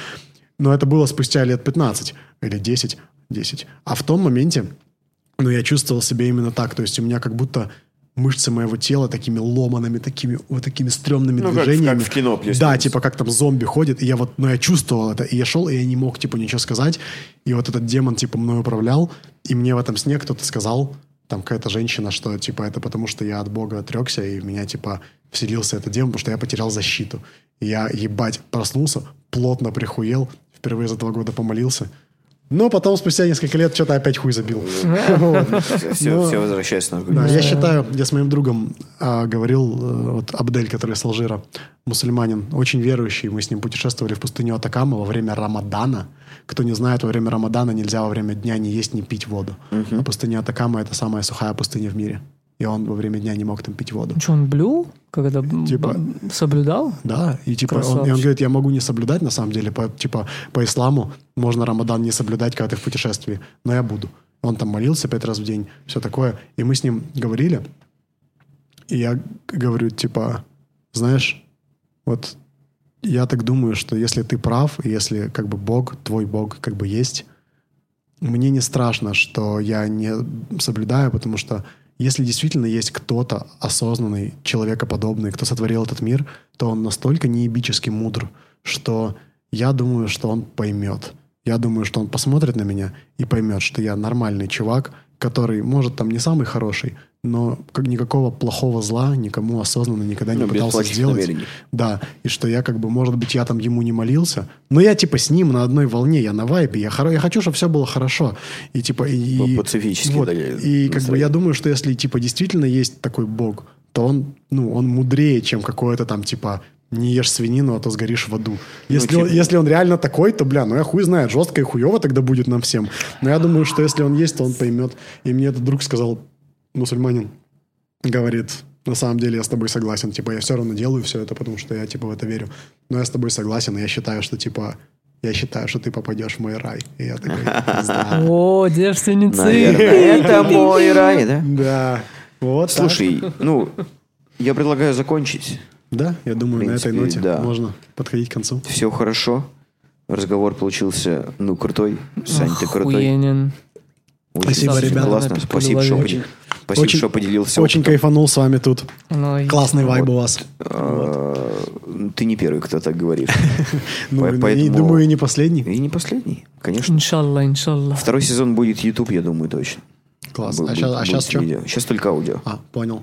Но это было спустя лет 15 или 10, 10. А в том моменте, ну, я чувствовал себя именно так. То есть у меня как будто мышцы моего тела такими ломанными, такими вот такими стрёмными Ну, как движениями. как в кино плюс-минус. Да, типа как там зомби ходит, и я вот, ну, я чувствовал это, и я шел, и я не мог, типа, ничего сказать, и вот этот демон, типа, мной управлял, и мне в этом сне кто-то сказал, там какая-то женщина, что, типа, это потому, что я от Бога отрекся, и в меня, типа, вселился этот демон, потому что я потерял защиту. И я, ебать, проснулся, плотно прихуел, впервые за два года помолился, но потом, спустя несколько лет, что-то опять хуй забил. Все, возвращается на я считаю, я с моим другом а, говорил, э, вот Абдель, который с Алжира, мусульманин, очень верующий, мы с ним путешествовали в пустыню Атакама во время Рамадана. Кто не знает, во время Рамадана нельзя во время дня не есть, не пить воду. А пустыня Атакама – это самая сухая пустыня в мире. И он во время дня не мог там пить воду. Что, он блюл, когда Типа- соблюдал? Да, и типа он, и он говорит, я могу не соблюдать на самом деле, по, типа по исламу можно Рамадан не соблюдать, когда ты в путешествии, но я буду. Он там молился пять раз в день, все такое, и мы с ним говорили, и я говорю, типа, знаешь, вот я так думаю, что если ты прав, если как бы Бог, твой Бог как бы есть, мне не страшно, что я не соблюдаю, потому что если действительно есть кто-то осознанный, человекоподобный, кто сотворил этот мир, то он настолько неебически мудр, что я думаю, что он поймет. Я думаю, что он посмотрит на меня и поймет, что я нормальный чувак, который, может, там не самый хороший, но как никакого плохого зла никому осознанно никогда не Ну, пытался сделать. намерений. Да, и что я как бы, может быть, я там ему не молился, но я типа с ним на одной волне, я на вайбе, я, хоро- я хочу, чтобы все было хорошо. И типа... И, пацифически, вот, да, И как бы я думаю, что если типа действительно есть такой бог, то он, ну, он мудрее, чем какое-то там типа не ешь свинину, а то сгоришь в аду. Если, он, типа. если он реально такой, то, бля, ну я хуй знает, жестко и хуево тогда будет нам всем. Но я думаю, что если он есть, то он поймет. И мне этот друг сказал, мусульманин, говорит, на самом деле я с тобой согласен. Типа, я все равно делаю все это, потому что я, типа, в это верю. Но я с тобой согласен, и я считаю, что, типа, я считаю, что ты попадешь в мой рай. И я такой. О, девственницы. Это мой рай, да? Да. Вот. Слушай, ну, я предлагаю закончить. Да, я думаю, В на этой принципе, ноте да. можно подходить к концу. Все хорошо. Разговор получился, ну, крутой. Сань, ты крутой. Охуенен. Очень, Спасибо, очень ребята. Классно. Спасибо, что, поди- спасибо, Очень- что поделился Очень опытом. кайфанул с вами тут. Ну, и- Классный вайб у вас. Э, Ты не первый, кто так говорит. Ну, По- и- поэтому- думаю, и не последний. И не последний, конечно. Иншалла, иншалла. Второй сезон будет YouTube, я думаю, точно. Класс. Бу- А будет- сейчас, а сейчас что? видео. Сейчас только аудио. А, понял.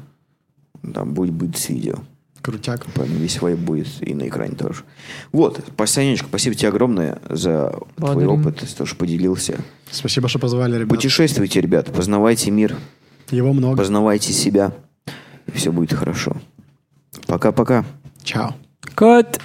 Там будет, будет с видео. Крутяк. Поэтому весь вайб будет и на экране тоже. Вот, Санечка, спасибо тебе огромное за твой Благодарим. опыт, за то, что поделился. Спасибо, что позвали, ребят. Путешествуйте, ребят, познавайте мир, Его много. познавайте себя, и все будет хорошо. Пока-пока. Чао. Кот.